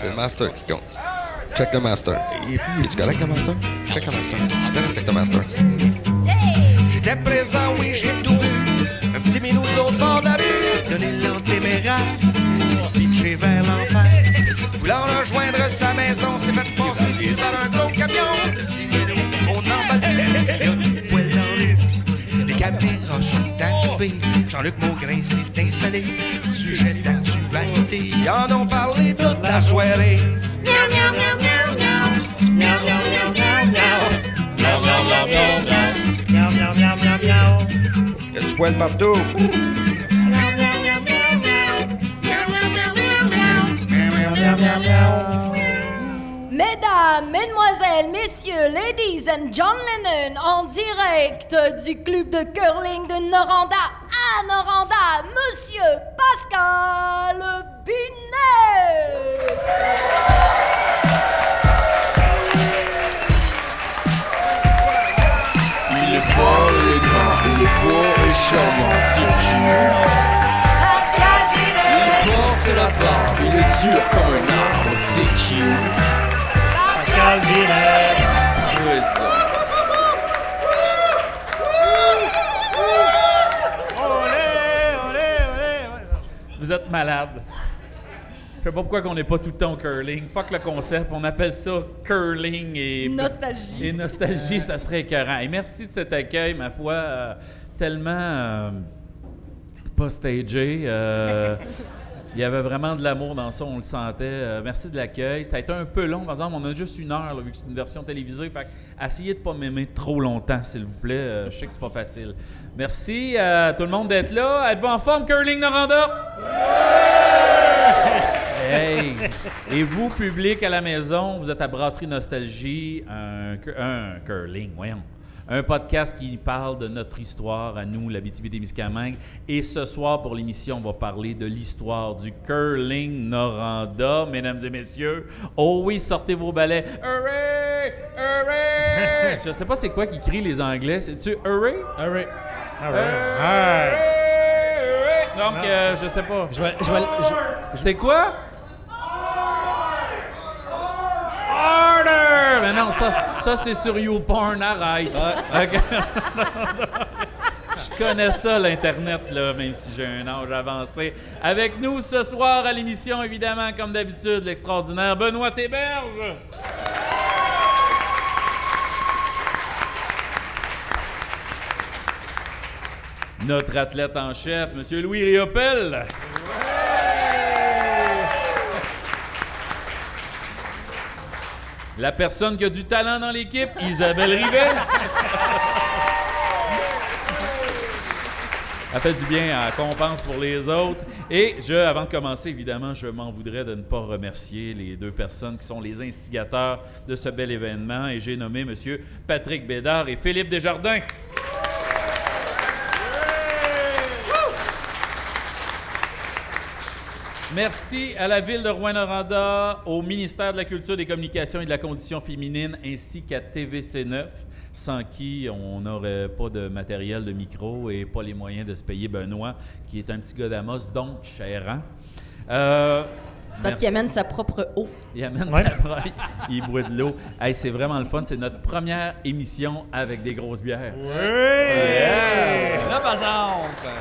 C'est le master qui compte. Check the master. Et puis, es-tu correct, le master? Check the master. Je te laisse avec le master. J'étais présent, oui, j'ai tout vu. Un petit minou de l'autre bord de la rue, de l'élan téméraire, s'est pitché vers l'enfer. Voulant rejoindre sa maison, s'est fait passer dessus par un gros camion. Le petit minou, on emballe plus, il y a du poil dans les Les caméras sont arrivées, Jean-Luc Maugrain s'est installé. Sujet ils en ont parlé toute la soirée. Y a du poil partout. Mesdames, Mesdemoiselles, Messieurs, Ladies and John Lennon, en direct du club de curling de Noranda à Noranda, Monsieur Pascal Binet. Il est fort, il est grand, il est beau et charmant, c'est. Pascal Il Binet. porte la barbe, il est dur comme un arbre, c'est cute. Pascal Ouais, ça. Vous êtes malade. Je sais pas pourquoi on n'est pas tout le temps au curling. Fuck le concept. On appelle ça curling et Nostalgie. Et nostalgie, ça serait écœurant. Et merci de cet accueil, ma foi, euh, tellement euh, pas stagé. euh, il y avait vraiment de l'amour dans ça, on le sentait. Euh, merci de l'accueil. Ça a été un peu long, par exemple, on a juste une heure, là, vu que c'est une version télévisée. Fait que essayez de pas m'aimer trop longtemps, s'il vous plaît. Euh, je sais que c'est pas facile. Merci à tout le monde d'être là. Êtes-vous en forme, Curling Noranda? Hey! Et vous, public à la maison, vous êtes à Brasserie Nostalgie, un, un curling, voyons. Un podcast qui parle de notre histoire à nous, la BTB-Témiscamingue. Et ce soir, pour l'émission, on va parler de l'histoire du curling Noranda, mesdames et messieurs. Oh oui, sortez vos balais. Hurray! Hurray! Je sais pas c'est quoi qui crie les Anglais. C'est-tu hurray? Hurray! Hurray! Donc, euh, je sais pas. Je vais, je vais, je- C'est quoi? Mais non, ça, ça c'est sur YouPorn, arrête. Ok. Je connais ça, l'Internet, là, même si j'ai un âge avancé. Avec nous ce soir à l'émission, évidemment, comme d'habitude, l'extraordinaire Benoît Théberge. Notre athlète en chef, M. Louis Riopel. La personne qui a du talent dans l'équipe, Isabelle Rivet. Elle fait du bien, elle compense pour les autres. Et je, avant de commencer, évidemment, je m'en voudrais de ne pas remercier les deux personnes qui sont les instigateurs de ce bel événement. Et j'ai nommé M. Patrick Bédard et Philippe Desjardins. Merci à la ville de Rouen-Noranda, au ministère de la Culture, des Communications et de la Condition féminine, ainsi qu'à TVC9, sans qui on n'aurait pas de matériel de micro et pas les moyens de se payer Benoît, qui est un petit gars d'Amos, donc chérant. Euh, Parce merci. qu'il amène sa propre eau. Il amène Ouais. sa broye, il boit de l'eau. Hey, c'est vraiment le fun. C'est notre première émission avec des grosses bières. La bazante.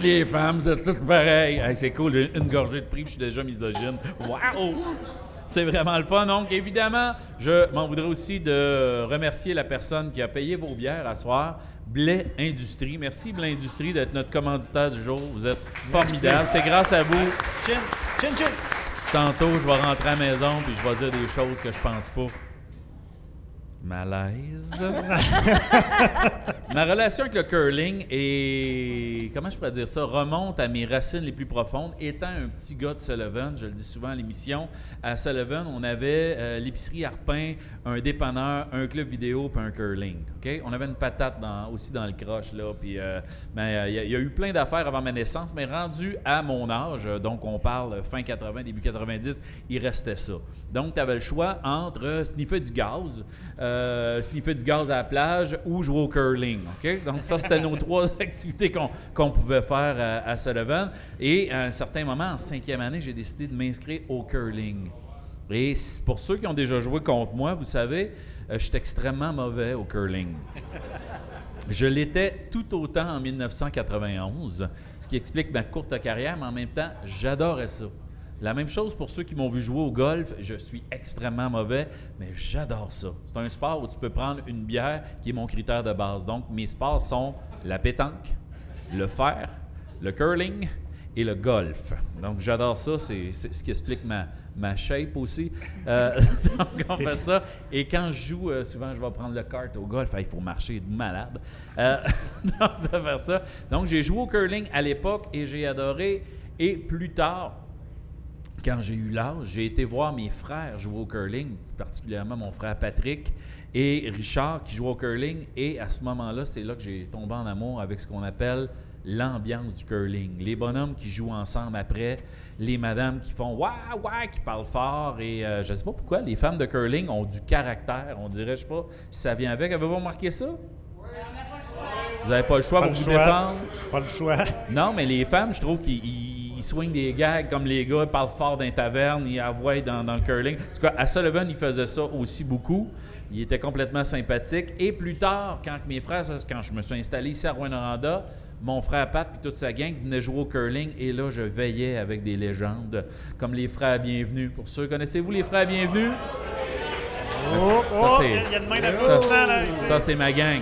Les femmes, vous êtes toutes pareilles. Hey, c'est cool, j'ai une gorgée de prix, puis je suis déjà misogyne. Wow! C'est vraiment le fun. Donc, évidemment, je m'en voudrais aussi de remercier la personne qui a payé vos bières à soir, Blais Industrie. Merci, Blais Industrie, d'être notre commanditaire du jour. Vous êtes formidable. C'est grâce à vous. Chin, chin, chin. Si tantôt, je vais rentrer à la maison, puis je vais dire des choses que je pense pas. Malaise. Ma relation avec le curling est, comment je pourrais dire ça, remonte à mes racines les plus profondes. Étant un petit gars de Sullivan, je le dis souvent à l'émission, à Sullivan, on avait euh, l'épicerie Arpin, un dépanneur, un club vidéo puis un curling. OK? On avait une patate dans- aussi dans le croche, là. Puis, euh, ben, euh, il y, a- il y a eu plein d'affaires avant ma naissance, mais rendu à mon âge, euh, donc on parle fin 80, début 90, il restait ça. Donc, tu avais le choix entre sniffer du gaz, euh, euh, sniffer du gaz à la plage ou jouer au curling. Donc, ça, c'était nos trois activités qu'on pouvait faire à, Sullivan. Et à un certain moment, en cinquième année, j'ai décidé de m'inscrire au curling. Et pour ceux qui ont déjà joué contre moi, vous savez, euh, je suis extrêmement mauvais au curling. Je l'étais tout autant en 1991, ce qui explique ma courte carrière, mais en même temps, j'adorais ça. La même chose pour ceux qui m'ont vu jouer au golf, je suis extrêmement mauvais, mais j'adore ça. C'est un sport où tu peux prendre une bière qui est mon critère de base. Donc, mes sports sont la pétanque, le fer, le curling et le golf. Donc, j'adore ça. C'est ce qui explique ma, shape aussi. Euh, donc, on fait ça. Et quand je joue, euh, souvent, je vais prendre le kart au golf. Il faut marcher de malade. Euh, donc, fait ça. Donc, j'ai joué au curling à l'époque et j'ai adoré. Et plus tard, quand j'ai eu l'âge, j'ai été voir mes frères jouer au curling, particulièrement mon frère Patrick et Richard qui jouent au curling. Et à ce moment-là, c'est là que j'ai tombé en amour avec ce qu'on appelle l'ambiance du curling. Les bonhommes qui jouent ensemble après, les madames qui font ouais, ouais, qui parlent fort. Et euh, je ne sais pas pourquoi, les femmes de curling ont du caractère. On dirait, je sais pas si ça vient avec. Avez-vous remarqué ça? Vous n'avez pas le choix Pas pour le vous choix. défendre? Pas le choix. Non, mais les femmes, je trouve qu'ils ils swingent des gags comme les gars, parlent fort dans les tavernes, ils avoient dans, dans le curling. En tout cas, à Sullivan, il faisait ça aussi beaucoup. Il était complètement sympathique. Et plus tard, quand mes frères, ça, quand je me suis installé ici à Rouen-Noranda, mon frère Pat et toute sa gang venaient jouer au curling et là, je veillais avec des légendes comme les frères Bienvenus. Pour ceux, connaissez-vous les frères Bienvenus? Oh, ça, oh, c'est- il y a une main ça, d'applaudissement, là, ici. ça, c'est ma gang.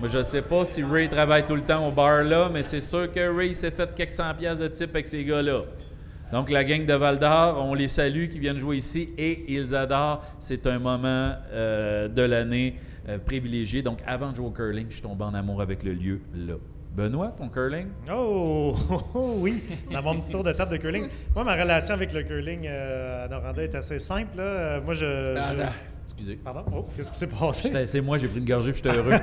Moi, je sais pas si Ray travaille tout le temps au bar là, mais c'est sûr que Ray s'est fait quelques cent piastres de type avec ces gars-là. Donc, la gang de Val d'Or, on les salue qui viennent jouer ici et ils adorent. C'est un moment euh, de l'année euh, privilégié. Donc, avant de jouer au curling, je suis tombé en amour avec le lieu là. Benoît, ton curling? Oh, oh, oh, oui, dans mon petit tour de table de curling. Moi, ma relation avec le curling euh, à Noranda est assez simple. là. Moi, je. je- Excusez. Pardon? Oh, qu'est-ce qui s'est passé? J'étais- C'est moi, j'ai pris une gorgée, puis j'étais heureux.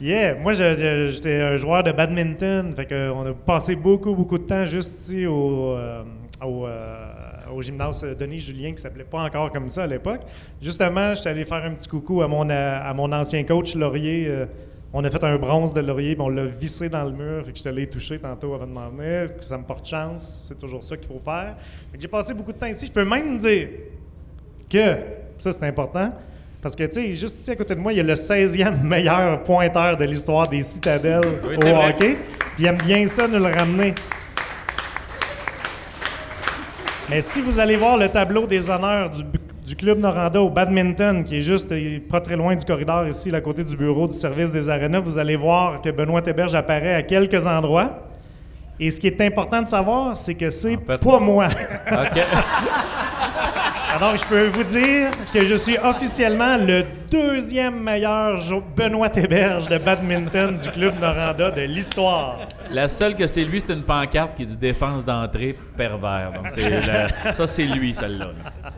Yeah, moi je- je- j'étais un joueur de badminton, fait que on a passé beaucoup beaucoup de temps juste ici au, euh, au, euh, au gymnase Denis Julien qui s'appelait pas encore comme ça à l'époque. Justement, j'étais allé faire un petit coucou à mon euh, à mon ancien coach Laurier. euh, on a fait un bronze de Laurier, puis on l'a vissé dans le mur, fait que j'étais allé toucher tantôt avant de m'en venir, que ça me porte chance, c'est toujours ça qu'il faut faire. J'ai passé beaucoup de temps ici. Je peux même dire que, ça c'est important, parce que, tu sais, juste ici à côté de moi, il y a le 16e meilleur pointeur de l'histoire des citadelles Oui, au vrai. hockey. Puis il aime bien ça nous le ramener. Mais si vous allez voir le tableau des honneurs du, Club Noranda au badminton, qui est juste euh, pas très loin du corridor ici, à côté du bureau du service des arénas, vous allez voir que Benoît Héberge apparaît à quelques endroits. Et ce qui est important de savoir, c'est que c'est En fait- pas moi. OK. Alors, je peux vous dire que je suis officiellement le deuxième meilleur Benoît Héberge de badminton du Club Noranda de l'histoire. La seule que c'est lui, c'est une pancarte qui dit défense d'entrée pervers. Donc, la- ça, c'est lui, celle-là. là.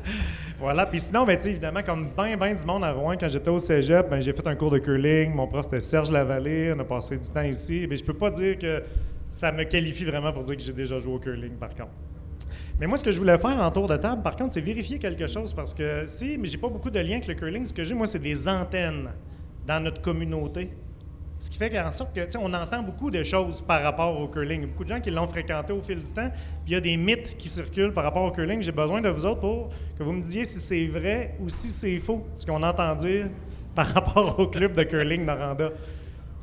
Voilà. Puis sinon, ben, évidemment, comme bien, bien du monde à Rouen, quand j'étais au cégep, ben, j'ai fait un cours de curling. Mon prof, c'était Serge Lavallée. On a passé du temps ici. Mais je peux pas dire que ça me qualifie vraiment pour dire que j'ai déjà joué au curling, par contre. Mais moi, ce que je voulais faire en tour de table, par contre, c'est vérifier quelque chose parce que si, mais j'ai pas beaucoup de liens avec le curling. Ce que j'ai, moi, c'est des antennes dans notre communauté. Ce qui fait qu'en sorte que, tu sais, on entend beaucoup de choses par rapport au curling. Il y a beaucoup de gens qui l'ont fréquenté au fil du temps. Puis il y a des mythes qui circulent par rapport au curling. J'ai besoin de vous autres pour que vous me disiez si c'est vrai ou si c'est faux, ce qu'on entend dire par rapport au club de curling Noranda.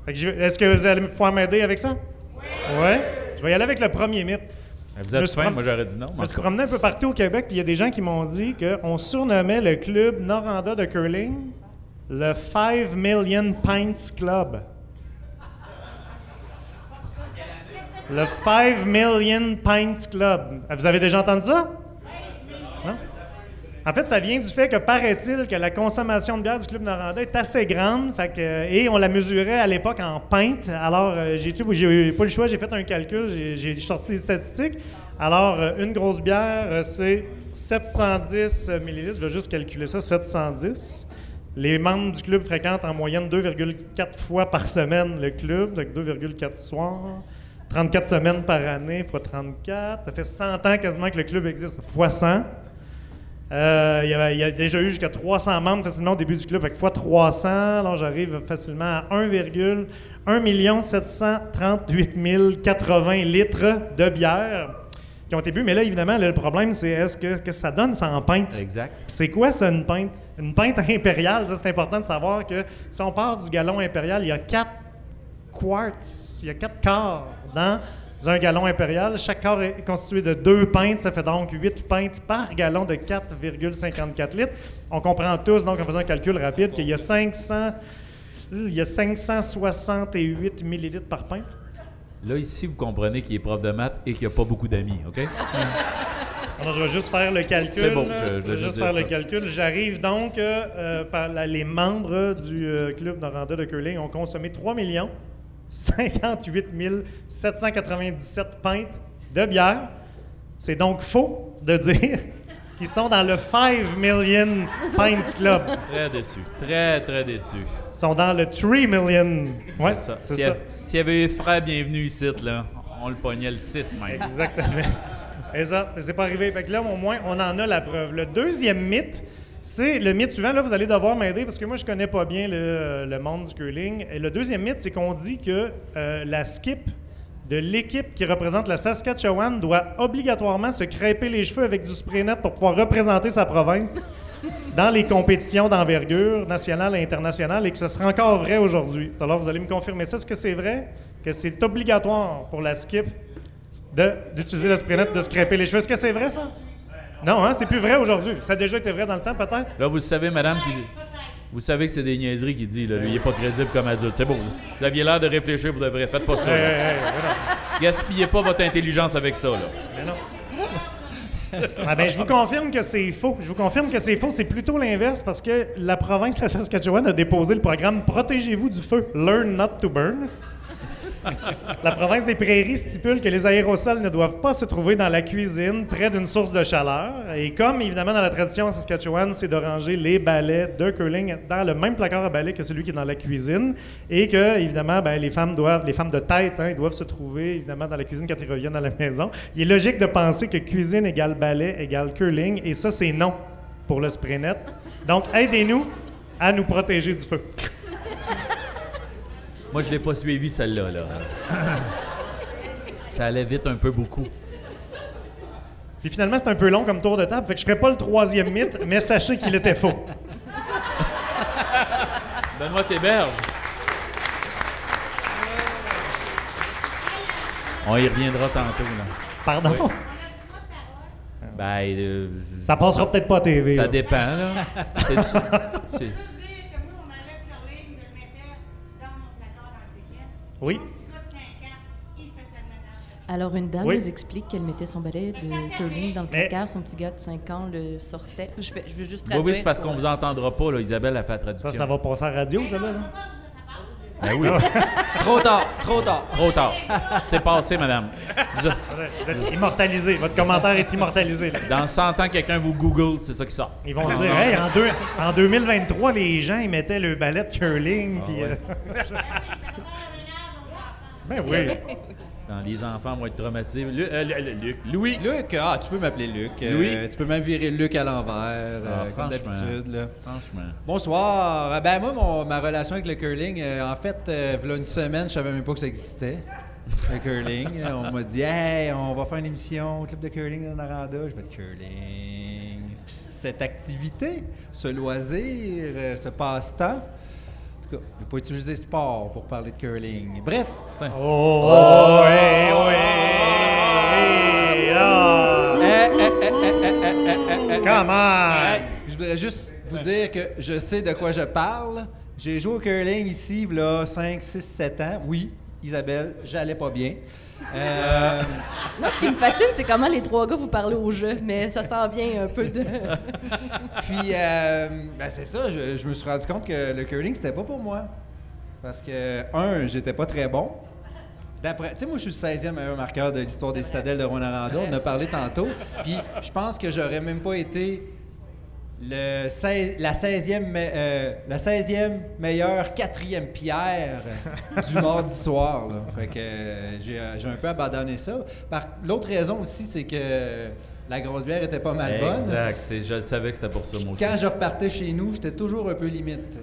Est-ce que vous allez pouvoir m'aider avec ça? Oui. Ouais? Je vais y aller avec le premier mythe. Vous êtes fin, moi j'aurais dit non. Je me suis promené un peu partout au Québec, puis il y a des gens qui m'ont dit qu'on surnommait le club Noranda de curling le 5 Million Pints Club. Le 5 Million Pints Club. Vous avez déjà entendu ça? Non? En fait, ça vient du fait que paraît-il que la consommation de bière du Club Noranda est assez grande, que- et on la mesurait à l'époque en pintes. Alors, euh, j'ai pas le choix, j'ai fait un calcul, j'ai- sorti les statistiques. Alors, euh, une grosse bière, euh, c'est 710 millilitres. Je vais juste calculer ça, 710. Les membres du club fréquentent en moyenne 2,4 fois par semaine le club, donc 2,4 soirs. 34 semaines par année fois 34. Ça fait 100 ans quasiment que le club existe, fois 100. Euh, il, y avait- il y a déjà eu jusqu'à 300 membres facilement au début du club. Fait que fois 300, alors j'arrive facilement à 1,1 738 080 litres de bière qui ont été bu. Mais là, évidemment, là, le problème, c'est est-ce que, qu'est-ce que ça donne, ça en pinte? Exact. C'est quoi ça, une pinte? Une pinte impériale, ça, c'est important de savoir que si on part du gallon impérial, il y a quatre quarts, il y a quatre quarts dans un gallon impérial. Chaque quart est constitué de deux pintes, ça fait donc 8 pintes par gallon de 4,54 litres. On comprend tous, donc en faisant un calcul rapide, qu'il y a 500, il y a 568 millilitres par pinte. Là, ici, vous comprenez qu'il est prof de maths et qu'il n'y a pas beaucoup d'amis, OK? Alors, je vais juste faire le calcul. C'est bon, je- je vais juste faire le calcul. J'arrive donc, euh, euh, par la- les membres du euh, club Noranda de curling ont consommé 3 58 797 pintes de bière. C'est donc faux de dire qu'ils sont dans le 5 Million Pints Club. Très déçu. Très, très déçu. Ils sont dans le 3 Million. Ouais, C'est ça. S'il y, s'il y avait eu frère bienvenu ici, là, on le pognait le 6 même. Exactement. Et ça, mais c'est pas arrivé. Fait que là, au moins, on en a la preuve. Le deuxième mythe, c'est le mythe suivant. Là, vous allez devoir m'aider parce que moi, je connais pas bien le, le monde du curling. Et le deuxième mythe, c'est qu'on dit que euh, la skip de l'équipe qui représente la Saskatchewan doit obligatoirement se crêper les cheveux avec du spray net pour pouvoir représenter sa province dans les compétitions d'envergure nationale et internationale et que ce sera encore vrai aujourd'hui. Alors, vous allez me confirmer ça. Est-ce que c'est vrai que c'est obligatoire pour la skip de- d'utiliser le spray net, de se crêper les cheveux? Est-ce que c'est vrai, ça? Non, hein? C'est plus vrai aujourd'hui. Ça a déjà été vrai dans le temps, peut-être? Là, vous savez, madame, qui dit. Vous savez que c'est des niaiseries qu'il dit, là. Lui, il est pas crédible comme adulte. C'est bon. Vous aviez l'air de réfléchir pour de vrai. Faites pas ça. Hey, là. hey, hey, mais non. Gaspillez pas votre intelligence avec ça, là. Mais non. Ah ben, je vous confirme que c'est faux. Je vous confirme que c'est faux. C'est plutôt l'inverse parce que la province de la Saskatchewan a déposé le programme Protégez-vous du feu, Learn Not to Burn. La province des Prairies stipule que les aérosols ne doivent pas se trouver dans la cuisine, près d'une source de chaleur. Et comme, évidemment, dans la tradition en Saskatchewan, c'est de ranger les balais de curling dans le même placard à balais que celui qui est dans la cuisine. Et que, évidemment, ben, les femmes doivent, les femmes de tête, hein, doivent se trouver, évidemment, dans la cuisine quand ils reviennent à la maison. Il est logique de penser que cuisine égale balai égale curling. Et ça, c'est non pour le spray net. Donc, aidez-nous à nous protéger du feu. Moi, je l'ai pas suivi, celle-là, là. Ça allait vite un peu beaucoup. Puis finalement, c'est un peu long comme tour de table, fait que je ferai pas le troisième mythe, mais sachez qu'il était faux. Benoît Théberge. On y reviendra tantôt, là. Pardon? Oui. Ben, euh, Ça passera peut-être pas à TV. ça là. dépend, là. C'est- c'est- Je veux dire que moi, mon malade curling, je le mettais dans mon placard dans la cuisine. Oui. Mon petit gars de 5 ans, il fait ça le ménage. Alors, une dame Oui. nous explique qu'elle mettait son balai de curling dans le Mais- placard. Son petit gars de 5 ans le sortait. Je, fais, je veux juste Oui, traduire. oui, c'est parce qu'on vous entendra pas, là. Isabelle a fait la traduction. Ça, ça va passer la radio, ça, là? là? Ben oui. Trop tard, trop tard. Trop tard. C'est passé, madame. Vous- Vous êtes immortalisé. Votre commentaire est immortalisé. là. Dans 100 ans, quelqu'un vous Google, c'est ça qui sort. Ils vont se dire, hey, en, deux- en 2023, les gens, ils mettaient le ballet de Ah curling. puis, euh, ben oui. Dans les enfants vont être traumatisés. Lu- euh, Lu- Lu- Luc, Louis. Luc, ah, tu peux m'appeler Luc. Euh, Louis. tu peux même virer Luc à l'envers, euh, Ah, comme franchement. d'habitude. là. Franchement. Bonsoir. Euh, Ben moi, mon- ma relation avec le curling, euh, en fait, euh, v'là une semaine, je savais même pas que ça existait. Le curling. Euh, on m'a dit, hey, on va faire une émission au club de curling de Naranda. Je vais de curling. Cette activité, ce loisir, euh, ce passe-temps tout cas, je ne pas utiliser sport pour parler de curling. Bref. C'est un... Oh, oh, Come on! Eh, je voudrais juste vous dire que je sais de quoi je parle. J'ai joué au curling ici, là, 5, 6, 7 ans. Oui, Isabelle, j'allais pas bien. Euh, Non, ce qui me fascine, c'est comment les trois gars vous parlez au jeu. Mais ça s'en vient un peu de. puis, euh, ben c'est ça, je, je me suis rendu compte que le curling, c'était pas pour moi. Parce que, un, j'étais pas très bon. D'après, tu sais, moi, je suis le 16e meilleur marqueur de l'histoire des citadelles de Rwanda. On en a parlé tantôt. Puis, je pense que j'aurais même pas été le 16 la 16e, me- euh, la 16e meilleure quatrième pierre du mardi soir. là. Fait que euh, j'ai, euh, j'ai un peu abandonné ça. Par, l'autre raison aussi, c'est que la grosse bière était pas mal bonne. Exact. c'est- Je savais que c'était pour ça, moi aussi. Quand je repartais chez nous, j'étais toujours un peu limite.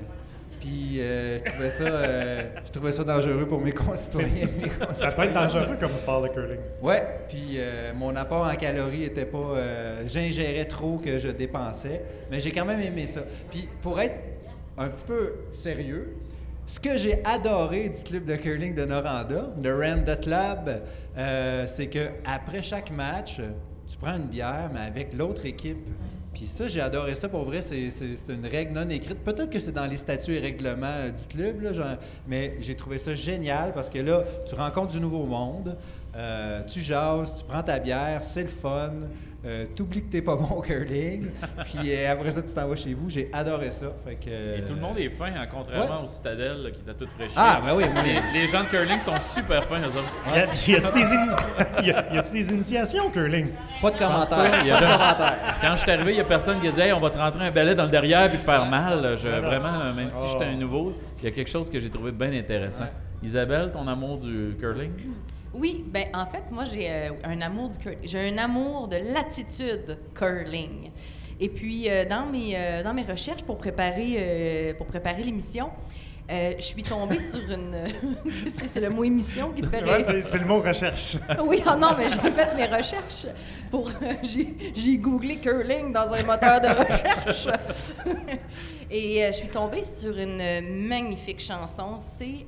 Puis euh, je, trouvais ça, euh, je trouvais ça dangereux pour mes concitoyens. mes Ça concitoyennes. peut être dangereux comme sport de curling. Ouais, puis euh, mon apport en calories était pas. J'ingérais trop que je dépensais, mais j'ai quand même aimé ça. Puis pour être un petit peu sérieux, ce que j'ai adoré du club de curling de Noranda, le Randa Club, c'est que après chaque match, tu prends une bière, mais avec l'autre équipe. Puis ça, j'ai adoré ça. Pour vrai, c'est une règle non écrite. Peut-être que c'est dans les statuts et règlements euh, du club, mais j'ai trouvé ça génial parce que là, tu rencontres du nouveau monde, euh, tu jases, tu prends ta bière, c'est le fun. Euh, T'oublies que t'es pas bon au curling, puis euh, après ça, tu t'en vas chez vous. J'ai adoré ça. Fait que, Et tout le monde est fin, hein, contrairement Ouais. au Citadel là, qui t'a tout fraîchi. Ah, ben oui, moi, les, les gens de curling sont super fins, eux autres. Y a-tu des, ini- y a- y a-tu des initiations au curling? Pas de commentaires. pas. Quand je suis arrivé, il n'y a personne qui a dit hey, on va te rentrer un balai dans le derrière puis te faire mal. Je, vraiment, euh, même si j'étais un nouveau, il y a quelque chose que j'ai trouvé bien intéressant. Isabelle, ton amour du curling? Oui, ben en fait, moi j'ai euh, un amour du curling. J'ai un amour de l'attitude curling. Et puis euh, dans mes euh, dans mes recherches pour préparer pour préparer l'émission, euh, je suis tombée sur une. Qu'est-ce que c'est le mot émission qui te fait Ouais, c'est c'est le mot recherche. Oui, ah non, mais j'ai fait mes recherches pour. j'ai, j'ai googlé curling dans un moteur de recherche. Et euh, je suis tombée sur une magnifique chanson. C'est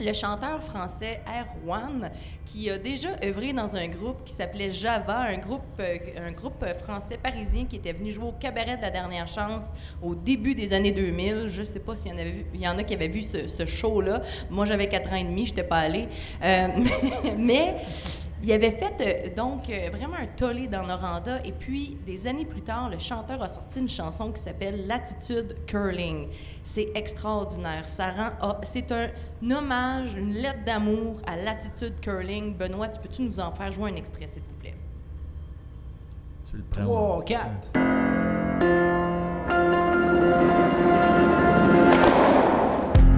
le chanteur français Erwan qui a déjà œuvré dans un groupe qui s'appelait Java, un groupe, euh, un groupe français parisien qui était venu jouer au cabaret de la dernière chance au début des années 2000. Je sais pas s'il y en y en a qui avaient vu ce, ce show-là. Moi, j'avais 4 ans et demi, je n'étais pas allée. Euh, mais il avait fait euh, donc euh, vraiment un tollé dans Noranda et puis des années plus tard, le chanteur a sorti une chanson qui s'appelle L'attitude curling. C'est extraordinaire. Ça rend ah, c'est un hommage, une lettre d'amour à l'attitude curling. Benoît, tu peux-tu nous en faire jouer un extrait s'il vous plaît? Tu le prends. 3, 4.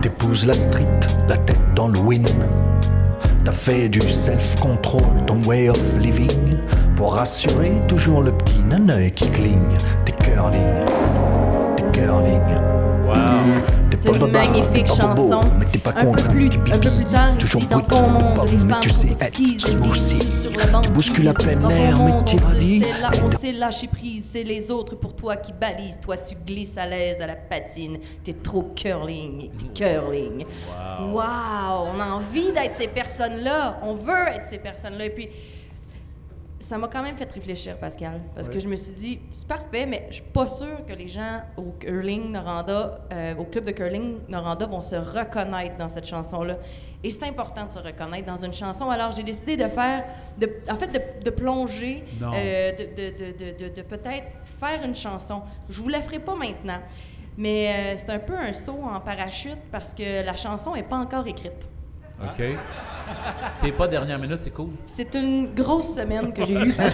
T'épouses la street, la tête dans le. T'as fait du self-control, ton way of living. Pour rassurer toujours le petit nanœil qui cligne. T'es curling, t'es curling. Wow. C'est une magnifique chanson. mais t'es pas un, peu plus, t'es un peu pipi. plus tard, Toujours dans brutal, ton monde, pas, les mais femmes tu sais être Tu bouscules à plein Dans ton air, mais radis. c'est lâcher prise, c'est les autres pour toi qui balisent. Toi, tu glisses à l'aise à la patine. T'es trop curling, curling. Wow. On a envie d'être ces personnes-là. On veut être ces personnes-là. Et puis, ça m'a quand même fait réfléchir, Pascal, parce que je me suis dit, c'est parfait, mais je suis pas sûre que les gens au curling Noranda, euh, au club de curling Noranda, vont se reconnaître dans cette chanson-là. Et c'est important de se reconnaître dans une chanson. Alors j'ai décidé de faire, de, en fait, de, de plonger, euh, de, de- peut-être faire une chanson. Je vous la ferai pas maintenant, mais euh, c'est un peu un saut en parachute parce que la chanson est pas encore écrite. OK. T'es pas dernière minute, c'est cool. C'est une grosse semaine que j'ai eue.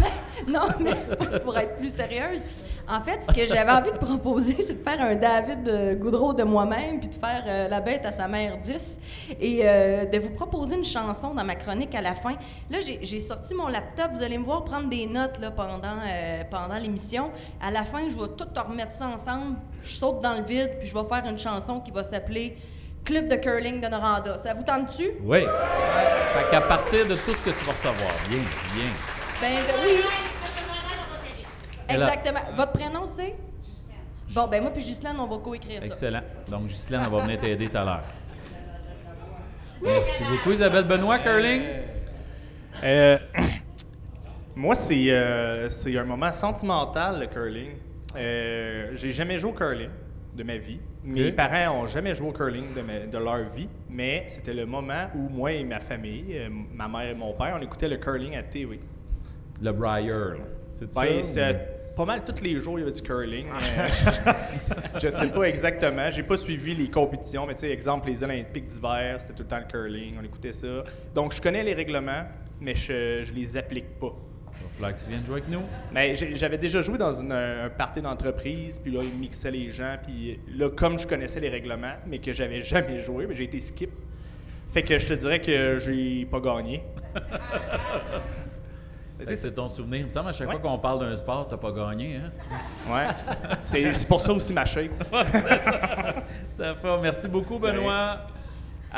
Mais- non, mais pour- être plus sérieuse, en fait, ce que j'avais envie de proposer, c'est de faire un David euh, Goudreau de moi-même, puis de faire euh, La bête à sa mère 10, et euh, de vous proposer une chanson dans ma chronique à la fin. Là, j'ai j'ai sorti mon laptop, vous allez me voir prendre des notes là, pendant, euh, pendant l'émission. À la fin, je vais tout remettre ça ensemble, je saute dans le vide, puis je vais faire une chanson qui va s'appeler Club de curling de Noranda. Ça vous tente-tu? Oui. Fait qu'à partir de tout ce que tu vas recevoir, bien, bien. Ben de- oui, exactement. Votre prénom, c'est? Bon, ben moi puis Ghislaine, on va coécrire ça. Excellent. Donc, Ghislaine, elle va venir t'aider tout à l'heure. Merci beaucoup, Isabelle Benoît, curling. Euh, moi, c'est euh, c'est un moment sentimental, le curling. Euh, J'ai jamais joué au curling de ma vie. Mes parents ont jamais joué au curling de, ma- de leur vie, mais c'était le moment où moi et ma famille, euh, ma mère et mon père, on écoutait le curling à TV. Le Briar. C'est ça? Ben, ou- c'était pas mal tous les jours, il y avait du curling. Euh, je sais pas exactement. J'ai pas suivi les compétitions, mais tu sais, exemple, les Olympiques d'hiver, c'était tout le temps le curling, on écoutait ça. Donc, je connais les règlements, mais je, je les applique pas. Falloir que tu viennes jouer avec nous. Mais j'avais déjà joué dans une- un party d'entreprise, puis là, ils mixaient les gens, puis là, comme je connaissais les règlements, mais que j'avais jamais joué, ben, j'ai été skip. Fait que je te dirais que j'ai pas gagné. c'est ton souvenir. Il me semble à chaque fois qu'on parle d'un sport, t'as pas gagné, hein? Ouais. C'est pour ça aussi ma shape. Ça fait. Merci beaucoup, Benoît.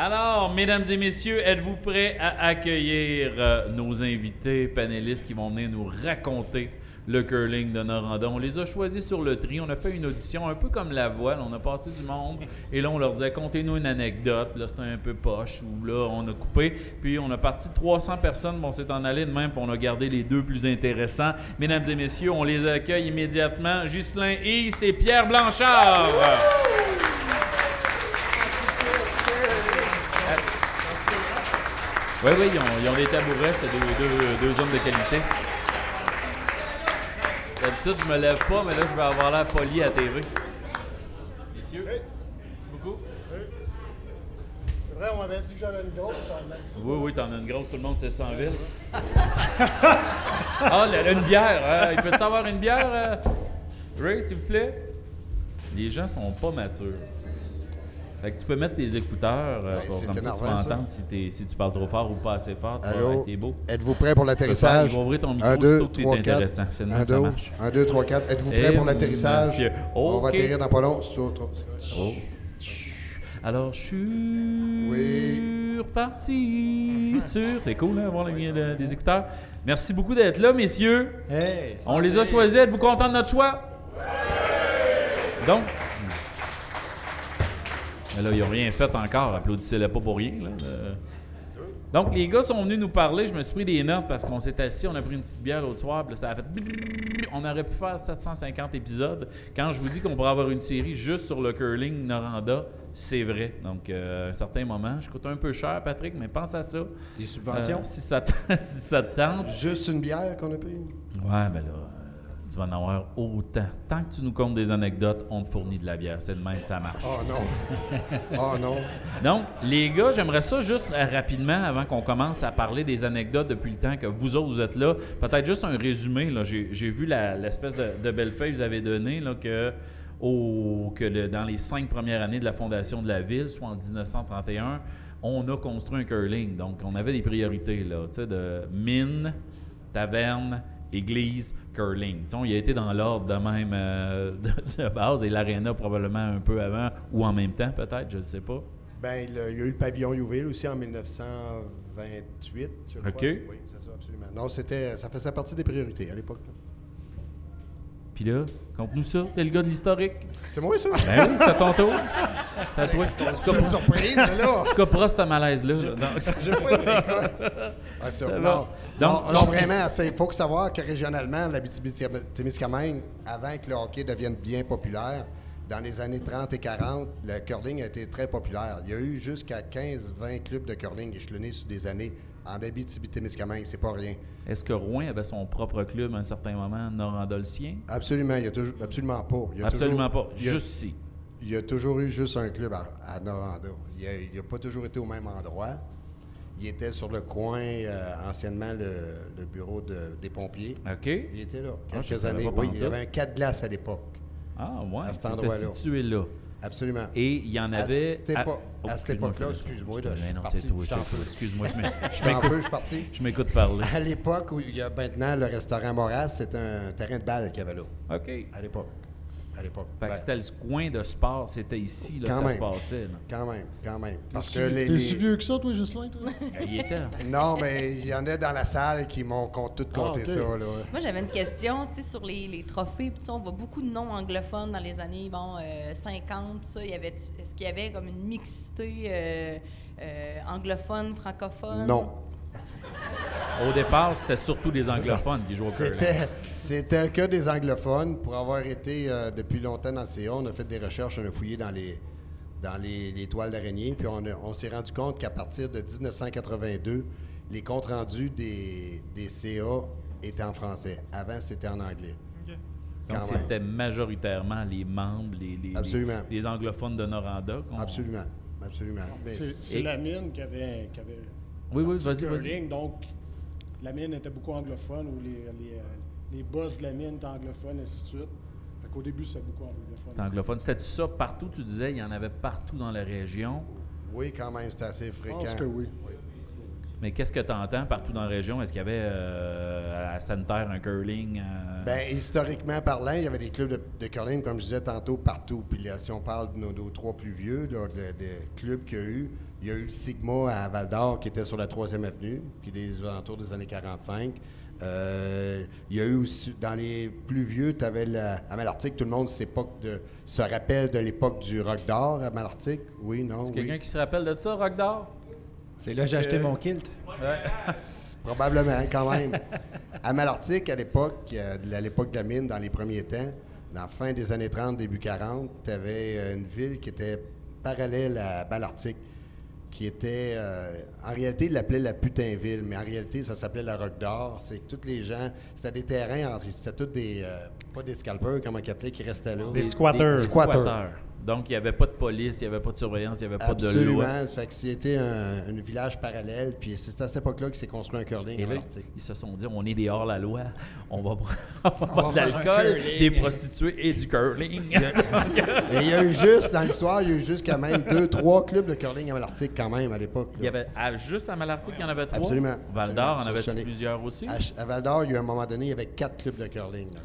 Alors, mesdames et messieurs, êtes-vous prêts à accueillir euh, nos invités panélistes qui vont venir nous raconter le curling de Noranda? On les a choisis sur le tri. On a fait une audition un peu comme la voile. On a passé du monde et là, on leur disait contez-nous une anecdote. Là, c'était un peu poche ou là, on a coupé. Puis, on a parti 300 personnes. Bon, on s'est en allé de même puis on a gardé les deux plus intéressants. Mesdames et messieurs, on les accueille immédiatement. Ghislain East et Pierre Blanchard. Oui, oui, ils ont, ils ont des tabourets, c'est deux, deux- deux hommes de qualité. D'habitude, je me lève pas, mais là, je vais avoir l'air poli à TV. Messieurs, merci beaucoup. C'est vrai, on m'avait dit que j'avais une grosse en. Oui, oui, t'en as une grosse, tout le monde sait sans ville. ah, là, là, une bière. hein? Il peut savoir une bière, euh, Ray, s'il vous plaît? Les gens sont pas matures. Fait que tu peux mettre tes écouteurs euh, Ouais, pour, comme ça tu peux entendre si, si tu parles trop fort ou pas assez fort. Tu Allô? beaux. Êtes-vous prêt pour l'atterrissage? Ils vont ouvrir ton micro Un, deux, que trois, intéressant. Un, ça deux, marche. un, deux, trois, quatre. Êtes-vous Eh, prêt pour l'atterrissage? On va atterrir dans pas long. Oh. Alors, je suis reparti sur. C'est cool, hein, avoir les- écouteurs. Merci beaucoup d'être là, messieurs. Hey, On les a choisis. Êtes-vous contents de notre choix? Donc. Mais là, ils n'ont rien fait encore. Applaudissez-les pas pour rien. là. Euh, Donc, les gars sont venus nous parler. Je me suis pris des notes parce qu'on s'est assis, on a pris une petite bière l'autre soir, puis là, ça a fait. On aurait pu faire 750 épisodes. Quand je vous dis qu'on pourrait avoir une série juste sur le curling Noranda, c'est vrai. Donc, euh, à un certain moment, je coûte un peu cher, Patrick, mais pense à ça. Des subventions? Euh, si, ça te, si ça te tente. Juste une bière qu'on a pris? Ouais, ben là, tu vas en avoir autant. Tant que tu nous comptes des anecdotes, on te fournit de la bière. C'est de même, ça marche. Oh non. oh non. Donc, les gars, j'aimerais ça juste euh, rapidement, avant qu'on commence à parler des anecdotes depuis le temps que vous autres, vous êtes là. Peut-être juste un résumé. là. J'ai j'ai vu la- l'espèce de, de belle feuille que vous avez donnée, là, que, au- que le- dans les cinq premières années de la fondation de la ville, soit en 1931, on a construit un curling. Donc, on avait des priorités, là, tu sais, de mine, taverne, église, curling. Tu sais, on y a été dans l'ordre de même euh, de, de base, et l'aréna probablement un peu avant ou en même temps, peut-être, je ne sais pas. Ben, le- il y a eu le pavillon Youville aussi en 1928, je crois. OK. Oui, c'est ça, absolument. Non, c'était, ça faisait partie des priorités à l'époque. Puis là, conte-nous ça. T'es le gars de l'historique. C'est moi, ça? Ben oui, c'est à ton tour. C'est à toi. C'est une surprise, là. Tu couperas ce malaise-là. J'ai pas été. Attends, Ça non, non, non, vraiment, il faut que savoir que régionalement, la témiscamingue avant que le hockey devienne bien populaire, dans les années 30 et 40, le curling a été très populaire. Il y a eu jusqu'à 15-20 clubs de curling échelonnés sur des années en Abitibi-Témiscamingue, c'est pas rien. Est-ce que Rouen avait son propre club à un certain moment, sien? Absolument, il y a toujours, absolument pas. Il y a Absolument toujours- pas. il y a- Juste ici. Il y a toujours eu juste un club à, à Noranda. Il n'a pas toujours été au même endroit. Il était sur le coin, euh, anciennement le, le bureau de- des pompiers. OK. Il était là, Ah, quelques années. Oui, il y avait un cas de glace à l'époque. Ah, ouais. À cet C'était endroit-là. situé là. Absolument. Et il y en avait. Oh, à cette excuse-moi, époque-là, excuse-moi, je non, c'est toi, c'est. Excuse-moi, je m'écoute- parler. À l'époque où il y a maintenant le restaurant Moras, c'était un terrain de balle qu'il y avait là. OK. À l'époque. À l'époque. Fait que Ben, c'était le coin de sport, c'était ici là, Quand que ça même. se passait. là. Quand même, quand même. Parce que si- les, T'es les- si vieux que ça, toi, Ghislain, toi? Il était. Non, mais il y en a dans la salle qui m'ont tout compté Ah, ok. ça. Là. Moi, j'avais une question, tu sais, sur les, les trophées. On voit beaucoup de noms anglophones dans les années bon, euh, 50. tout Ça, il y avait, est-ce qu'il y avait comme une mixité euh, euh, anglophone, francophone? Non. Au départ, c'était surtout des anglophones qui jouaient au curling. C'était, c'était que des anglophones. Pour avoir été euh, depuis longtemps dans le CA, on a fait des recherches, on a fouillé dans les, dans les, les toiles d'araignée, puis on, a- on s'est rendu compte qu'à partir de 1982, les comptes rendus des, des CA étaient en français. Avant, c'était en anglais. Donc, c'était majoritairement les membres, les, les, Absolument. les, les anglophones de Noranda. Absolument. Absolument. C'est la mine qui avait, qui avait Oui, oui, vas-y, vas-y. curling, Donc, la mine était beaucoup anglophone, ou les, les, euh, les boss de la mine étaient anglophones, et ainsi de suite. Fait qu'au début, c'était beaucoup anglophone. C'était anglophone. C'était ça partout, tu disais, il y en avait partout dans la région. oui, quand même, c'était assez Je fréquent. pense que oui. Mais qu'est-ce que tu entends partout dans la région? Est-ce qu'il y avait euh, à Sainte-Terre un curling? euh, Ben, historiquement parlant, il y avait des clubs de, de curling, comme je disais tantôt, partout. Puis là, si on parle de nos, nos trois plus vieux, là, de- des clubs qu'il y a eu, il y a eu le Sigma à Val d'Or, qui était sur la 3e avenue, puis des alentours des années 45. Euh, il y a eu aussi, dans les plus vieux, tu avais à Malartic, tout le monde de, se rappelle de l'époque du Rock d'Or à Malartic? Oui, non, C'est oui. quelqu'un qui se rappelle de ça, Rock d'Or? C'est là que j'ai acheté Euh, mon kilt. Ouais. Probablement, quand même. À Malartic, à l'époque, euh, de- à l'époque de la mine, dans les premiers temps, dans la fin des années 30, début 40, tu avais une ville qui était parallèle à Malartic, qui était... euh, en réalité, ils l'appelaient la Putain-ville, mais en réalité, ça s'appelait la Roque d'Or. C'est que tous les gens... C'était des terrains, c'était tous des... euh, pas des scalpers, comment ils appelaient, qui restaient là. Des squatters. Des squatters. Donc, il n'y avait pas de police, il n'y avait pas de surveillance, il n'y avait pas de Absolument. loi. Fait que c'était un, un village parallèle, puis c'est à cette époque-là qu'il s'est construit un curling Et à là, Malartic. ils se sont dit, on est des hors-la-loi, on va prendre va de l'alcool, des prostituées et du curling. Et il y a eu juste, dans l'histoire, il y a eu juste quand même deux, trois clubs de curling à Malartic quand même à l'époque. Il y avait, à- juste à Malartic, il y en avait trois? Absolument. Val d'Or, en Absolument. avait plusieurs aussi? À, Ch- à Val d'Or, il y a eu un moment donné, il y avait quatre clubs de curling. là.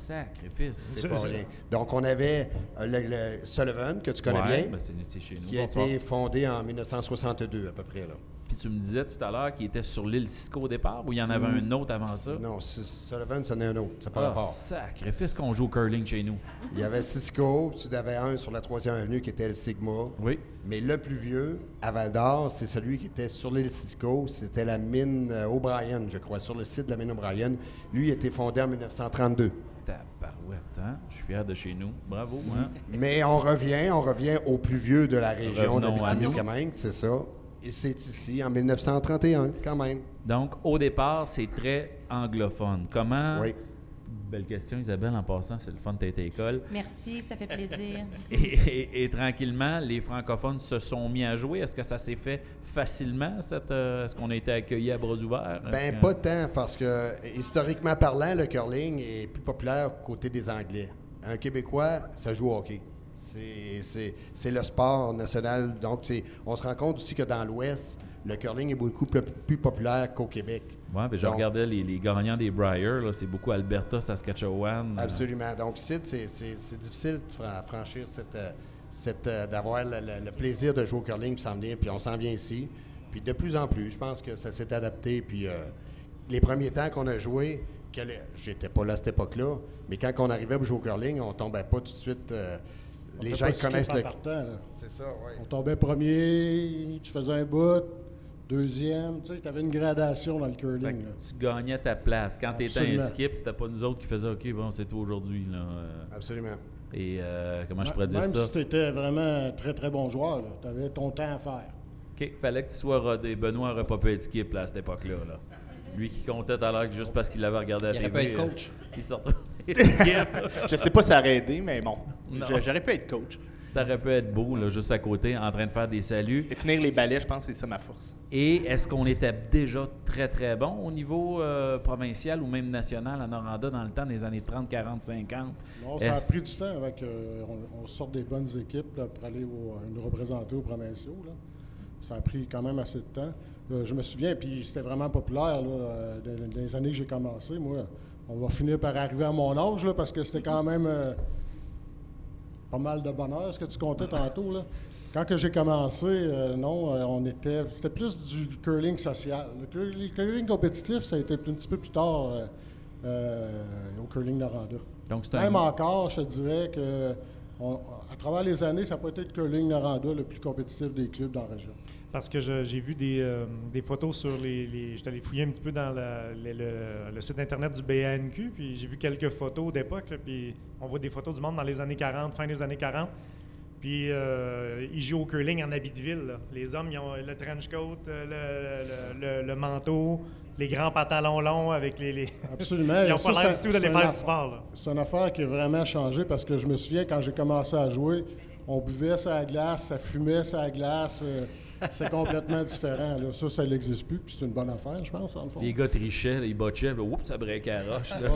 Sacrifice. C'est pas rien. Donc, on avait euh, le, le Sullivan, que tu connais Ouais, bien, ben c'est c'est chez nous. qui a été fondé en 1962 à peu près. Là. Puis tu me disais tout à l'heure qu'il était sur l'île Cisco au départ, ou il y en avait un autre avant ça? Non, Sullivan, c'en est un autre. Ça n'a pas Ah, rapport. sacrifice qu'on joue au curling chez nous. Il y avait Cisco, puis tu avais un sur la 3e avenue qui était le Sigma. Oui. Mais le plus vieux, à Val d'Or, c'est celui qui était sur l'île Cisco. C'était la mine euh, O'Brien, je crois, sur le site de la mine O'Brien. Lui, il a été fondé en 1932. Tabarouette, hein? Je suis fier de chez nous. Bravo, hein? Mais on revient, on revient au plus vieux de la région d'Abitibi-Témiscamingue, c'est ça. Et c'est ici, en 1931, quand même. Donc, au départ, c'est très anglophone. Comment... Oui. Belle question, Isabelle, en passant, c'est le fun de ta école. Merci, ça fait plaisir. Et, et- et tranquillement, les francophones se sont mis à jouer. Est-ce que ça s'est fait facilement? Cette, euh, Est-ce qu'on a été accueillis à bras ouverts? Ben, que- pas tant, parce que historiquement parlant, le curling est plus populaire côté des Anglais. Un Québécois, ça joue au hockey. C'est- C'est c'est le sport national. Donc, c'est- on se rend compte aussi que dans l'Ouest, le curling est beaucoup plus, plus populaire qu'au Québec. Ouais, ben, je Donc, regardais les, les gagnants des Briar, là, c'est beaucoup Alberta, Saskatchewan. euh, Absolument. Donc, ici, c'est- difficile de fra- franchir cette, euh, cette, euh, d'avoir le, le- le plaisir de jouer au curling, puis s'en venir, puis on s'en vient ici. Puis de plus en plus, je pense que ça s'est adapté. Puis euh, les premiers temps qu'on a joué, j'étais pas là à cette époque-là, mais quand on arrivait pour jouer au curling, on tombait pas tout de suite. euh, On les gens connaissent en le. C'est ça, oui. On tombait premier, tu faisais un bout, deuxième, tu sais, tu avais une gradation dans le curling. tu gagnais ta place. Quand tu étais un skip, c'était pas nous autres qui faisaient OK, bon, c'est toi aujourd'hui. Là. euh, Absolument. Et euh, comment je pourrais dire Même ça? si tu étais vraiment un très très bon joueur, tu avais ton temps à faire. OK, fallait que tu sois rodé. Benoît n'aurait pas pu être skip là, à cette époque-là. Là. Lui qui comptait tout à l'heure juste parce qu'il l'avait regardé à la Il pu être euh, coach. Il sortait. Je sais pas si ça aurait aidé, mais bon. J'aurais pu être coach. T'aurais pu être beau, là, juste à côté, en train de faire des saluts. Et tenir les balais, je pense que c'est ça ma force. Et est-ce qu'on était déjà très, très bon au niveau euh, provincial ou même national à Noranda dans le temps des années 30, 40, 50? Non, ça a pris du temps avec. euh, on, on sort des bonnes équipes là, pour aller au- nous représenter aux provinciaux. là. Ça a pris quand même assez de temps. Euh, je me souviens, puis c'était vraiment populaire là, euh, dans, dans les années que j'ai commencé. Moi, on va finir par arriver à mon âge là, parce que c'était quand même euh, pas mal de bonheur ce que tu comptais tantôt. Là. Quand j'ai commencé, euh, non, euh, on était. C'était plus du curling social. Le curling, compétitif, ça a été un petit peu plus tard euh, au curling Noranda. Donc, un- Même encore, je te dirais que on- à travers les années, ça n'a pas été le curling Noranda le plus compétitif des clubs dans la région. Parce que j'ai vu des, euh, des photos sur les. les J'étais allé fouiller un petit peu dans la- le, le- le site internet du BANQ, puis j'ai vu quelques photos d'époque, puis on voit des photos du monde dans les années 40, fin des années 40. Puis euh, ils jouent au curling en habit de ville. là. Les hommes, ils ont le trench coat, euh, le, le- le- le manteau, les grands pantalons longs avec les. les- Absolument. ils n'ont pas l'air du tout d'aller faire du sport. C'est une affaire qui a vraiment changé parce que je me souviens quand j'ai commencé à jouer, on buvait ça à la glace, ça fumait ça à la glace. euh, c'est complètement différent. Là. Ça, ça n'existe plus, puis c'est une bonne affaire, je pense, en le fond. Les gars trichaient, les botchaient, là, oups, ça break à roche. là.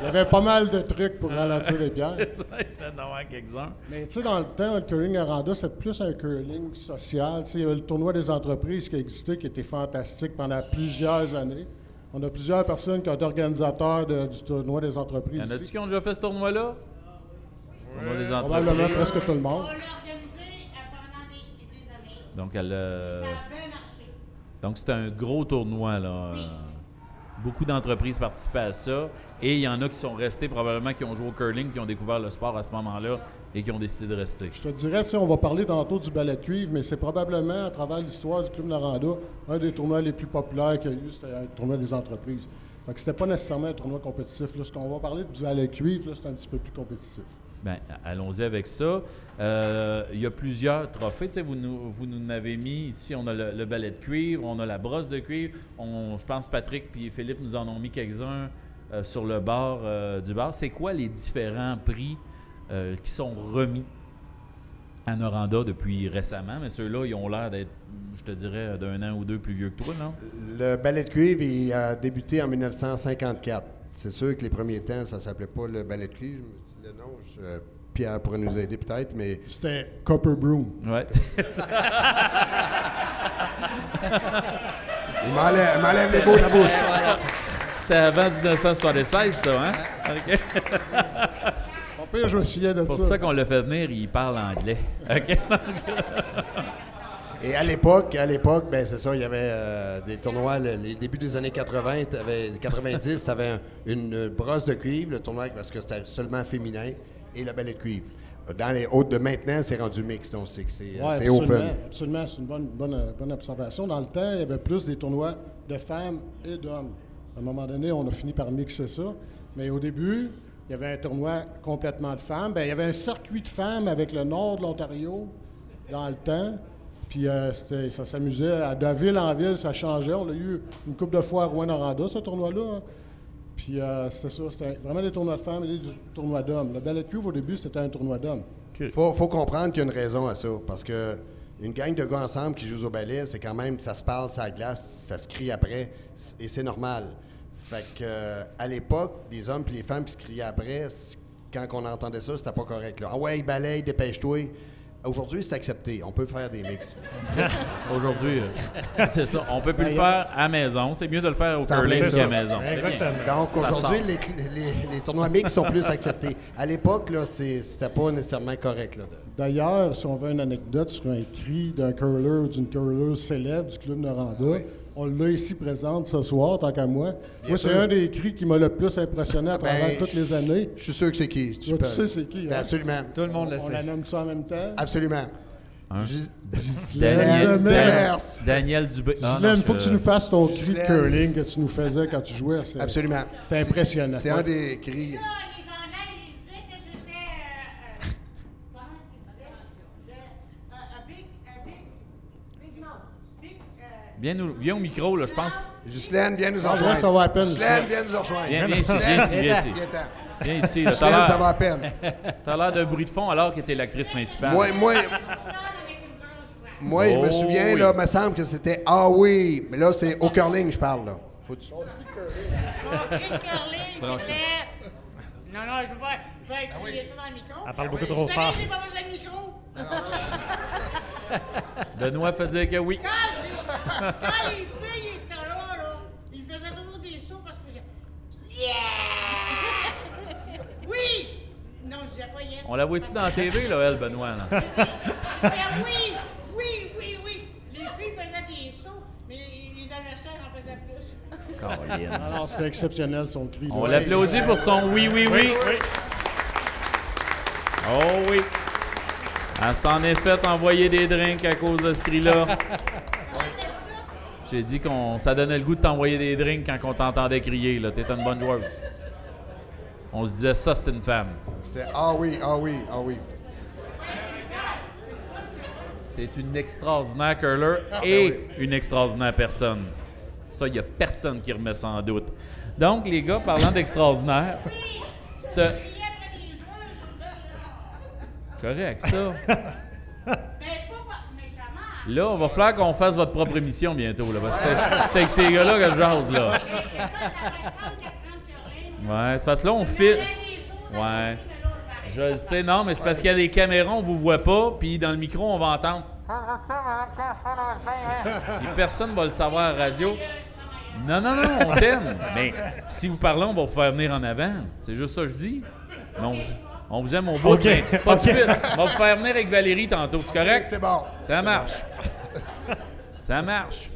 Il y avait pas mal de trucs pour ralentir les pierres. Ça, quelques-uns. Mais tu sais, dans le temps, le curling Aranda, c'était plus un curling social. Tu sais, il y avait le tournoi des entreprises qui existait, qui était fantastique pendant plusieurs années. On a plusieurs personnes qui ont été organisateurs de- du tournoi des entreprises. Y en a-tu qui ont déjà fait ce tournoi-là? On a des Probablement entreprises. presque tout le monde. On l'a organisé euh, pendant des, des années. Donc, elle, euh, Ça a bien marché. donc c'est un gros tournoi, là. Beaucoup d'entreprises participaient à ça. Et il y en a qui sont restés, probablement, qui ont joué au curling, qui ont découvert le sport à ce moment-là et qui ont décidé de rester. Je te dirais, si on va parler tantôt du ballet de cuivre, mais c'est probablement, à travers l'histoire du Club Noranda, un des tournois les plus populaires qu'il y a eu, c'était un tournoi des entreprises. Fait que c'était pas nécessairement un tournoi compétitif. Là, ce qu'on va parler du ballet de cuivre, là, c'est un petit peu plus compétitif. Ben, allons-y avec ça. Euh, il y a plusieurs trophées. Vous nous, vous nous avez mis ici. On a le, le balai de cuivre, on a la brosse de cuivre. Je pense Patrick et Philippe nous en ont mis quelques-uns euh, sur le bord euh, du bar. C'est quoi les différents prix qui sont remis à Noranda depuis récemment? Mais ceux-là, ils ont l'air d'être, je te dirais, d'un an ou deux plus vieux que toi, non? Le ballet de cuivre il a débuté en 1954. C'est sûr que les premiers temps, ça s'appelait pas le ballet de cuivre. Nom, je- Pierre pourrait nous aider peut-être, mais C'était Copper Broom. Ouais, ça. il m'enlève il m'enlève les mots de la bouche. C'était avant 1976, ça, hein? OK. Pas pire, je me souviens de C'est pour ça. ça qu'on l'a fait venir, il parle anglais. OK? Et à l'époque, à l'époque, ben c'est ça, il y avait euh, des tournois, le- les débuts des années 80, t'avais- 90, tu avais une brosse de cuivre, le tournoi, parce que c'était seulement féminin, et le ballet de cuivre. Dans les hautes de maintenant, c'est rendu mix, donc c'est Ouais, open. Absolument, c'est une bonne, bonne, bonne observation. Dans le temps, il y avait plus des tournois de femmes et d'hommes. À un moment donné, on a fini par mixer ça. Mais au début, il y avait un tournoi complètement de femmes. Ben, il y avait un circuit de femmes avec le nord de l'Ontario dans le temps. Puis euh, c'était- ça s'amusait. À- De ville en ville, ça changeait. On a eu une coupe de fois à Rouen-Noranda, ce tournoi-là. hein. Puis euh, c'était ça. C'était vraiment des tournois de femmes et des tournois d'hommes. Le ballet de cuivre, au début, c'était un tournoi d'hommes. faut, faut comprendre qu'il y a une raison à ça, parce que une gang de gars ensemble qui jouent au ballet, c'est quand même, ça se parle, ça glace, ça se crie après, et c'est normal. Fait que, euh, à l'époque, les hommes et les femmes qui se criaient après, quand on entendait ça, c'était pas correct. Là. Ah ouais, balaye, dépêche-toi. Aujourd'hui, c'est accepté. On peut faire des mix. Aujourd'hui, euh, c'est ça. On peut plus le faire à la maison. C'est mieux de le faire au curling qu'à la maison. Exactement. Donc aujourd'hui, les, cl- les- les tournois mix sont plus acceptés. À l'époque, là, c'était pas nécessairement correct. Là. D'ailleurs, si on veut une anecdote sur un cri d'un curler ou d'une curler célèbre du Club Noranda, on l'a ici présente ce soir, tant qu'à moi. moi, c'est un des cris qui m'a le plus impressionné à travers Ben, toutes les années. Je suis sûr que c'est qui. Toi, tu peux- sais c'est qui, Ben, hein? absolument. Tout le monde le On sait. la nomme ça en même temps. Absolument. Hein? Daniel. Daniel Dubé. Ah, il faut je- que tu nous fasses ton cri de curling que tu nous faisais quand tu jouais. Absolument. C'est impressionnant. C'est un des cris. Là, les Anglais, ils disaient que j'étais. euh, euh, comment ils disaient? De- un- un big. Un big. Big mouth. Big. euh, Viens, nous- viens au micro, là, je pense. Ghislaine, viens nous Ah, rejoindre. ça va à peine, ça. viens nous rejoindre. Viens, viens ici, viens ici, viens ici. Viens ici. là. Ça va à peine. T'as l'air d'un bruit de fond alors que t'es l'actrice principale. Moi, moi, voix. moi je me Oh, souviens, oui. là, me semble que c'était Ah oui. Mais là, c'est au curling, je parle. Là. Faut tu- de curling, c'était. Non, non, je veux pas. Ça dans le micro. Elle parle beaucoup trop savez, fort. j'ai pas besoin de micro. Benoît fait dire que oui. Quand, quand les filles étaient là, là, ils faisaient toujours des sauts parce que j'ai. Yeah! oui! Non, je disais pas yes. On la voit-tu dans la TV, là, elle, Benoît? Là? Oui! Oui, oui, oui! Les filles faisaient des sauts, mais les adversaires en faisaient plus. Alors, c'est exceptionnel son cri. On l'applaudit pour son oui, oui, oui. Oh oui. Elle s'en est fait envoyer des drinks à cause de ce cri-là. J'ai dit qu'on ça donnait le goût de t'envoyer des drinks quand on t'entendait crier. là. T'étais une bonne joueuse. On se disait ça, c'est une femme. C'était Ah oui, ah oui, ah oui. T'es une extraordinaire curler et une extraordinaire personne. Ça, il n'y a personne qui remet ça en doute. Donc, les gars, parlant d'extraordinaire, c'est Crier après des joueurs, correct, ça. mais pas pas- méchamment. Là, on va falloir qu'on fasse votre propre émission bientôt. Là, parce que c'est- avec ces gars-là que je jase, là. Ouais, c'est parce que là, on fait. Ouais. Je le sais, non, mais c'est parce qu'il y a des caméras, on vous voit pas, puis dans le micro, on va entendre. Et personne va le savoir à la radio. Non, non, non, on t'aime. Mais si vous parlez, on va vous faire venir en avant. C'est juste ça que je dis. Mais on, vous- on vous aime au bout, Ok, mais pas de suite. On va vous faire venir avec Valérie tantôt. C'est correct? C'est bon. Ça marche. Ça marche.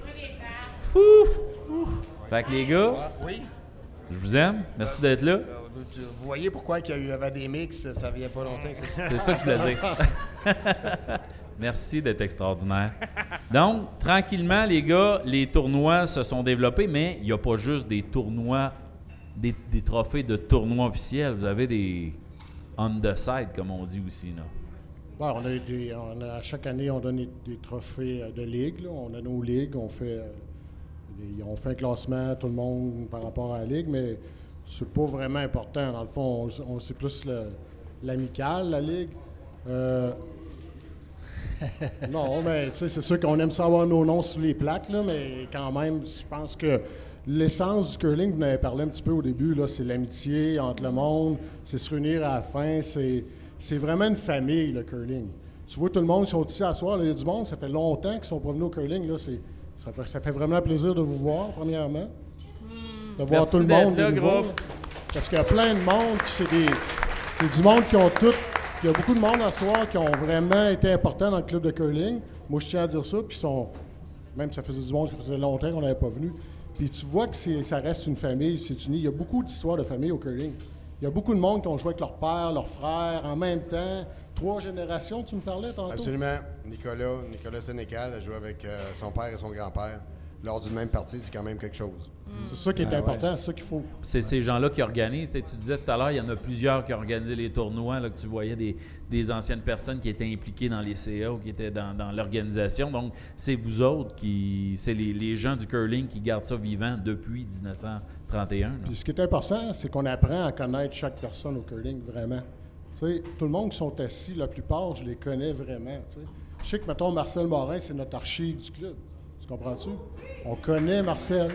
Fouf! Fait que les gars, Oui. je vous aime. Merci d'être là. Euh, Vous, voyez pourquoi il y a eu avant des mix, ça vient pas longtemps. c'est ça? C'est ça que je voulais dire. Merci d'être extraordinaire. Donc, tranquillement, les gars, les tournois se sont développés, mais il n'y a pas juste des tournois, des, des trophées de tournois officiels. Vous avez des on the side, comme on dit aussi. Là. Bon, on a des, on a- à chaque année, on donne des, trophées euh, de ligue. là. On a nos ligues, on fait, euh, on fait un classement, tout le monde par rapport à la ligue, mais c'est pas vraiment important. Dans le fond, on, c'est plus l'amical, la ligue. Euh, non, mais tu sais, c'est sûr qu'on aime savoir nos noms sur les plaques, là, mais quand même, je pense que l'essence du curling, vous en avez parlé un petit peu au début, là, c'est l'amitié entre le monde, c'est se réunir à la fin, c'est, c'est vraiment une famille, le curling. Tu vois, tout le monde qui sont ici à soir, il y a du monde, ça fait longtemps qu'ils sont pas venus au curling, là, c'est, ça, fait, ça fait vraiment plaisir de vous voir, premièrement. De voir Merci tout le monde. là, là. Parce qu'il y a plein de monde qui c'est des. C'est du monde qui ont tout. Il y a beaucoup de monde à soir qui ont vraiment été importants dans le club de curling. Moi, je tiens à dire ça. Puis ils sont. Même ça faisait du monde qui faisait longtemps qu'on n'avait pas venu. Puis tu vois que ça reste une famille, c'est uni. Il y a beaucoup d'histoires de famille au curling. Il y a beaucoup de monde qui ont joué avec leur père, leur frère, en même temps. Trois générations, tu me parlais tantôt? Absolument. Nicolas, Nicolas Sénécal a joué avec euh, son père et son grand-père. Lors d'une même partie, c'est quand même quelque chose. C'est ça qui est Ah ouais. important, c'est ça qu'il faut. C'est ces gens-là qui organisent. Tu sais, tu disais tout à l'heure, il y en a plusieurs qui organisaient les tournois, là, que tu voyais des, des anciennes personnes qui étaient impliquées dans les CA ou qui étaient dans, dans l'organisation. Donc, c'est vous autres qui. C'est les, les gens du curling qui gardent ça vivant depuis 1931. là. Puis ce qui est important, c'est qu'on apprend à connaître chaque personne au curling, vraiment. Tu sais, tout le monde qui sont assis, la plupart, je les connais vraiment. tu sais. Je sais que, mettons, Marcel Morin, c'est notre archive du club. Tu comprends-tu? On connaît Marcel.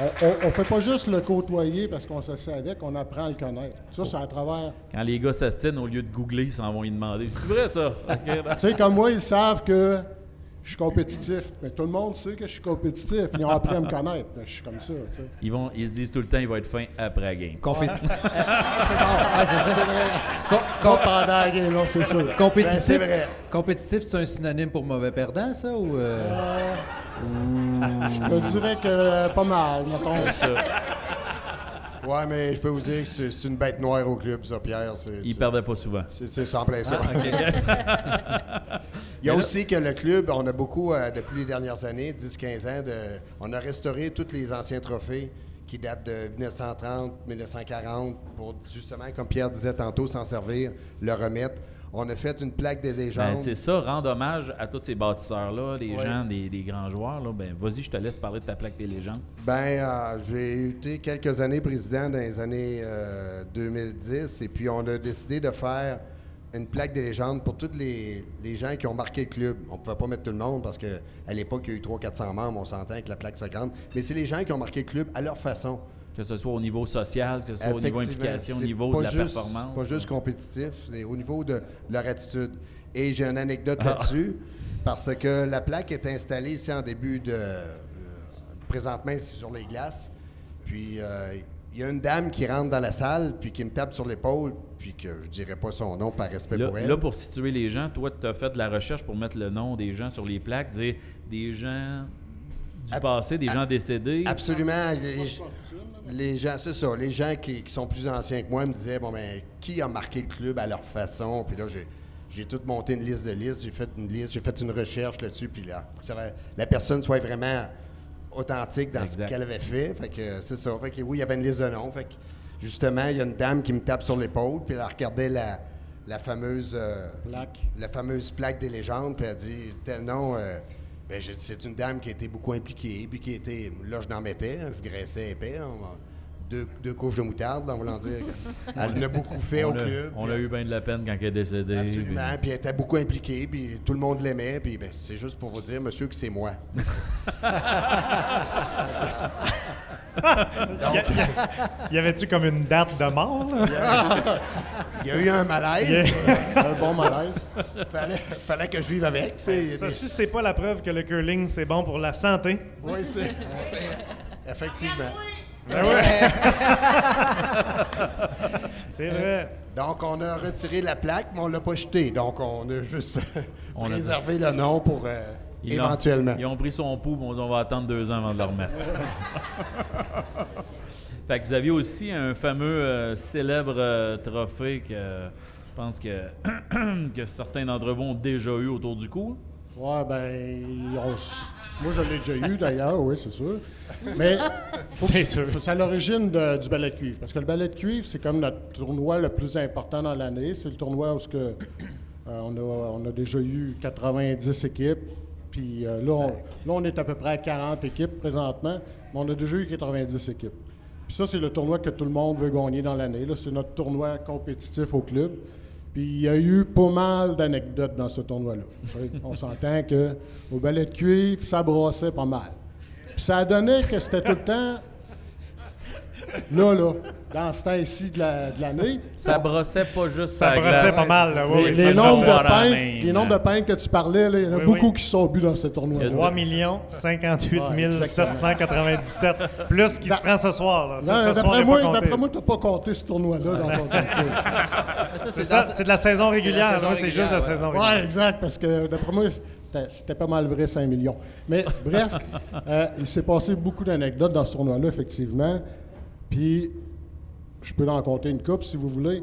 On, on fait pas juste le côtoyer parce qu'on s'assied avec, on apprend à le connaître. Ça, c'est à travers. Quand les gars s'astinent, au lieu de googler, ils s'en vont y demander. C'est vrai, ça? Tu sais, comme moi, ils savent que je suis compétitif. Mais tout le monde sait que je suis compétitif. Ils ont appris à me connaître. Je suis comme ça. Ils, vont, ils se disent tout le temps, il va être fin après la game. Compétitif. c'est bon. C'est ça. Com- c'est sûr. Compétitif, c'est vrai. compétitif, c'est un synonyme pour mauvais perdant, ça? Ou, euh, Je te dirais que euh, pas mal, mettons. Ouais, mais je peux vous dire que c'est une bête noire au club, ça, Pierre. C'est- perdaient pas souvent. C'est c'est ça en plein ça. Ah, Il y a Mais là- aussi que le club, on a beaucoup, euh, depuis les dernières années, 10-15 ans, de, on a restauré tous les anciens trophées qui datent de 1930, 1940, pour justement, comme Pierre disait tantôt, s'en servir, le remettre. On a fait une plaque des Ben, légendes. c'est ça, rendre hommage à tous ces bâtisseurs-là, les Ouais. gens, des, des grands joueurs. Là. Ben, vas-y, je te laisse parler de ta plaque des légendes. Ben, euh, j'ai été quelques années président dans les années euh, 2010 et puis on a décidé de faire une plaque des légendes pour tous les, les gens qui ont marqué le club. On ne pouvait pas mettre tout le monde parce qu'à l'époque, il y a eu 300-400 membres, on s'entend que la plaque soit grande. Mais c'est les gens qui ont marqué le club à leur façon. Que ce soit au niveau social, que ce soit au niveau implication, au c'est niveau de la juste- performance. Pas juste compétitif, c'est au niveau de leur attitude. Et j'ai une anecdote Ah. là-dessus, parce que la plaque est installée ici en début de. euh, présentement, c'est sur les glaces. Puis euh, il y a une dame qui rentre dans la salle, puis qui me tape sur l'épaule, puis que je dirais pas son nom par respect Là, pour elle. là, pour situer les gens, toi, tu as fait de la recherche pour mettre le nom des gens sur les plaques, dire des gens du passé, des gens décédés. Absolument. Les, les gens, c'est ça, les gens qui, qui sont plus anciens que moi me disaient, bon, ben, qui a marqué le club à leur façon? Puis là, j'ai, j'ai tout monté une liste de listes, j'ai fait une liste, j'ai fait une recherche là-dessus, puis là, pour que ça va- la personne soit vraiment authentique dans Exact. ce qu'elle avait fait. Fait que c'est ça. Fait que oui, il y avait une liste de noms. Fait que justement, il y a une dame qui me tape sur l'épaule, puis elle regardait la, la fameuse euh, Plaque. la fameuse plaque des légendes, puis elle dit tel nom. euh, ben, j'ai dit, c'est une dame qui a été beaucoup impliquée, puis qui était. Là, je n'en mettais, je graissais épais, là, deux, deux couches de moutarde, en voulant dire. Elle en a beaucoup fait on au a, club. on puis- a eu bien de la peine quand elle est décédée. Absolument. Puis elle était beaucoup impliquée, puis tout le monde l'aimait, puis ben, c'est juste pour vous dire, monsieur, que c'est moi. Y a- y avait-tu comme une date de mort? là? Il y a eu un malaise. Yeah. Un bon malaise. fallait, fallait que je vive avec. tu sais, il y a Ça, des- si c'est pas la preuve que le curling, c'est bon pour la santé. Oui, c'est. Effectivement. Ben ouais. c'est vrai. Donc, on a retiré la plaque, mais on l'a pas jeté. Donc, on a juste On a- préservé le nom pour euh, Ils éventuellement. Ils ont pris son pouls, mais on va attendre deux ans avant de le remettre. fait que vous aviez aussi un fameux euh, célèbre euh, trophée que je pense que, que certains d'entre vous ont déjà eu autour du cou. Ouais, ben, on moi je l'ai déjà eu d'ailleurs, oui, c'est sûr. Mais C'est sûr. à l'origine du ballet de cuivre. Parce que le ballet de cuivre, c'est comme notre tournoi le plus important dans l'année. C'est le tournoi où ce que, euh, on, a, on a déjà eu 90 équipes. Puis euh, là, on, là, on est à peu près à 40 équipes présentement, mais on a déjà eu 90 équipes. Puis ça, c'est le tournoi que tout le monde veut gagner dans l'année. là. C'est notre tournoi compétitif au club. Puis il y a eu pas mal d'anecdotes dans ce tournoi-là. On s'entend que au ballet de cuivre, ça brossait pas mal. Puis ça a donné que c'était tout le temps là, là, dans ce temps-ci de la- de l'année. Ça brossait pas juste Ça sa brossait glace. pas mal, là, oui, les, oui, les nombres de main, les nombres de peintes que tu parlais, là, il y en a Oui, beaucoup oui. qui sont bu dans ce tournoi-là. 3 58 Ouais, 797. Plus qui se prend ce soir. Là. Ça, Non, ce soir D'après moi, pas compté. d'après moi, tu n'as pas compté ce tournoi-là dans ton. C'est ça, c'est de la saison régulière. saison là, C'est juste de la régulière, saison Oui, régulière. exact, parce que d'après moi, c'était- c'était pas mal vrai 5 millions. Mais bref, euh, il s'est passé beaucoup d'anecdotes dans ce tournoi-là, effectivement. Puis, je peux en compter une coupe si vous voulez.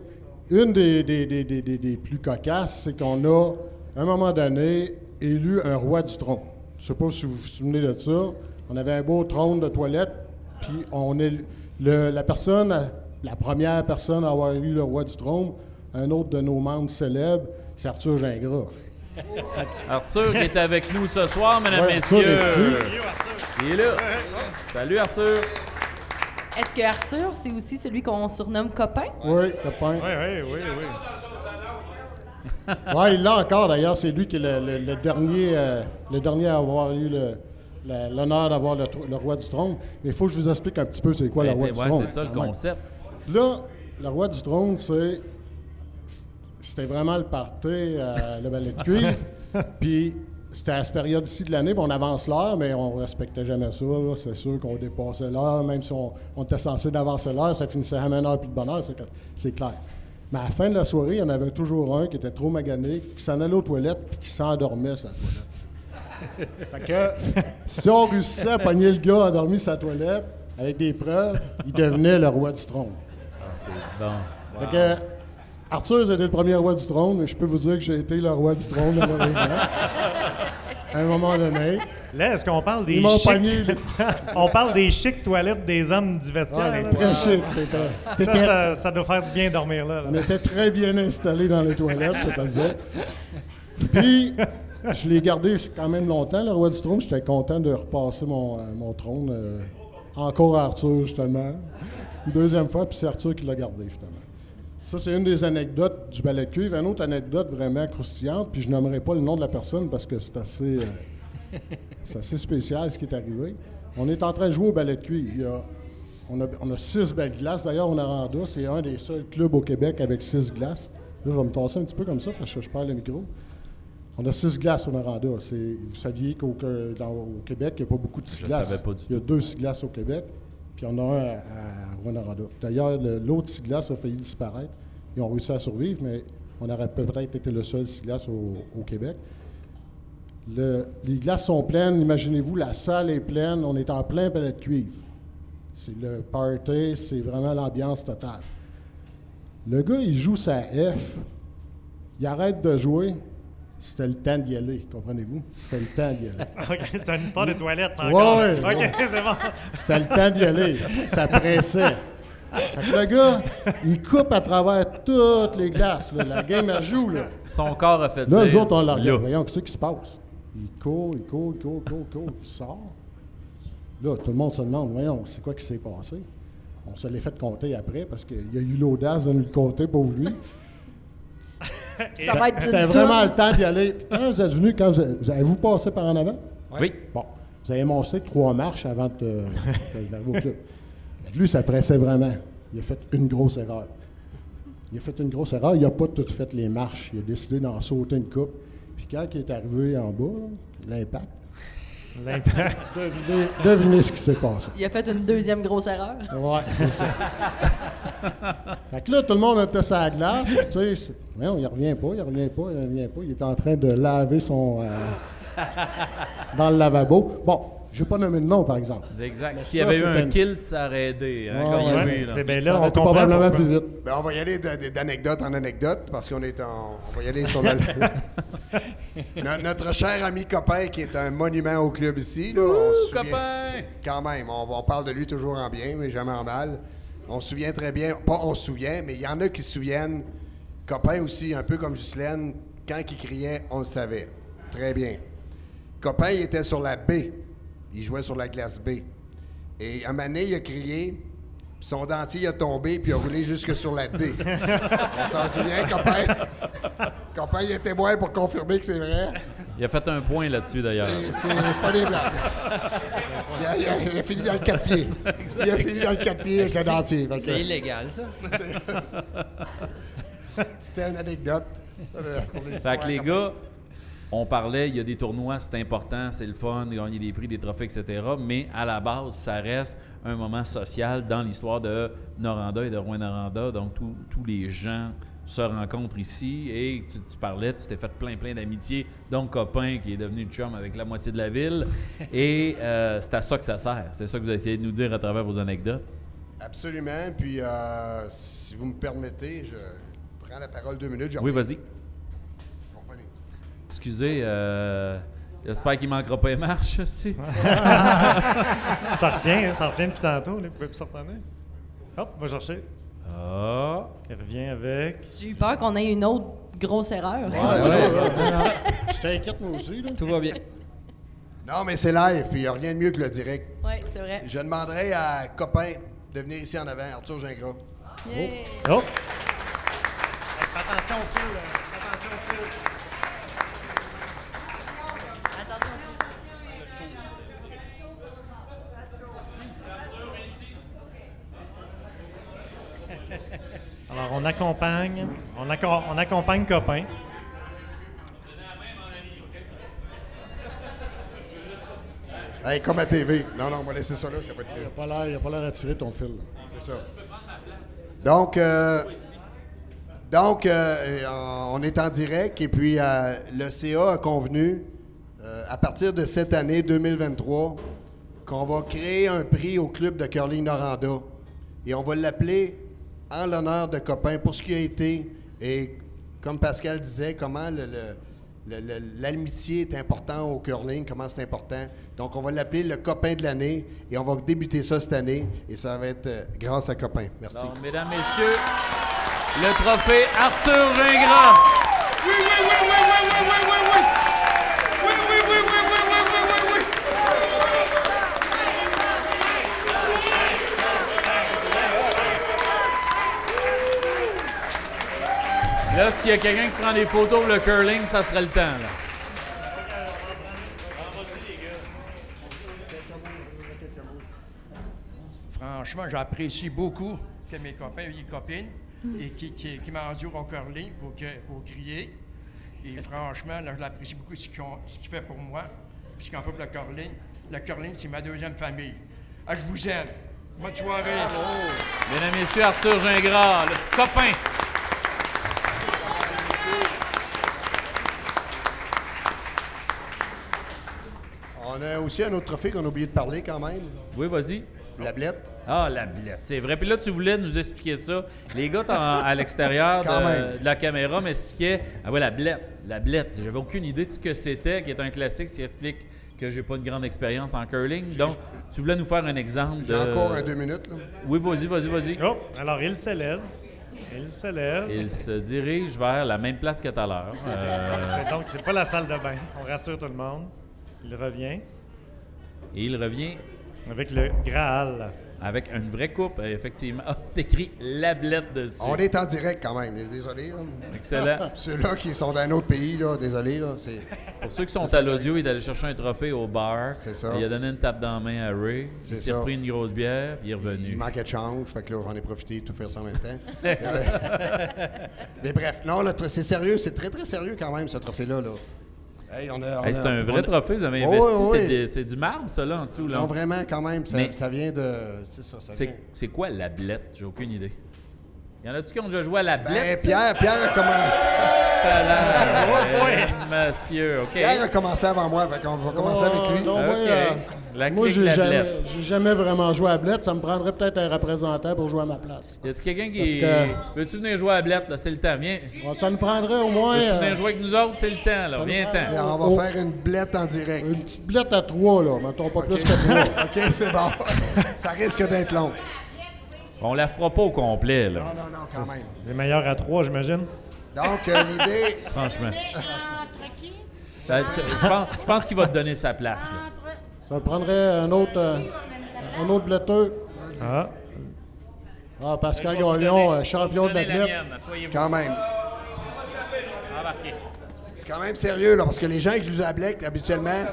Une des, des- des- des- plus cocasses, c'est qu'on a, à un moment donné, élu un roi du trône. Je ne sais pas si vous vous souvenez de ça. On avait un beau trône de toilette, puis on est le- la personne, la première personne à avoir eu le roi du trône, un autre de nos membres célèbres, c'est Arthur Gingras. Arthur qui est avec nous ce soir, mesdames, Ouais, Arthur messieurs. est ici. Il est là. Salut Arthur. Est-ce que Arthur, c'est aussi celui qu'on surnomme copain? Oui, copain. Oui, oui, oui, oui. Oui, il l'a encore d'ailleurs. C'est lui qui est le, le- le dernier, euh, le dernier à avoir eu le- l'honneur d'avoir le, le roi du trône. Mais il faut que je vous explique un petit peu c'est quoi le Ben, roi du ouais, trône. c'est ça le concept. Là, le roi du trône, c'est. C'était vraiment le party, euh, le ballet de cuivre. Puis c'était à cette période-ci de l'année, puis on avance l'heure, mais on respectait jamais ça. C'est sûr qu'on dépassait l'heure, même si on, on était censé d'avancer l'heure, ça finissait à une heure plus de c'est, que- c'est clair. Mais à la fin de la soirée, il y en avait toujours un qui était trop magané, qui s'en allait aux toilettes, puis qui s'endormait sur la toilette. fait que si on réussissait à pogner le gars endormi sur la toilette, avec des preuves, il devenait le roi du trône. Ah, c'est bon. Fait que, Arthur, c'était le premier roi du trône, mais je peux vous dire que j'ai été le roi du trône, à un moment donné. Là, est-ce qu'on parle des chics... On parle des chics toilettes des hommes du vestiaire. Ouais, très chic. c'était- Ça, ça, ça doit faire du bien dormir là. là. On était très bien installés dans les toilettes, je te dire. Puis, je l'ai gardé quand même longtemps, le roi du trône. J'étais content de repasser mon, euh, mon trône euh, encore à Arthur, justement. Une deuxième fois, puis c'est Arthur qui l'a gardé, finalement. Ça, c'est une des anecdotes du ballet de cuivre. Une autre anecdote vraiment croustillante, puis je nommerai pas le nom de la personne parce que c'est assez, euh, assez spécial ce qui est arrivé. On est en train de jouer au ballet de cuivre. Il y a- on, a, on a six belles glaces. D'ailleurs, on a c'est un des seuls clubs au Québec avec six glaces. Là, je vais me tasser un petit peu comme ça parce que je perds le micro. On a six glaces au Noranda. C'est- Vous saviez qu'au Québec, il n'y a pas beaucoup de six Je glaces. savais pas du Il y a deux six glaces au Québec, puis il y en a un à, à Rwanda. D'ailleurs, le- l'autre six glaces a failli disparaître. Ils ont réussi à survivre, mais on aurait peut-être été le seul six glaces au, au Québec. Le- les glaces sont pleines. Imaginez-vous, la salle est pleine. On est en plein palais de cuivre. C'est le party, c'est vraiment l'ambiance totale. Le gars, il joue sa F. Il arrête de jouer. C'était le temps d'y aller, comprenez-vous? C'était le temps d'y aller. OK, c'est une histoire de toilette, ça Ouais, encore. ouais. OK, c'est bon. C'était le temps d'y aller. Ça pressait. Fait que le gars, il coupe à travers toutes les glaces. là. La game, elle joue. Là, Son corps a fait là dire. nous autres, on la regarde. Voyons, qu'est-ce qui se passe? Il court, il court, il court, il court, il court, il sort. Là, tout le monde se demande, voyons, c'est quoi qui s'est passé? On se l'est fait compter après parce qu'il a eu l'audace de nous le compter pour lui. Ça va être C'était vraiment le temps d'y aller. Quand vous êtes venu, quand vous, avez- vous avez-vous passé par en avant? Oui. Bon, vous avez monté trois marches avant de, Lui, ça pressait vraiment. Il a fait une grosse erreur. Il a fait une grosse erreur. Il n'a pas tout fait les marches. Il a décidé d'en sauter une coupe. Puis quand il est arrivé en bas, l'impact, L'impact. devinez, devinez ce qui s'est passé. Il a fait une deuxième grosse erreur. Ouais, c'est ça. fait que là, tout le monde était sur la glace. Tu sais, c'est- non, il revient pas, il revient pas, il revient pas. Il est en train de laver son. euh, dans le lavabo. Bon, j'ai pas nommé de nom, par exemple. C'est exact. Mais S'il y avait eu un kilt, ça aurait aidé. Hein, Ouais, ouais. là. C'est bien là, on comprend probablement plus vite. Ben, on va y aller d'anecdote en anecdote parce qu'on est en. On va y aller sur le. No- notre cher ami copain qui est un monument au club ici. Là, on souvient- Copain! Quand même, on, on parle de lui toujours en bien, mais jamais en mal. On se souvient très bien, pas on se souvient, mais il y en a qui se souviennent. Copain aussi, un peu comme Ghislaine, quand il criait, on le savait. Très bien. Copain, il était sur la B. Il jouait sur la glace B. Et un moment donné, il a crié, puis son dentier a tombé, puis il a roulé jusque sur la D. on s'en souvient, copain. Copain, il est témoin pour confirmer que c'est vrai. Il a fait un point là-dessus, d'ailleurs. C'est- pas des blagues. Il a, il a- il a fini dans le 4 pieds. Il a fini dans le 4 pieds avec le dentier. C'est illégal, ça. C'était une anecdote. Fait que les gars, on parlait, il y a des tournois, c'est important, c'est le fun, gagner des prix, des trophées, etc. Mais à la base, ça reste un moment social dans l'histoire de Noranda et de Rouen-Noranda. Donc, tous- tous les gens se rencontrent ici et tu, tu parlais, tu t'es fait plein, plein d'amitiés, donc copain qui est devenu chum avec la moitié de la ville. Et euh, c'est à ça que ça sert. C'est ça que vous essayez de nous dire à travers vos anecdotes. Absolument. Puis, euh, si vous me permettez, je prends la parole deux minutes. je Oui, vas-y. Excusez, euh, j'espère qu'il manquera pas les marches. aussi. ça retient, ça retient depuis tantôt. Là, vous pouvez plus s'en retenir. Hop, va chercher. Ah. Il revient avec. J'ai eu peur qu'on ait une autre grosse erreur. Je t'inquiète, moi aussi. Là. Tout va bien. Non, mais c'est live, puis il n'y a rien de mieux que le direct. Oui, c'est vrai. Je demanderai à copain de venir ici en avant, Arthur Gingras. Yeah. Oh! Attention au fil. Attention au fil. Attention. Alors, on accompagne, on, acco- on accompagne copain. Hey, comme à TV. Non, non, on va laisser ça là, ça va être Il mieux. n'a pas l'air- il a pas l'air à tirer ton fil. là. C'est ça. Donc, euh, donc euh, on est en direct et puis euh, le CA a convenu, euh, à partir de cette année 2023, qu'on va créer un prix au club de curling Noranda. Et on va l'appeler en l'honneur de Copain pour ce qui a été. Et comme Pascal disait, comment l'amitié est important au curling, comment c'est important. Donc, on va l'appeler le copain de l'année et on va débuter ça cette année et ça va être euh, grâce à Copain. Merci. Donc, mesdames, messieurs, le trophée Arthur Gingras. Oui, oui, oui, oui, oui, oui, oui, oui, oui. Oui, oui, oui, oui, oui, oui, oui, oui, oui. Là, s'il y a quelqu'un qui prend des photos pour le curling, ça serait le temps. Là. Franchement, j'apprécie beaucoup que mes copains et copines et qui, qui, qui m'endurent au curling pour, que- pour crier. Et franchement, là, je l'apprécie beaucoup ce qu'il fait pour moi, puis ce qu'on fait pour le curling. Le curling, c'est ma deuxième famille. Ah, je vous aime. Bonne soirée. Mesdames, messieurs, Arthur Gingras, le copain. On a aussi un autre trophée qu'on a oublié de parler quand même. Oui, vas-y. La blette. Ah, la blette, c'est vrai. Puis là, tu voulais nous expliquer ça. Les gars à l'extérieur de, la caméra m'expliquaient Ah ouais, la blette. La blette. J'avais aucune idée de ce que c'était, qui est un classique, qui explique que j'ai pas une grande expérience en curling. Donc, tu voulais nous faire un exemple J'ai de. encore un deux minutes. Là. Oui, vas-y, vas-y, vas-y. Oh, alors il se lève. Il se lève. Il se dirige vers la même place que tout à l'heure. Euh, C'est donc, c'est pas la salle de bain. On rassure tout le monde. Il revient et il revient avec le Graal. Avec une vraie coupe, effectivement. Ah, c'est écrit Lablette dessus. On est en direct quand même, désolé. là. Excellent. Ceux-là qui sont d'un autre pays, là, désolé. Là, c'est... Pour ceux qui sont c'est à l'audio, il est allé chercher un trophée au bar. C'est ça. Il a donné une tape dans la main à Ray. C'est Il s'est ça. repris une grosse bière, puis il est revenu. Il manquait de change, fait que là, j'en ai profité de tout faire ça en même temps. Mais bref, non, c'est sérieux, c'est très, très sérieux quand même, ce trophée-là. Là. Hey, Hey, c'est un vrai a- trophée, vous avez Oh, investi. oui, c'est, oui. des- c'est du marbre, ça, là, en dessous. Là. Non, vraiment, quand même, ça, Mais- ça vient de... C'est ça, ça C'est, vient... c'est quoi la blette? J'ai aucune idée. Y en a-tu qui ont déjà joué à la Ben, blette? Pierre, Pierre, a commen- Voilà, Monsieur, OK. Pierre a commencé avant moi, fait qu'on va commencer avec lui. Non, moi, OK. euh, La moi, clique j'ai la jamais, blette. j'ai jamais vraiment joué à Blette. Ça me prendrait peut-être un représentant pour jouer à ma place. Y a-tu quelqu'un Parce qui. que- Veux-tu venir jouer à la blette, là? C'est le temps, viens. Bon, ça nous prendrait au moins Veux-tu euh, venir jouer avec nous autres? C'est le temps, là. ça Viens-t'en. On va Oh. faire une blette en direct. une petite Blette à trois, là. Mettons pas plus que trois. OK, c'est bon. ça risque d'être long. On la fera pas au complet, là. Non, non, non, quand même. C'est meilleur à trois, j'imagine. Donc, euh, l'idée... Franchement. Entre qui? Ça- ça- je pense, qu'il va te donner sa place. là. Ça prendrait un autre, euh, un autre bletteux. Ah. Ah, Pascal Gagnon, euh, champion de la blette. Quand même. C'est quand même sérieux, là, parce que les gens qui jouent à Black, habituellement,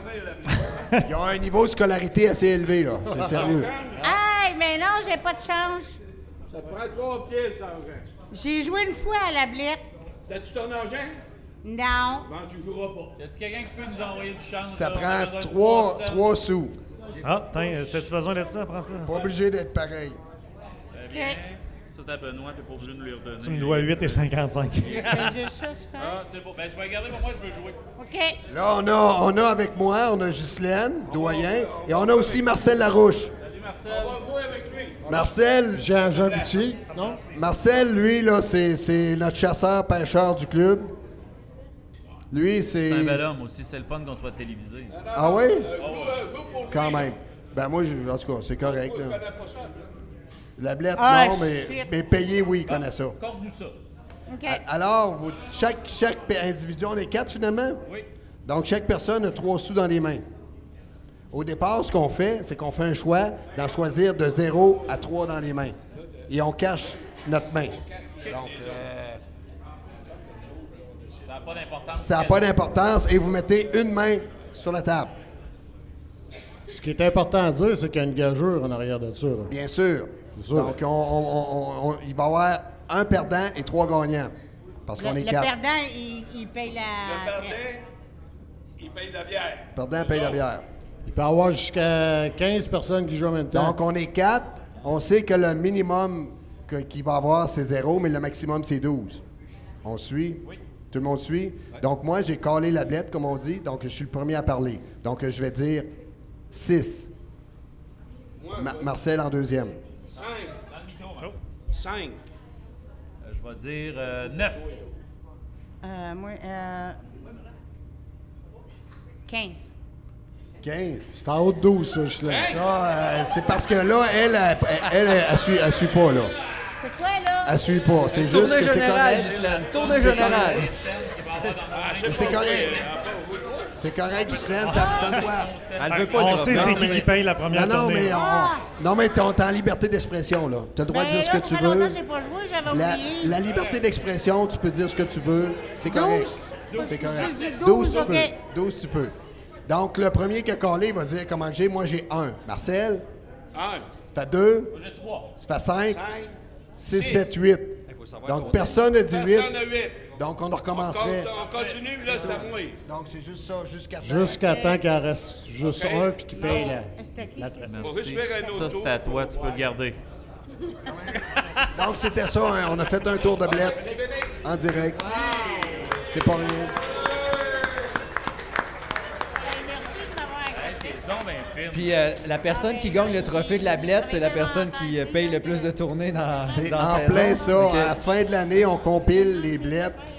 ils ont un niveau de scolarité assez élevé, là. C'est sérieux. Hey, mais non, j'ai pas de change. Ça te prend trois pièces, Sargent. J'ai joué une fois à la blette. T'as-tu ton argent? Non. Non, tu joueras pas. Y a-tu quelqu'un qui peut nous envoyer du change? Ça prend besoin de trois, cents. trois sous. Ah, tiens, t'as-tu besoin de ça? Prends ça? Pas obligé d'être pareil. Très bien. Ça, t'as Benoît, t'es pas obligé de lui redonner. Tu me dois 8 et 55. J'ai juste ça, c'est Ah, c'est bon. Ben, je vais regarder, mais moi, je veux jouer. OK. Là, on a, on a avec moi, on a Ghislaine, doyen, et on a aussi Marcel Larouche. Salut, Marcel. On va jouer avec lui. Marcel, Jean, Jean Boutier, non? Marcel, lui, là, c'est, c'est notre chasseur-pêcheur du club. Lui, c'est... C'est un bel homme aussi. C'est le fun qu'on soit télévisé. Ah oui? Lui. Quand même. Ben moi, je- en tout cas, c'est correct, là. La blette, Ah, non, mais, mais payer, oui, il connaît ça. Alors, vous- chaque, chaque individu, on est quatre finalement? Oui. Donc, chaque personne a trois sous dans les mains. Au départ, ce qu'on fait, c'est qu'on fait un choix d'en choisir de 0 à 3 dans les mains. Et on cache notre main. Donc, euh, Ça n'a pas d'importance. ça n'a pas d'importance et vous mettez une main sur la table. Ce qui est important à dire, c'est qu'il y a une gageure en arrière de ça. là. Bien sûr. Donc, on- on- on- on- il va y avoir un perdant et trois gagnants. Parce Le, qu'on est le quatre. perdant, il, il paye Le la... perdant, il paye de la bière. Le perdant paye la bière. Il peut y avoir jusqu'à 15 personnes qui jouent en même temps. Donc, on est quatre. On sait que le minimum qu'il va avoir, c'est zéro, mais le maximum, c'est 12. On suit? Tout le monde suit? Donc, moi, j'ai collé la blette, comme on dit. Donc, je suis le premier à parler. Donc, je vais dire 6. Marcel en deuxième. Cinq. Dans le micro, Marcel. Cinq. Euh, je vais dire euh, 9. Euh, moi, euh... 15. 15. C'est en haut de 12, ça, je. Ça, euh, c'est parce que là, elle, elle, elle, elle, elle suit, elle suit pas, là. C'est quoi, là? Elle suit pas. C'est juste Tournée que c'est générale, correct. Tournée C'est générale. c'est correct. C'est correct, Ghislaine, t'as t'as droit. Elle veut pas On sait c'est Non, qui mais- qui paye la première Non, non, mais, on- non, mais t'es en liberté d'expression, là. T'as le droit de Ben dire ce que tu veux. que j'ai pas joué, j'avais La, oublié. la liberté d'expression, tu peux dire ce que tu veux. C'est correct. C'est correct. J'ai dit 12, 12, tu peux. 12, tu peux. Donc, le premier qui a collé va dire comment j'ai. Moi, j'ai un. Marcel, Un. ça fait deux. J'ai 3. Ça fait cinq. Cinq. 6, 7, 8. faut savoir Donc, personne n'a dit 8. Personne n'a huit. Donc, on en On, recommencerait. on continue, là, c'est à moi. Donc, c'est juste ça, jusqu'à temps. Jusqu'à temps qu'il en reste juste un puis qu'il paye la. Qui, la autre Ça, c'est à toi. Tu peux le garder. Donc, c'était ça. hein. On a fait un tour de blette en direct. C'est pas rien. Merci de m'avoir accepté. Fine. Puis euh, la personne qui gagne le trophée de la blette, c'est la personne qui euh, paye le plus de tournées dans, C'est dans en plein ça. À la fin de l'année, on compile les blettes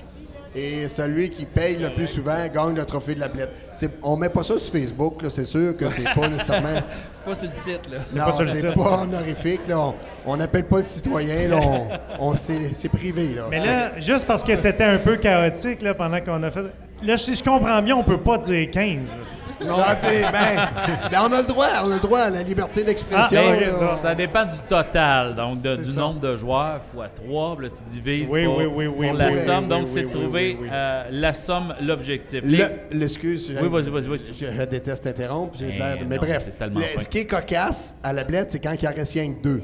et celui qui paye le plus souvent gagne le trophée de la blette. C'est- On met pas ça sur Facebook, là, c'est sûr que c'est pas nécessairement. C'est pas sur le site, là. Non, pas c'est site. pas honorifique. Là. On n'appelle pas le citoyen. Là. On, on- c'est, c'est privé. Là. Mais C'est- là, juste parce que c'était un peu chaotique là, pendant qu'on a fait. Là, si je comprends bien, on peut pas dire 15. là. Non, t'es- ben, ben, on a le droit, on a le droit à la liberté d'expression. Ah, ben, ça dépend du total, donc de- du ça. nombre de joueurs fois 3. Là, tu divises Oui, pour, oui, oui, oui, pour la oui, somme. oui, donc, oui, c'est oui, de trouver oui, oui. euh, la somme, l'objectif. Les- Le- L'excuse. Oui, vas-y, vas-y, vas-y. Je, je déteste interrompre. j'ai Eh l'air de- mais non, bref, le- ce qui est cocasse à la blette, c'est quand il en reste rien que deux.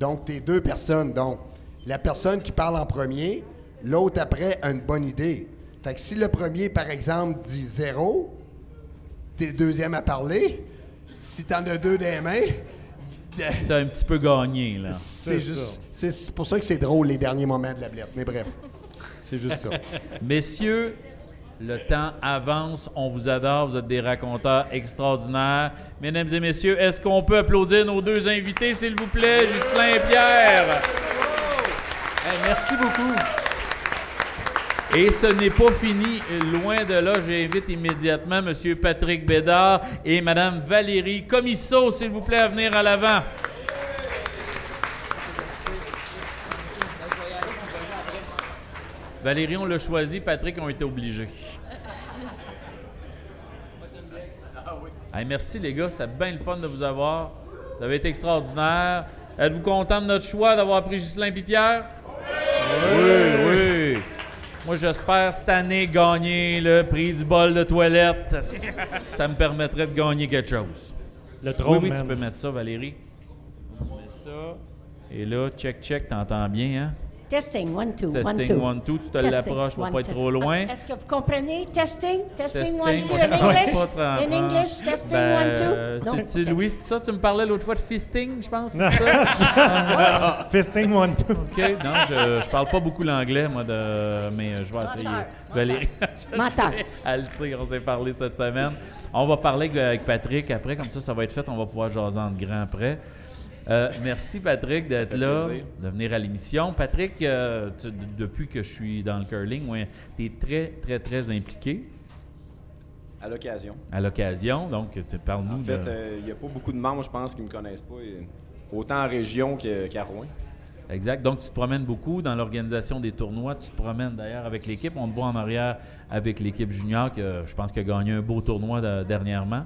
Donc, t'es deux personnes. Donc, la personne qui parle en premier, l'autre après a une bonne idée. Fait que si le premier, par exemple, dit zéro, t'es le deuxième à parler. Si t'en as deux les mains, T'as un petit peu gagné, là. c'est juste. C'est c'est pour ça que c'est drôle les derniers moments de la blette. Mais bref, c'est juste ça. Messieurs, le temps avance. On vous adore. Vous êtes des raconteurs extraordinaires. Mesdames et messieurs, est-ce qu'on peut applaudir nos deux invités, s'il vous plaît, Ghislain et Pierre? merci beaucoup. Et ce n'est pas fini, loin de là. J'invite immédiatement M. Patrick Bédard et Mme Valérie Comisso, s'il vous plaît, à venir à l'avant. Valérie, on l'a choisi. Patrick, on été obligés. Hey, merci, les gars. C'était bien le fun de vous avoir. Vous avez été extraordinaire. Êtes-vous content de notre choix d'avoir pris Ghislain et Pierre? Oui, oui. Moi, j'espère cette année gagner le prix du bol de toilette. Ça me permettrait de gagner quelque chose. Le trône, Oui, oui, tu peux mettre ça, Valérie. Tu mets ça. Et là, check, check, t'entends bien, hein? Testing, one, two, one, Testing, two. one, two. Tu te Testing, l'approches pour one, pas être trop loin. Ah, Est-ce que vous comprenez? Testing, testing, Testing, one, two. In English? pas trop In en- English, testing, Ben, one, euh, two. Non? C'est-tu. Louis, c'est ça? Tu me parlais l'autre fois de fisting, je pense, c'est ça? Fisting one, two. OK, non, je, je parle pas beaucoup l'anglais, moi, de, mais euh, je vais essayer. Valérie, je Menteur. sais, elle sait, on s'est parlé cette semaine. On va parler avec, avec Patrick après, comme ça, ça va être fait, on va pouvoir jaser en grand après. Euh, merci Patrick d'être là, plaisir. de venir à l'émission. Patrick, euh, tu- depuis que je suis dans le curling, tu es très, très, très impliqué À l'occasion. à l'occasion. Donc, tu parles-nous En fait, de... il n'y a pas beaucoup de membres, je pense, qui me connaissent pas, autant en région que- qu'à Rouen. Exact. Donc, tu te promènes beaucoup dans l'organisation des tournois. Tu te promènes d'ailleurs avec l'équipe. On te voit en arrière avec l'équipe junior, qui, a- je pense, qui a gagné un beau tournoi de- dernièrement.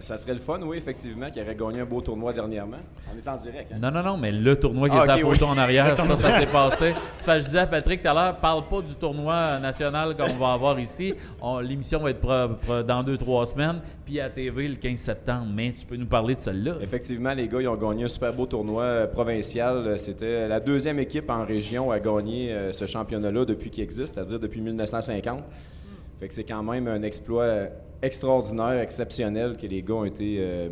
Ça serait le fun, oui, effectivement, qui aurait gagné un beau tournoi dernièrement. On est en direct, hein? Non, non, non, mais le tournoi qui Ah, est sa ok, photo oui. en arrière, ça, ça s'est passé. C'est parce que je disais à Patrick tout à l'heure, parle pas du tournoi national qu'on va avoir ici. On- L'émission va être pro- pro- dans deux, trois semaines, puis à TV le 15 septembre. Mais tu peux nous parler de celle-là. Effectivement, les gars, ils ont gagné un super beau tournoi euh, provincial. Euh, C'était la deuxième équipe en région à gagner euh, ce championnat-là depuis qu'il existe, c'est-à-dire depuis 1950. Fait que c'est quand même un exploit extraordinaire, exceptionnel que les gars ont été euh,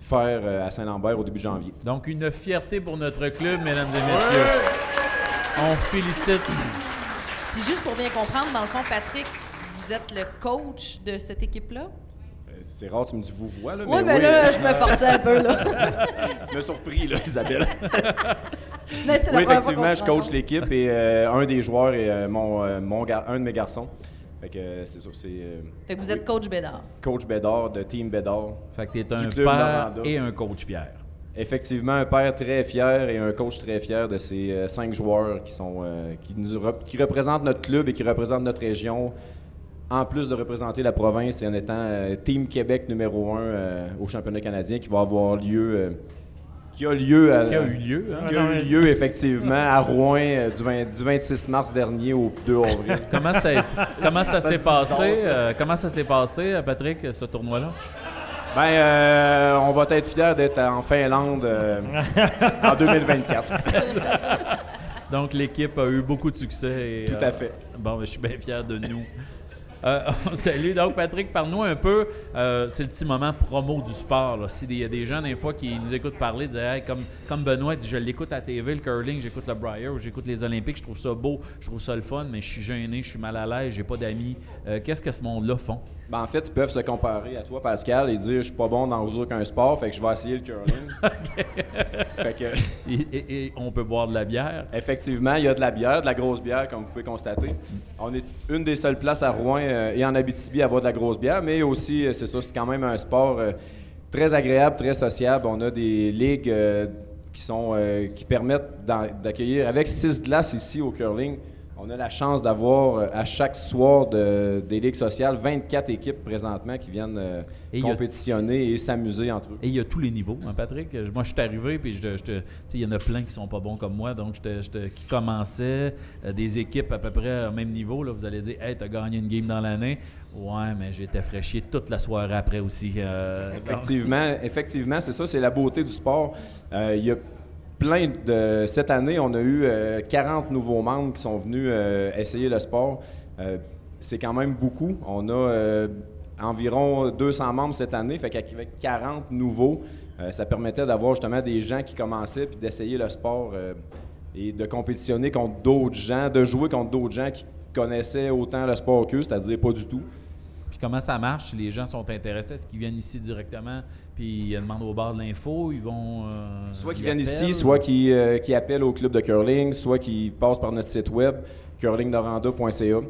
faire euh, à Saint-Lambert au début de janvier. Donc, une fierté pour notre club, mesdames et messieurs. On félicite. Puis juste pour bien comprendre, dans le fond, Patrick, vous êtes le coach de cette équipe-là? Euh, C'est rare, tu me dis vous vois, là. Ouais, mais là, je me forçais un peu, là. tu m'as surpris, là, Isabelle. Mais c'est la oui, première fois effectivement, je coach l'équipe et euh, un des joueurs est euh, mon, euh, mon gar- un de mes garçons. Fait que euh, c'est sûr, c'est. euh, Fait que vous oui, êtes coach Bédard. coach Bédard de Team Bédard. Fait que t'es un club père et un coach fier. Effectivement, un père très fier et un coach très fier de ces euh, cinq joueurs qui sont euh, qui, nous rep- qui représentent notre club et qui représentent notre région. En plus de représenter la province et en étant euh, Team Québec numéro un euh, au championnat canadien qui va avoir lieu, euh, qui a lieu, à- Qui a eu lieu, hein? qui a eu lieu effectivement à Rouen euh, du, 20 du 26 mars dernier au 2 avril. Comment ça, a- comment ça s'est passé? euh, comment ça s'est passé, euh, Patrick, ce tournoi-là? Ben, euh, on va être fiers d'être en Finlande euh, en 2024. Donc, l'équipe a eu beaucoup de succès. et, Tout à fait. Bon, ben, je suis bien fier de nous. Euh, on. Donc, Patrick, parle-nous un peu. euh, c'est le petit moment promo du sport. S'il y a des gens, des fois, qui nous écoutent parler, disent Hey, comme, comme Benoît dit Je l'écoute à TV, le curling, j'écoute le Briar, ou j'écoute les Olympiques, je trouve ça beau, je trouve ça le fun, mais je suis gêné, je suis mal à l'aise, j'ai pas d'amis. Euh, Qu'est-ce que ce monde-là font? Ben, en fait, ils peuvent se comparer à toi, Pascal, et dire je suis pas bon dans aucun sport, fait que je vais essayer le curling. fait que, et, et- et on peut boire de la bière? effectivement, il y a de la bière, de la grosse bière, comme vous pouvez constater. On est une des seules places à Rouen euh, et en Abitibi à avoir de la grosse bière, mais aussi, euh, c'est ça, c'est quand même un sport euh, très agréable, très sociable. On a des ligues euh, qui sont euh, qui permettent d'accueillir avec six glaces ici au curling. On a la chance d'avoir euh, à chaque soir de- des ligues sociales 24 équipes présentement qui viennent euh, Et a- compétitionner et s'amuser entre eux. Et il y a tous les niveaux, hein, Patrick? Moi, je suis arrivé, puis je, il y en a plein qui sont pas bons comme moi, donc je je qui commençaient, euh, des équipes à peu près au même niveau. Là, vous allez dire, hey, t'as gagné une game dans l'année. Ouais, mais j'étais fraîchier toute la soirée après aussi. euh, donc- Effectivement, effectivement, c'est ça, c'est la beauté du sport. Il y a plein. Cette année, on a eu euh, 40 nouveaux membres qui sont venus euh, essayer le sport. Euh, c'est quand même beaucoup. On a euh, environ 200 membres cette année, fait qu'avec 40 nouveaux, euh, ça permettait d'avoir justement des gens qui commençaient puis d'essayer le sport euh, et de compétitionner contre d'autres gens, de jouer contre d'autres gens qui connaissaient autant le sport qu'eux, c'est-à-dire pas du tout. Comment ça marche si les gens sont intéressés? Est-ce qu'ils viennent ici directement puis ils demandent au bar de l'info? Ils vont. euh, Soit qui ils viennent ici, soit euh, qui appellent au club de curling, soit qui passent par notre site web, curlingnoranda.ca.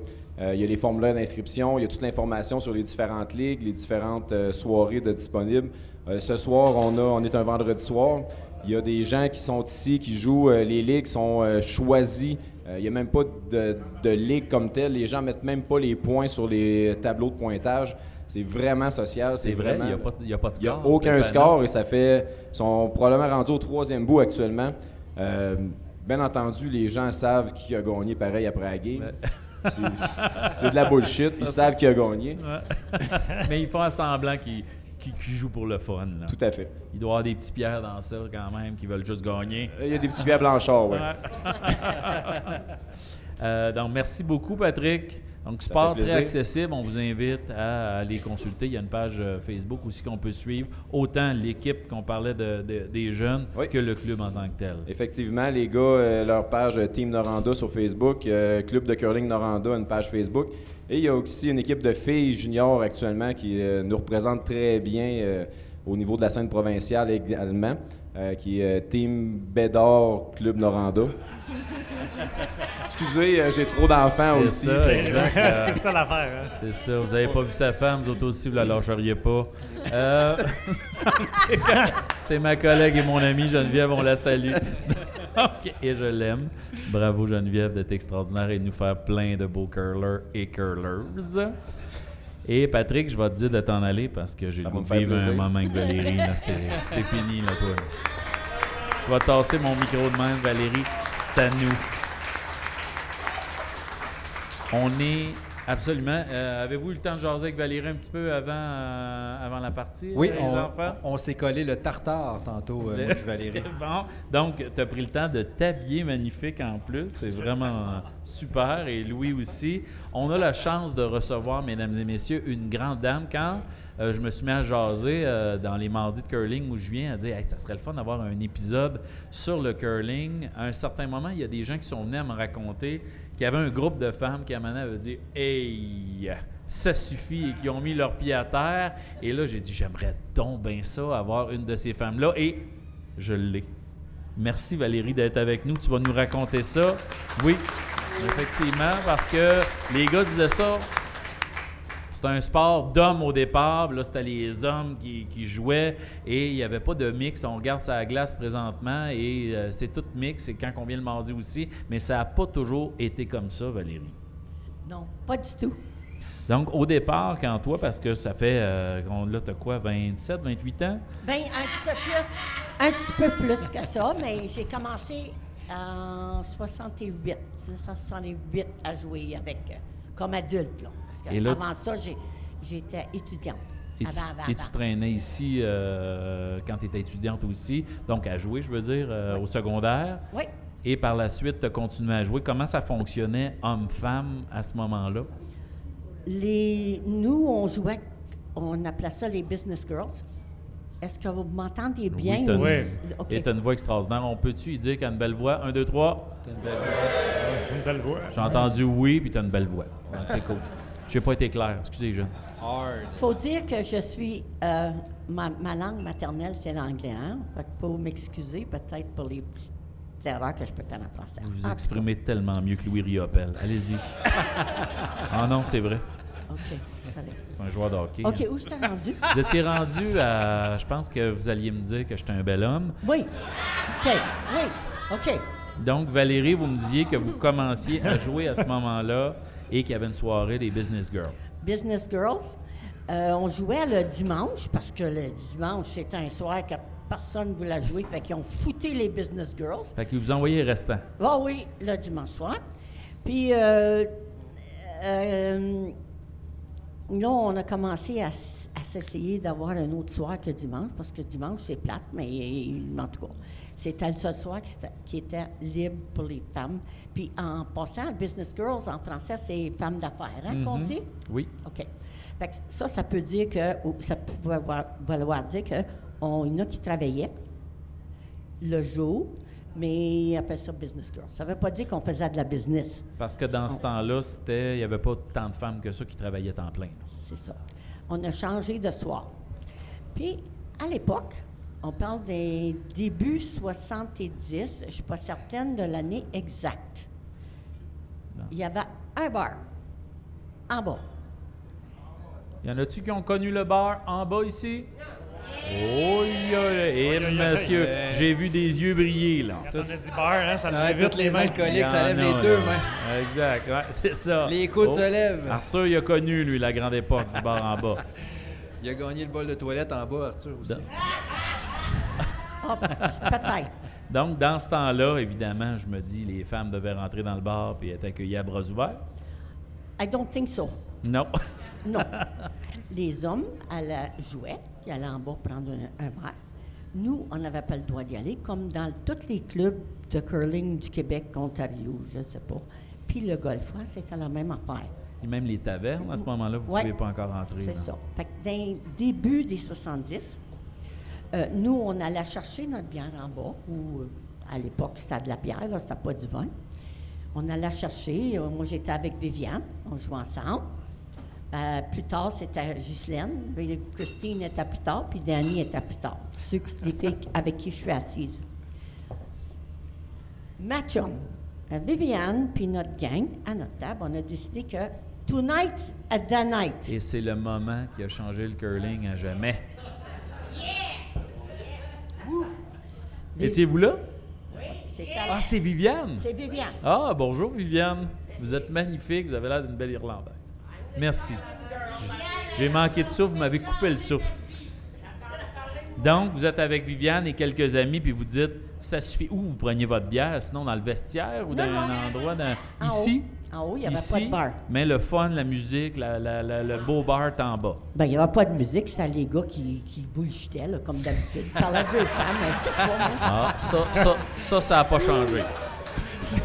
Euh, il y a les formulaires d'inscription, il y a toute l'information sur les différentes ligues, les différentes euh, soirées de disponibles. Euh, ce soir, on, a, on est un vendredi soir. Il y a des gens qui sont ici, qui jouent. les ligues sont euh, Euh, il n'y a même pas de, de ligue comme telle. Les gens mettent même pas les points sur les tableaux de pointage. C'est vraiment social. C'est vrai, il n'y a, pas- a de il n'y a score, aucun score et ça fait. Ils sont probablement rendus au troisième bout actuellement. Euh, bien entendu, les gens savent qui a gagné pareil après la game. C'est- C'est de la bullshit. Ils savent qui a gagné. Ouais. Mais ils font semblant qu'ils qu'ils- qu'ils jouent pour le fun. là. Tout à fait. Il doit y avoir des petits pierres dans ça quand même qui veulent juste gagner. Il y a des petits pierres blanchard, ouais. Euh, donc, merci beaucoup, Patrick. Donc, sport très accessible. On vous invite à aller consulter. Il y a une page euh, Facebook aussi qu'on peut suivre. Autant l'équipe qu'on parlait de- de- des jeunes que le club en tant que tel. Effectivement, les gars, euh, leur page euh, Team Noranda sur Facebook, euh, Club de curling Noranda, une page Facebook. Et il y a aussi une équipe de filles juniors actuellement qui euh, nous représente très bien euh, au niveau de la scène provinciale également, euh, qui est Team Bédard Club Noranda. Excusez, euh, j'ai trop d'enfants C'est aussi. ça, exact. Euh, C'est ça l'affaire, hein? C'est ça. Vous avez pas vu sa femme, vous autres aussi, vous la lâcheriez pas. Euh, c'est ma collègue et mon amie Geneviève, on la salue. Et je l'aime. Bravo Geneviève d'être extraordinaire et de nous faire plein de beaux curlers et curlers. Et Patrick, je vais te dire de t'en aller parce que j'ai le goût de vivre un moment avec Valérie. C'est c'est fini, là, toi. Je vais tasser mon micro de même, Valérie. C'est à nous. On est absolument. euh, Avez-vous eu le temps de jaser avec Valérie un petit peu avant, euh, avant la partie, Oui, les on, enfants? on s'est collé le tartare tantôt, euh, Valérie. Bon. Donc, tu as pris le temps de t'habiller magnifique en plus. C'est vraiment super. Et Louis aussi. On a la chance de recevoir, mesdames et messieurs, une grande dame. Quand euh, je me suis mis à jaser dans les mardis de curling où je viens, à dire hey, ça serait le fun d'avoir un épisode sur le curling. À un certain moment, il y a des gens qui sont venus à me raconter qu'il y avait un groupe de femmes qui, à un moment avaient dit Hey, ça suffit et qui ont mis leurs pieds à terre. Et là, j'ai dit J'aimerais donc bien ça, avoir une de ces femmes-là. Et je l'ai. Merci Valérie d'être avec nous. Tu vas nous raconter ça. Oui, effectivement, parce que les gars disaient ça. C'est un sport d'hommes au départ. Là, c'était les hommes qui, qui jouaient et il n'y avait pas de mix. On regarde sa glace présentement et euh, c'est tout mix. C'est quand on vient le mardi aussi. Mais ça n'a pas toujours été comme ça, Valérie. Non, pas du tout. Donc, au départ, quand toi, parce que ça fait, euh, on- là, t'as quoi, 27, 28 ans? Ben, un petit peu plus, un petit peu plus que ça, mais j'ai commencé en 68, 1968 à jouer avec, euh, comme adulte, là. Parce que Et là- avant ça, j'étais étudiante. Et tu, avant, avant, et tu avant. traînais ici euh, quand tu étais étudiante aussi, donc à jouer, je veux dire, euh, au secondaire. Oui. Et par la suite, tu as continué à jouer. Comment ça fonctionnait, homme-femme, à ce moment-là? Les, nous, on jouait, on appelait ça les business girls. Est-ce que vous m'entendez bien? Oui, t'as une, ou- OK. et t'as une voix extraordinaire. On peut-tu y dire qu'elle a une belle voix? Un, deux, trois. T'as une belle voix. Une belle voix. J'ai entendu oui, puis t'as une belle voix. Donc, c'est cool. J'ai pas été clair. Excusez, jeune. faut dire que je suis. euh, ma, ma langue maternelle, c'est l'anglais. Hein? Fait qu'il faut m'excuser peut-être pour les petites erreurs que je peux faire en français. Vous vous exprimez tellement mieux que Louis Riopel. Allez-y. ah non, c'est vrai. OK. je. C'est un joueur de hockey. OK, hein. où je t'ai rendu? Vous étiez rendu à. Je pense que vous alliez me dire que j'étais un bel homme. Oui. OK. Oui. OK. Donc, Valérie, vous me disiez que vous commenciez à jouer à ce moment-là et qu'il y avait une soirée des Business Girls. Business Girls. Euh, on jouait le dimanche parce que le dimanche, c'était un soir que personne ne voulait jouer. Fait qu'ils ont fouté les Business Girls. Fait que vous envoyez le restant. Ah oui, le dimanche soir. Puis, euh, euh, là, on a commencé à, à s'essayer d'avoir un autre soir que dimanche, parce que dimanche, c'est plate, mais en tout cas, c'était le seul soir qui, était- qui était libre pour les femmes. Puis, en passant, Business Girls, en français, c'est femmes d'affaires, hein, qu'on Mhm. dit? Oui. OK. Fait que ça, ça peut dire que, ou ça peut valoir, valoir dire qu'il y en a qui travaillaient le jour, mais ils appellent ça business girl. Ça ne veut pas dire qu'on faisait de la business. Parce que dans ce temps-là, c'était, il n'y avait pas tant de femmes que ça qui travaillaient temps plein. C'est ça. On a changé de soir. Puis, à l'époque, on parle des débuts 70, je ne suis pas certaine de l'année exacte. Il y avait un bar en bas. Y en a-tu qui ont connu le bar en bas ici? Oh, et monsieur, j'ai vu des yeux briller, là. Quand on a dit bar, hein, ça Ouais, levait vite toutes les les mains. alcooliques, ça lève les deux mains. Exact, ouais, c'est ça. Les coudes Oh, se lèvent. Arthur, il a connu, lui, la grande époque du bar en bas. Il a gagné le bol de toilette en bas, Arthur aussi. Ah, peut-être. Donc, dans ce temps-là, évidemment, je me dis, les femmes devaient rentrer dans le bar et être accueillies à bras ouverts. I don't think so. Non. Non. Les hommes allaient jouer, ils allaient en bas prendre un, un verre. Nous, on n'avait pas le droit d'y aller, comme dans tous les clubs de curling du Québec, Ontario, je ne sais pas. Puis le golf, c'était la même affaire. Et même les tavernes, à ce moment-là, vous ne Ouais. pouvez pas encore rentrer. C'est ça. Fait que dans le début des 70, euh, nous, on allait chercher notre bière en bas, ou euh, à l'époque, c'était de la bière, là, c'était pas du vin. On allait chercher, euh, moi j'étais avec Viviane, on jouait ensemble. Plus tard, c'était Ghislaine, Christine était plus tard, puis Danny était plus tard. Ceux, avec qui je suis assise. Ma chum, euh, Viviane, puis notre gang, à notre table, on a décidé que Tonight's at the night. Et c'est le moment qui a changé le curling à jamais. Étiez-vous là? C'était- Ah, c'est Viviane? C'est Viviane. Ah, bonjour Viviane. Vous êtes magnifique, vous avez l'air d'une belle Irlandaise. Merci. J'ai manqué de souffle, vous m'avez coupé le souffle. Donc, vous êtes avec Viviane et quelques amis, puis vous dites, ça suffit. Où vous preniez votre bière, sinon dans le vestiaire ou dans Non, un non. endroit dans- En ici? En haut, il n'y avait Ici, pas de bar. Mais le fun, la musique, la- la- la- le beau bar est en bas. Ben, il n'y avait pas de musique, c'est les gars qui, qui bullshitaient, là, comme d'habitude. Ils parlaient de femmes, sais pas, moi. Ah, ça, ça, ça, ça n'a pas changé.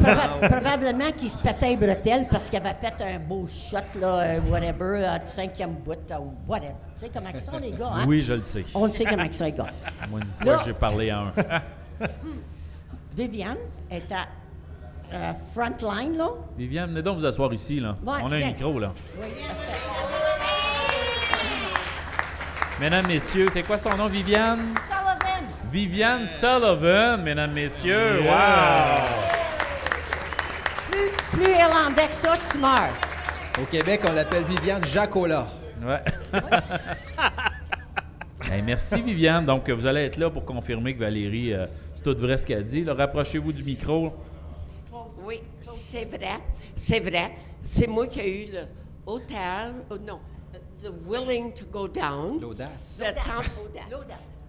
Proba- probablement qu'ils se pétaient les bretelles parce qu'ils avaient fait un beau shot, là, euh, whatever, à cinquième bout, ou whatever. Tu sais comment ils sont, les gars, hein? Oui, je le sais. On le sait comment ils sont, les gars. Moi, une fois, j'ai parlé à un. Viviane est à euh, front line, là. Viviane, venez donc vous asseoir ici, là. Ouais, On a un micro, là. Oui, parce que... Mesdames, messieurs, c'est quoi son nom, Viviane? Sullivan! Viviane Sullivan, mesdames, messieurs. Yeah. Plus, plus irlandais que ça, tu meurs. Au Québec, on l'appelle Viviane Jacola. Wow! Ouais. Hey, merci, Viviane. Donc, vous allez être là pour confirmer que Valérie, euh, c'est tout vrai ce qu'elle dit. Rapprochez-vous du micro. Oui, c'est vrai. C'est vrai. C'est moi qui ai eu le hôtel, oh non, the willing to go down. L'audace. Descendre,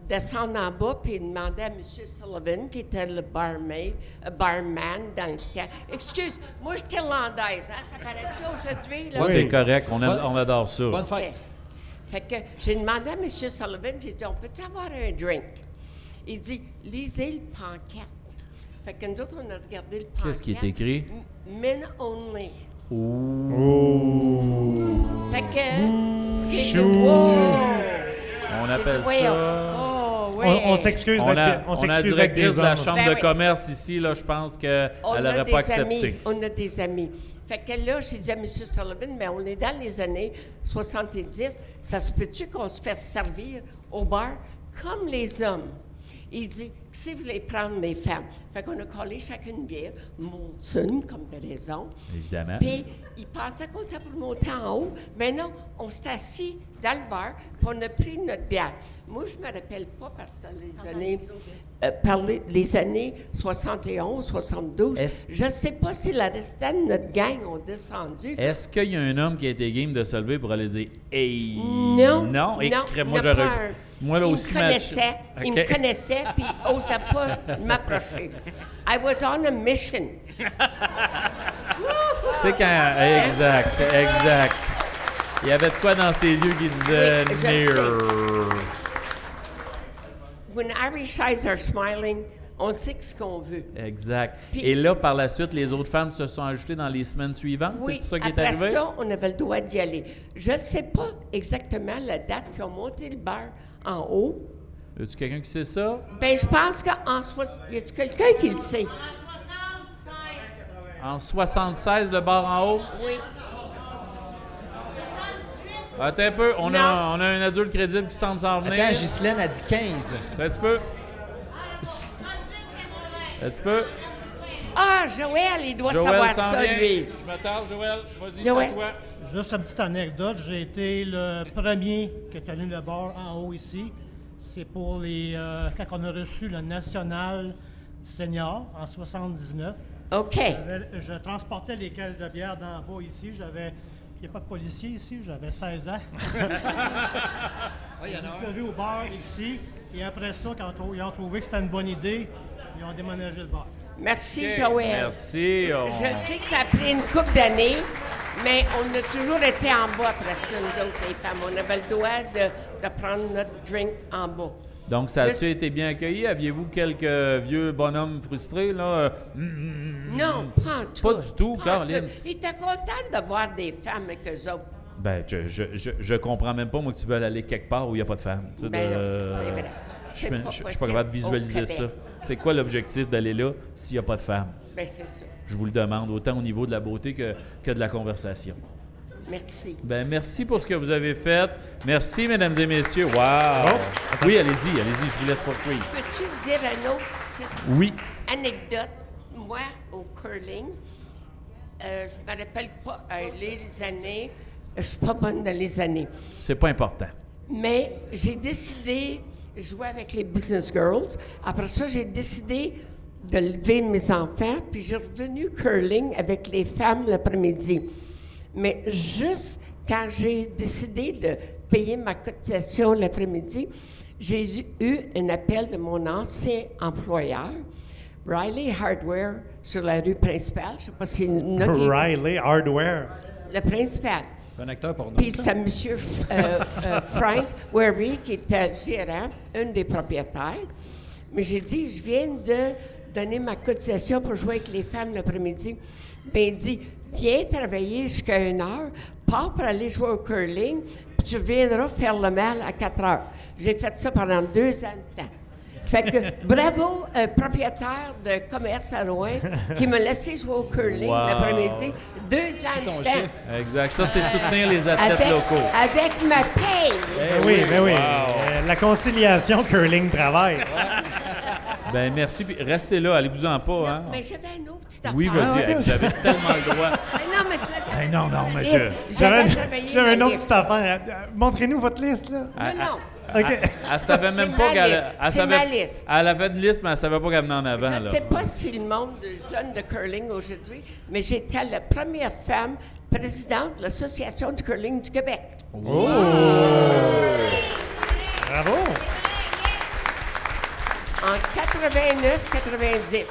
descendre en bas puis demander à M. Sullivan, qui était le barmaid, euh, barman dans le temps. Excuse, moi, je suis irlandaise, hein? Ça paraît-tu aujourd'hui? là? C'est correct, on, a- Bonne- on adore ça. Bonne fête. Fait que j'ai demandé à M. Sullivan, j'ai dit, on peut-tu avoir un drink? Il dit, lisez le pancarte. Fait que nous autres, on a regardé le. Qu'est-ce qui est écrit? Men only. Ouh. Fait que Chou. On appelle ça. Oh, oui. On- on s'excuse On d'être des- on on a la s'excuse d'être directrice de la. Chambre Ben de oui. commerce ici, là, je pense qu'elle On a n'aurait des pas accepté. amis. On a des amis. Fait que là, j'ai dit à M. Sullivan, mais on est dans les années 70. Ça se peut-tu qu'on se fasse servir au bar comme les hommes? Il dit, si vous voulez prendre les femmes. Fait qu'on a collé chacune une bière, Molson, comme de raison. Évidemment. Puis, il pensait qu'on était pour monter en haut. Mais non, on s'est assis dans le bar, puis on a pris notre bière. Moi, je me rappelle pas parce que les années, euh, par les, les années 71, 72. Est-ce- Je sais pas si le restant de notre gang ont descendu. Est-ce qu'il y a un homme qui a été game de se lever pour aller dire Hey Non. Non, et non, moi j'aurais. Moi là il aussi, me connaissait, il me Ok. connaissait, puis il n'osait pas m'approcher. I was on a mission. Tu sais, quand. Exact, exact. Il y avait de quoi dans ses yeux qui disait Oui, je le sais. Near. When Irish eyes are smiling, on sait ce qu'on veut. Exact. Puis- Et là, par la suite, les autres femmes se sont ajoutées dans les semaines suivantes. Oui, C'est ça qui est après arrivé? ça, on avait le droit d'y aller. Je ne sais pas exactement la date qu'ils ont monté le bar en haut. Y a-tu quelqu'un qui sait ça? Ben, je pense qu'en soix- Y a-t-il quelqu'un qui le sait? En 76, le bar en haut? Oui. Attends un peu, on a, on a un adulte crédible qui semble s'en venir. Attends, Ghislaine a dit 15. Un petit peu. Un petit peu. Ah, Joël, il doit Joël savoir ça, vient. lui. Je m'attarde, Joël. Vas-y, Joël. c'est toi. Juste une petite anecdote, j'ai été le premier qui a tenu le bar en haut ici. C'est pour les euh, quand on a reçu le national senior en 79. OK. Je transportais les caisses de bière d'en bas ici. J'avais il n'y a pas de policier ici, j'avais 16 ans. il y en a J'ai un. servi au bar ici. Et après ça, quand on- ils ont trouvé que c'était une bonne idée, ils ont déménagé le bar. Merci, Joël. Merci. on- Je le sais que ça a pris une couple d'années, mais on a toujours été en bas après ça, nous autres, les femmes. On avait le droit de, de prendre notre drink en bas. Donc, ça a-tu été bien accueilli? Aviez-vous quelques vieux bonhommes frustrés, là? Euh, mm, mm, mm, Non, pas tout. Pas du tout, Caroline. tout. Il était content de voir des femmes avec eux autres. Ben, je, je, je, je comprends même pas, moi, que tu veux aller quelque part où il n'y a pas de femmes. Ben de- non, c'est vrai. Je C'est suis- pas capable de visualiser ça. C'est quoi l'objectif d'aller là s'il n'y a pas de femmes? Ben, c'est ça. Je vous le demande, autant au niveau de la beauté que, que de la conversation. Merci. Ben, merci pour ce que vous avez fait. Merci, mesdames et messieurs. Wow! Oui, allez-y, allez-y, je vous laisse poursuivre. Peux-tu dire un autre Oui. anecdote? Moi, au curling, euh, je ne me rappelle pas euh, les années. Je suis pas bonne dans les années. C'est pas important. Mais j'ai décidé de jouer avec les Business Girls. Après ça, j'ai décidé de lever mes enfants, puis j'ai revenu curling avec les femmes l'après-midi. Mais juste quand j'ai décidé de payer ma cotisation l'après-midi, j'ai eu un appel de mon ancien employeur, Riley Hardware, sur la rue principale. Je ne sais pas si... Riley Hardware. Le principal. C'est un acteur pour nous. Puis c'est M. euh, Frank Wary, qui était gérant, un des propriétaires. Mais j'ai dit, je viens de donner ma cotisation pour jouer avec les femmes l'après-midi. Bien, il dit, viens travailler jusqu'à une heure, pars pour aller jouer au curling, puis tu viendras faire le mal à 4 heures. J'ai fait ça pendant deux ans de temps. Fait que bravo, un propriétaire de commerce à Rouen qui m'a laissé jouer au curling Wow. l'après-midi. Deux ans de temps. Exact. Ça, c'est soutenir les athlètes Avec, locaux. avec ma paye. Eh oui, ben oui. Wow. Euh, la conciliation curling-travail. Ben merci. Puis restez là, allez-vous-en pas. Hein? Mais j'avais un autre petit affaire. Oui, vas-y. Ah, J'avais tellement le droit. Mais non, mais Hey, non, non, mais je- J'avais ma autre petite affaire. Montrez-nous votre liste, là. Non. elle- OK. elle- elle savait même pas qu'elle C'est savait- ma liste. Elle avait une liste, mais elle savait pas qu'elle venait en avant. Je ne sais pas si le monde de jeunes de curling aujourd'hui, mais j'étais la première femme présidente de l'Association du curling du Québec. Oh! Bravo. En 89-90.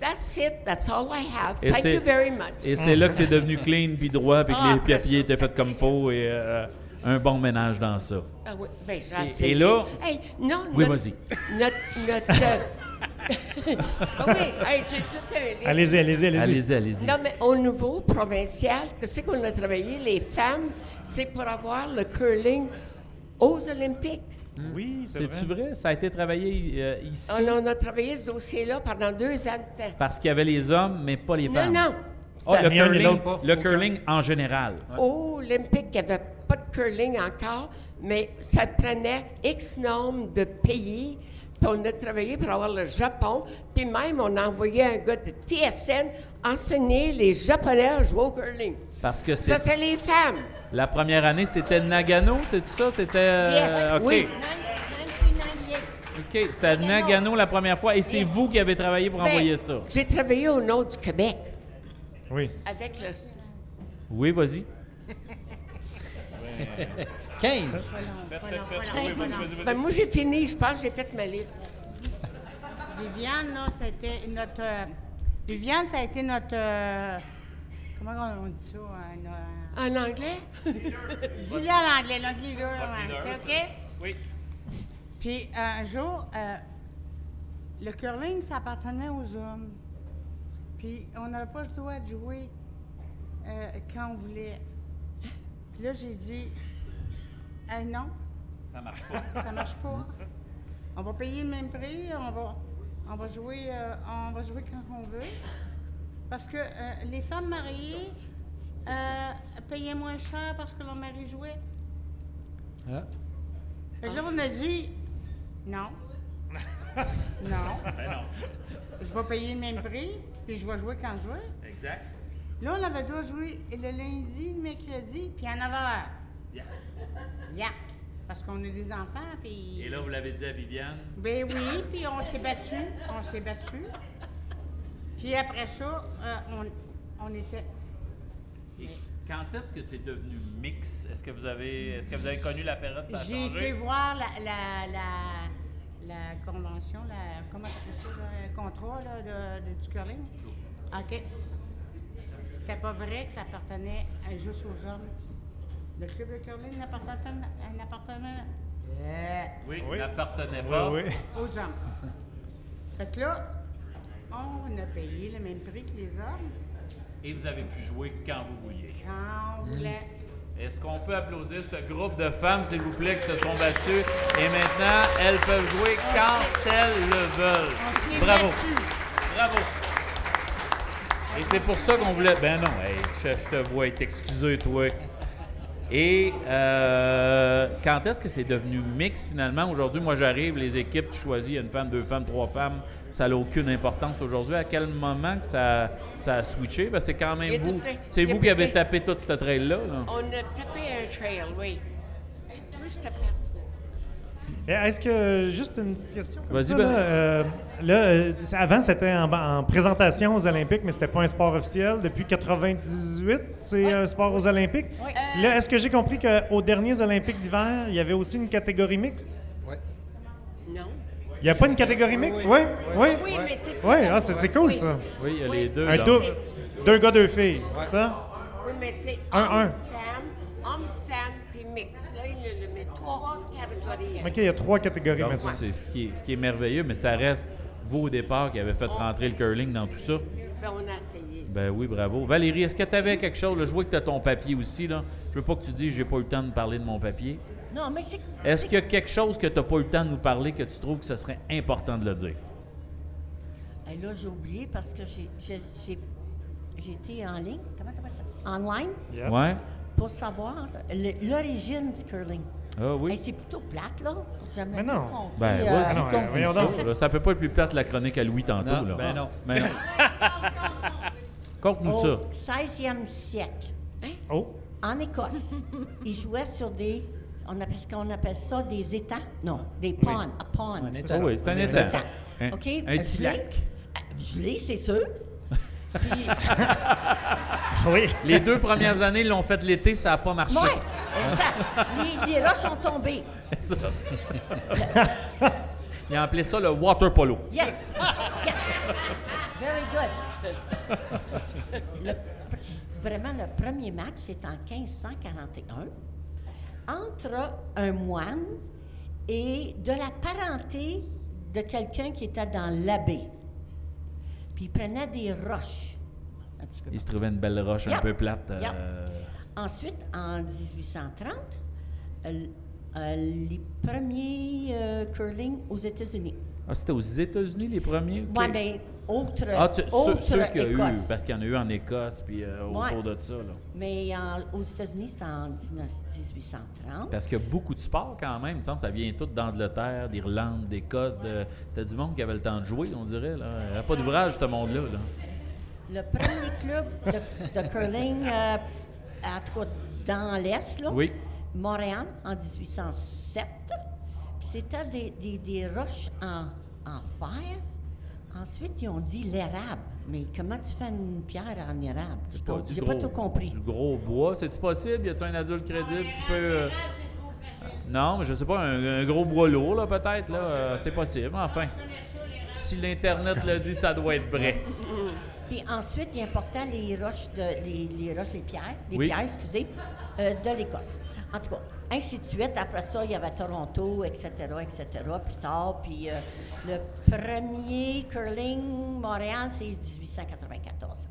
That's it. That's all I have. Et Thank c'est- you very much. Et c'est là que c'est devenu clean puis droit, puis que Ah, les papiers étaient faits comme faut et euh, un bon ménage dans ça. Ah oui, ben, Et- et là- Hey, non, Oui, vas-y. Notre. notre euh, ah oui, hey, j'ai tout un. Allez-y, allez-y, allez-y. Allez-y, allez-y. Non, mais au niveau provincial, qu'est-ce qu'on a travaillé, les femmes, c'est pour avoir le curling aux Olympiques. Oui, c'est C'est-tu vrai. vrai? Ça a été travaillé euh, ici? On, on a travaillé ce dossier-là pendant deux ans de temps. Parce qu'il y avait les hommes, mais pas les Non, femmes. non. Le Ni un ni curling, le curling en général. Aux Olympiques, il n'y avait pas de curling encore, mais ça prenait X nombre de pays Puis on a travaillé pour avoir le Japon. Puis même, on a envoyé un gars de TSN enseigner les Japonais à jouer au curling. Parce que Ça, c'est c'est les femmes. la première année, c'était Nagano, c'est ça? C'était. euh, Yes, OK. oui. OK. C'était Nagano la première fois. Et c'est vous qui avez travaillé pour Ben, envoyer ça? J'ai travaillé au nord du Québec. Oui. Avec le. Oui, vas-y. 15. Ben, moi, j'ai fini, je pense, j'ai fait ma liste. Viviane, là, c'était notre. euh, Viviane, ça a été notre. Euh, comment on dit ça? un, euh, En anglais? Dis-le en anglais, notre leader. leader, ça. OK? Oui. Puis un jour, euh, le curling, ça appartenait aux hommes. Puis on n'avait pas le droit de jouer euh, quand on voulait. Puis là, j'ai dit, Eh non, Ça marche pas. ça marche pas. On va payer le même prix, on va, on va, jouer, euh, on va jouer quand on veut. Parce que euh, les femmes mariées euh, payaient moins cher parce que leur mari jouait. Ah. Fait que là, on a dit non. non. Ben non. Je vais payer le même prix, puis je vais jouer quand je veux. Exact. Là, on avait de jouer le lundi, le mercredi, puis à 9 h. Yeah. Yak. Parce qu'on est des enfants, puis. Et là, vous l'avez dit à Viviane? Ben oui, puis on s'est battu. On s'est battu. Puis après ça, euh, on, on était. Et quand est-ce que c'est devenu mix? Est-ce que vous avez est-ce que vous avez connu la période ça a J'ai changé? été voir la, la, la, la convention, la, comment ça s'appelle ça, là, le contrat là, de, de- du curling. OK. C'était pas vrai que ça appartenait à- juste aux hommes. Le club de curling n'appartenait n'appartenait, euh, Oui, n'appartenait pas. Oui, oui. aux hommes. Fait que là, on a payé le même prix que les hommes Et vous avez pu jouer quand vous vouliez. quand on voulait. Est-ce qu'on peut applaudir ce groupe de femmes, s'il vous plaît, qui se sont battues? Et maintenant elles peuvent jouer quand elles le veulent. On Bravo. Bravo. Et c'est pour ça qu'on voulait. Ben non, hey, je, je te vois être excusé, toi. Et euh, quand est-ce que c'est devenu mix finalement? Aujourd'hui, moi j'arrive, les équipes, tu choisis, une femme, deux femmes, trois femmes, ça n'a aucune importance aujourd'hui. À quel moment que ça, ça a switché? Parce que c'est quand même vous. C'est vous qui avez tapé toute cette trail-là. là. On a tapé un trail, oui. Moi, je tapais. Est-ce que, juste une petite question. comme Vas-y, Ben. Là, euh, là, euh, avant, c'était en, en présentation aux Olympiques, mais c'était pas un sport officiel. Depuis 98, c'est un sport aux Olympiques. Oui. Là, est-ce que j'ai compris qu'aux derniers Olympiques d'hiver, il y avait aussi une catégorie mixte? Non. Il n'y a pas une catégorie mixte? Oui, oui. Oui, mais c'est Oui, ah, c'est cool, ça. Oui, il y a les deux. Un double. Deux gars, deux filles. Ça? Oui, mais c'est Un, un. femme, homme, femme, puis mix. Là, il le met trois catégories. OK, il y a trois catégories Donc, maintenant. c'est ce qui, est, ce qui est merveilleux, mais ça reste vous au départ qui avez fait rentrer le curling dans tout ça. Ben, on a essayé. Ben oui, bravo. Valérie, est-ce que tu avais quelque chose? là? je vois que tu as ton papier aussi. Là. Je veux pas que tu dises j'ai pas eu le temps de parler de mon papier. Non, mais c'est. Est-ce qu'il y a quelque chose que tu n'as pas eu le temps de nous parler que tu trouves que ce serait important de le dire? Eh, là, j'ai oublié parce que j'ai- j'ai j'ai- j'ai été en ligne. Comment ça? Online? Yep. Ouais. Pour savoir l'origine du curling. Ah oui? Eh, c'est plutôt plate, là. Jamais Mais non. compris, Ben, euh, vas-y, non, voyons ça, là. Ça peut pas être plus plate la chronique à Louis tantôt. Non, là. ben non. Ben non. Conte-nous ça. Au 16e siècle, Oh. en Écosse, ils jouaient sur des. On appelle ce qu'on appelle ça des étangs? Non, des ponds. Un pond. Un étang. Ah oui, c'est un Un étang. étang. Un- OK? un petit lac. Ah, Gelé, c'est sûr. Puis, Oui. Les deux premières années, ils l'ont fait l'été, ça n'a pas marché. ouais, ça, les, les roches sont tombées. Ça. Ils ont appelé ça le water polo. Yes! Yes! Very good. Le vraiment, le premier match, c'est en 1541 entre un moine et de la parenté de quelqu'un qui était dans l'abbé. Puis il prenait des roches. Un petit peu Il se trouvait une belle roche un peu plate. euh. Ensuite, en 1830, euh, euh, les premiers curling aux États-Unis. Ah, c'était aux États-Unis les premiers? OK. Ouais, ben, autre, Ah, tu- ceux, autre ceux qu'il y a eu, parce qu'il y en a eu en Écosse, puis euh, Ouais. autour de ça. Là. Mais aux États-Unis, c'était en 19 1830. Parce qu'il y a beaucoup de sports quand même. Il me semble que ça vient tout d'Angleterre, d'Irlande, d'Écosse. De... C'était du monde qui avait le temps de jouer, on dirait. Là. Il n'y avait pas d'ouvrage, ce monde-là. là. Le premier club de, de curling, euh, en tout cas dans l'Est, là, Oui. Montréal, en 1807. Puis c'était des, des- des roches en, en fer. Ensuite, ils ont dit l'érable. Mais comment tu fais une pierre en érable? Je Pas gros, pas tout compris. Du gros bois. C'est-tu possible? Y a-t-il un adulte crédible qui peut. euh, Non, mais je sais pas, un, un gros bois lourd, là, peut-être. là, euh, c'est possible, enfin. Si l'Internet le dit, ça doit être vrai. Puis ensuite, il importait les roches, de, les, les roches, les pierres, les Oui. pierres, excusez, euh, de l'Écosse. En tout cas, ainsi de suite. Après ça, il y avait Toronto, etc., etc., plus tard. Puis euh, le premier curling Montréal, c'est 1894.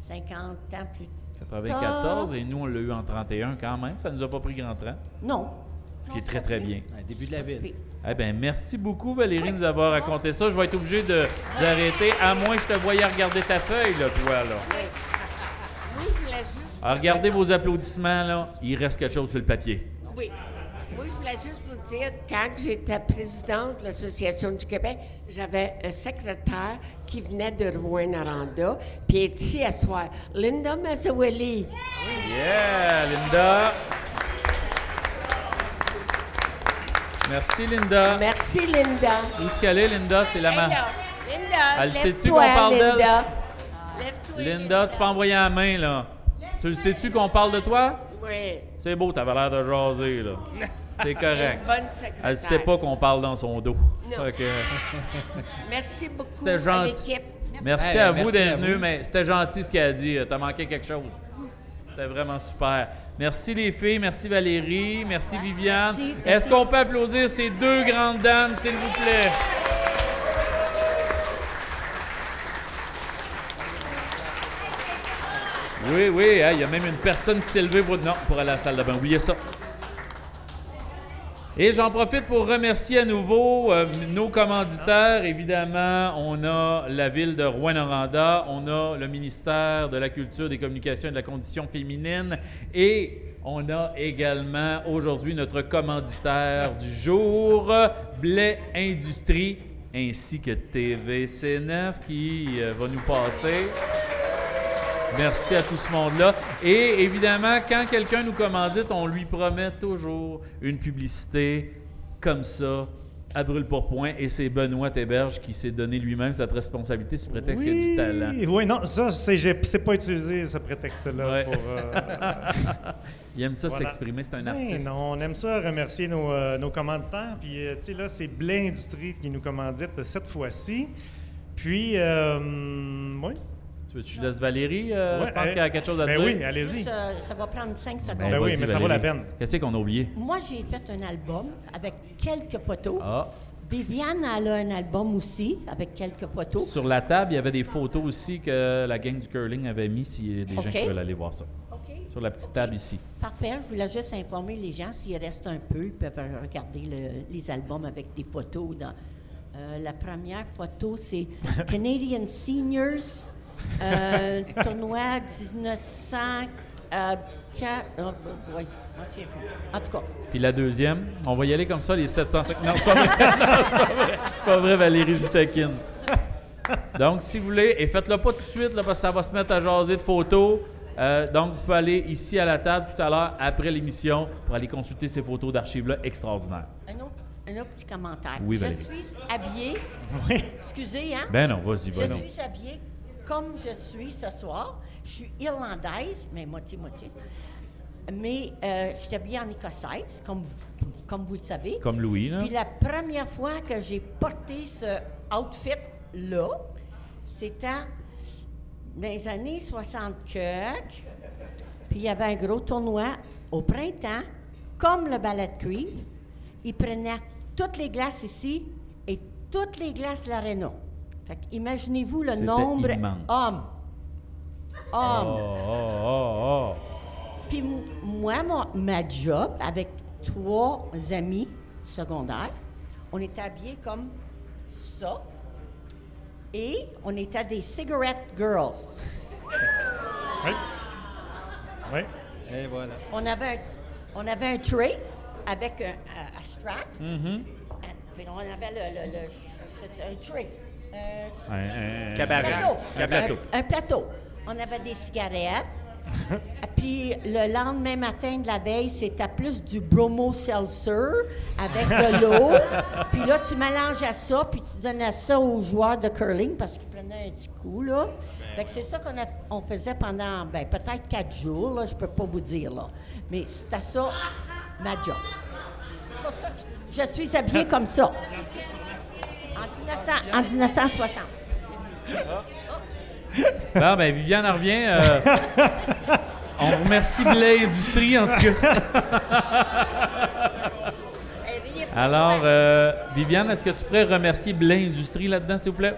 50 ans plus 94, tard. et nous, on l'a eu en 31 quand même. Ça nous a pas pris grand temps. Non. Ce qui est très, très bien. début de la ville. Eh bien, merci beaucoup, Valérie, de nous avoir raconté ça. Je vais être obligé de vous arrêter, à moins que je te voyais regarder ta feuille, là, toi, là. Alors, regardez vos applaudissements, là. Il reste quelque chose sur le papier. Oui. Moi, je voulais juste vous dire, quand j'étais présidente de l'Association du Québec, j'avais un secrétaire qui venait de Rouen-Noranda, puis est ici à soir. Linda Mazzawelli. Yeah, Linda. Merci, Linda. Merci, Linda. Où est-ce qu'elle est, Linda? C'est la main. là, Linda, Elle sait-tu qu'on parle d'elle? Linda. Linda, tu peux envoyer la main, là. Tu le sais-tu qu'on parle de toi? Oui. C'est beau, t'avais l'air de jaser, là. C'est correct. Une bonne secrétaire. Elle sait pas qu'on parle dans son dos. Non. Merci beaucoup C'était gentil. l'équipe. Merci Hey, à vous d'être vous. mais c'était gentil ce qu'elle a dit. T'as manqué quelque chose. C'était vraiment super. Merci les filles, merci Valérie, merci Viviane. Merci, Est-ce qu'on peut applaudir ces deux grandes dames, s'il vous plaît? Oui, oui, hein, il y a même une personne qui s'est levée pour, non, pour aller à la salle de bain. Oubliez ça. Et j'en profite pour remercier à nouveau euh, nos commanditaires. Évidemment, on a la ville de Rouen-Noranda, on a le ministère de la Culture, des Communications et de la Condition féminine et on a également aujourd'hui notre commanditaire du jour, Blais Industrie, ainsi que TVC9 qui euh, va nous passer. Merci à tout ce monde-là. Et évidemment, quand quelqu'un nous commandite, on lui promet toujours une publicité comme ça, à brûle pour point. Et c'est Benoît Théberge qui s'est donné lui-même cette responsabilité sous prétexte qu'il y a du talent. Oui, non, ça, c'est, j'ai- c'est pas utilisé, ce prétexte-là. Ouais. Pour, euh, Il aime ça Voilà. s'exprimer, c'est un Ben artiste. non, on aime ça remercier nos, euh, nos commanditaires. Puis, euh, tu sais, là, c'est Blé Industries qui nous commandite cette fois-ci. Puis, oui. Tu veux que je laisse Valérie? euh, Ouais, je pense elle- qu'elle a quelque chose à ben dire? oui, allez-y. Euh, ça va prendre 5 secondes. Ben, Ben oui, mais ça vaut la peine. Qu'est-ce qu'on a oublié? Moi, j'ai fait un album avec quelques photos. Ah. Viviane, elle a un album aussi avec quelques photos. Sur la table, il y avait des photos aussi que la gang du curling avait mis s'il y a des gens qui veulent aller voir ça. OK. Sur la petite table ici. Parfait. Je voulais juste informer les gens s'il reste un peu, ils peuvent regarder le- les albums avec des photos. Dans, euh, la première photo, c'est Canadian Seniors, euh, tournoi 1900. Euh, oui, je. En tout cas, Puis la deuxième, on va y aller comme ça, les 705. Non, c'est pas vrai. Pas vrai. Pas vrai, Valérie, je vous taquine. Donc, si vous voulez, et faites-le pas tout de suite, là, parce que ça va se mettre à jaser de photos. Euh, donc, vous pouvez aller ici à la table tout à l'heure, après l'émission, pour aller consulter ces photos d'archives-là extraordinaires. un autre, un autre petit commentaire. Oui, je Valérie. suis habillée. Excusez, hein? Ben non, vas-y, Je vas-y. suis habillée comme je suis ce soir. Je suis irlandaise, mais moitié-moitié. Mais euh, je suis habillée en écossaise, comme, vous- comme vous le savez. Comme Louis, là. Puis la première fois que j'ai porté ce outfit-là, c'était dans les années 60 quelques. Puis il y avait un gros tournoi au printemps, comme le ballet de cuivre. Ils prenaient toutes les glaces ici et toutes les glaces de l'aréna. Fait que imaginez-vous le nombre immense. hommes. Hommes. Oh, oh, oh, oh. Puis moi, mon- ma job, avec trois amis secondaires, on était habillés comme ça. Et on était des cigarette girls. Oui. Oui. Et voilà. On avait un, on avait un tray avec un, un- un strap. Mhm. Un- puis on avait le, le- un tray. Euh, Un- plateau. Un plateau. Un, un plateau. On avait des cigarettes. Puis le lendemain matin de la veille, c'était plus du bromo seltzer avec de l'eau. puis là, tu mélanges à ça, puis tu donnais ça aux joueurs de curling parce qu'ils prenaient un petit coup, là. Fait que c'est ça qu'on a- on faisait pendant, ben, peut-être quatre jours, là, je peux pas vous dire, là. Mais c'était ça, ma job. C'est pour ça que je suis habillée comme ça. En, 1900 en 1960. Bon, ben, Viviane en revient. euh, on remercie Blé Industrie, en tout cas. Alors, euh, Viviane, est-ce que tu pourrais remercier Blé Industrie là-dedans, s'il vous plaît?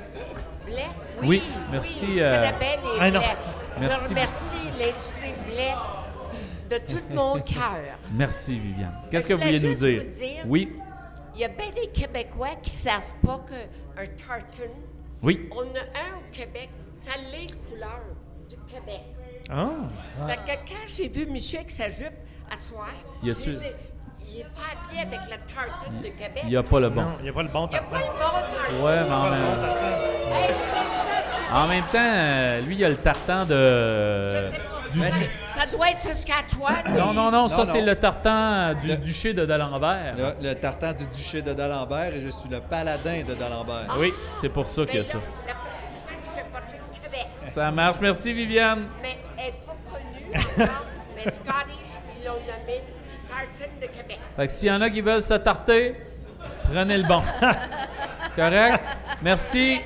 Blé? Oui, merci, Je euh, connais bien les Ah, non. blés. Merci. Je remercie l'industrie blé de tout mon cœur. Merci, Viviane. Qu'est-ce que Je vous voulais vouliez nous juste dire? vous dire- Oui, Il y a bien des Québécois qui ne savent pas qu'un tartan, oui. on a un au Québec, ça l'est le couleur du Québec. Ah. Fait que quand j'ai vu monsieur avec sa jupe à soir, j'ai dit, il n'est pas habillé avec le tartan de Québec. Il n'y a pas le bon. Non, il n'y a pas le bon Il n'y a pas le bon tartan. Ouais, mais en même, Hey, ça. en même temps, lui, il a le tartan de. du- Ben, du- Ça doit être Saskatchewan. non, non, non, ça, c'est le tartan du duché de D'Alembert. Le, le tartan du duché de D'Alembert et je suis le paladin de D'Alembert. Oui, c'est pour ça qu'il y a ça. La prochaine fois, tu peux porter le Québec. Ça marche. Merci, Viviane. Mais elle n'est pas connue mais Scottish, ils l'ont nommé Tartan de Québec. Fait que s'il y en a qui veulent se tarter, prenez le bon. Correct? Merci.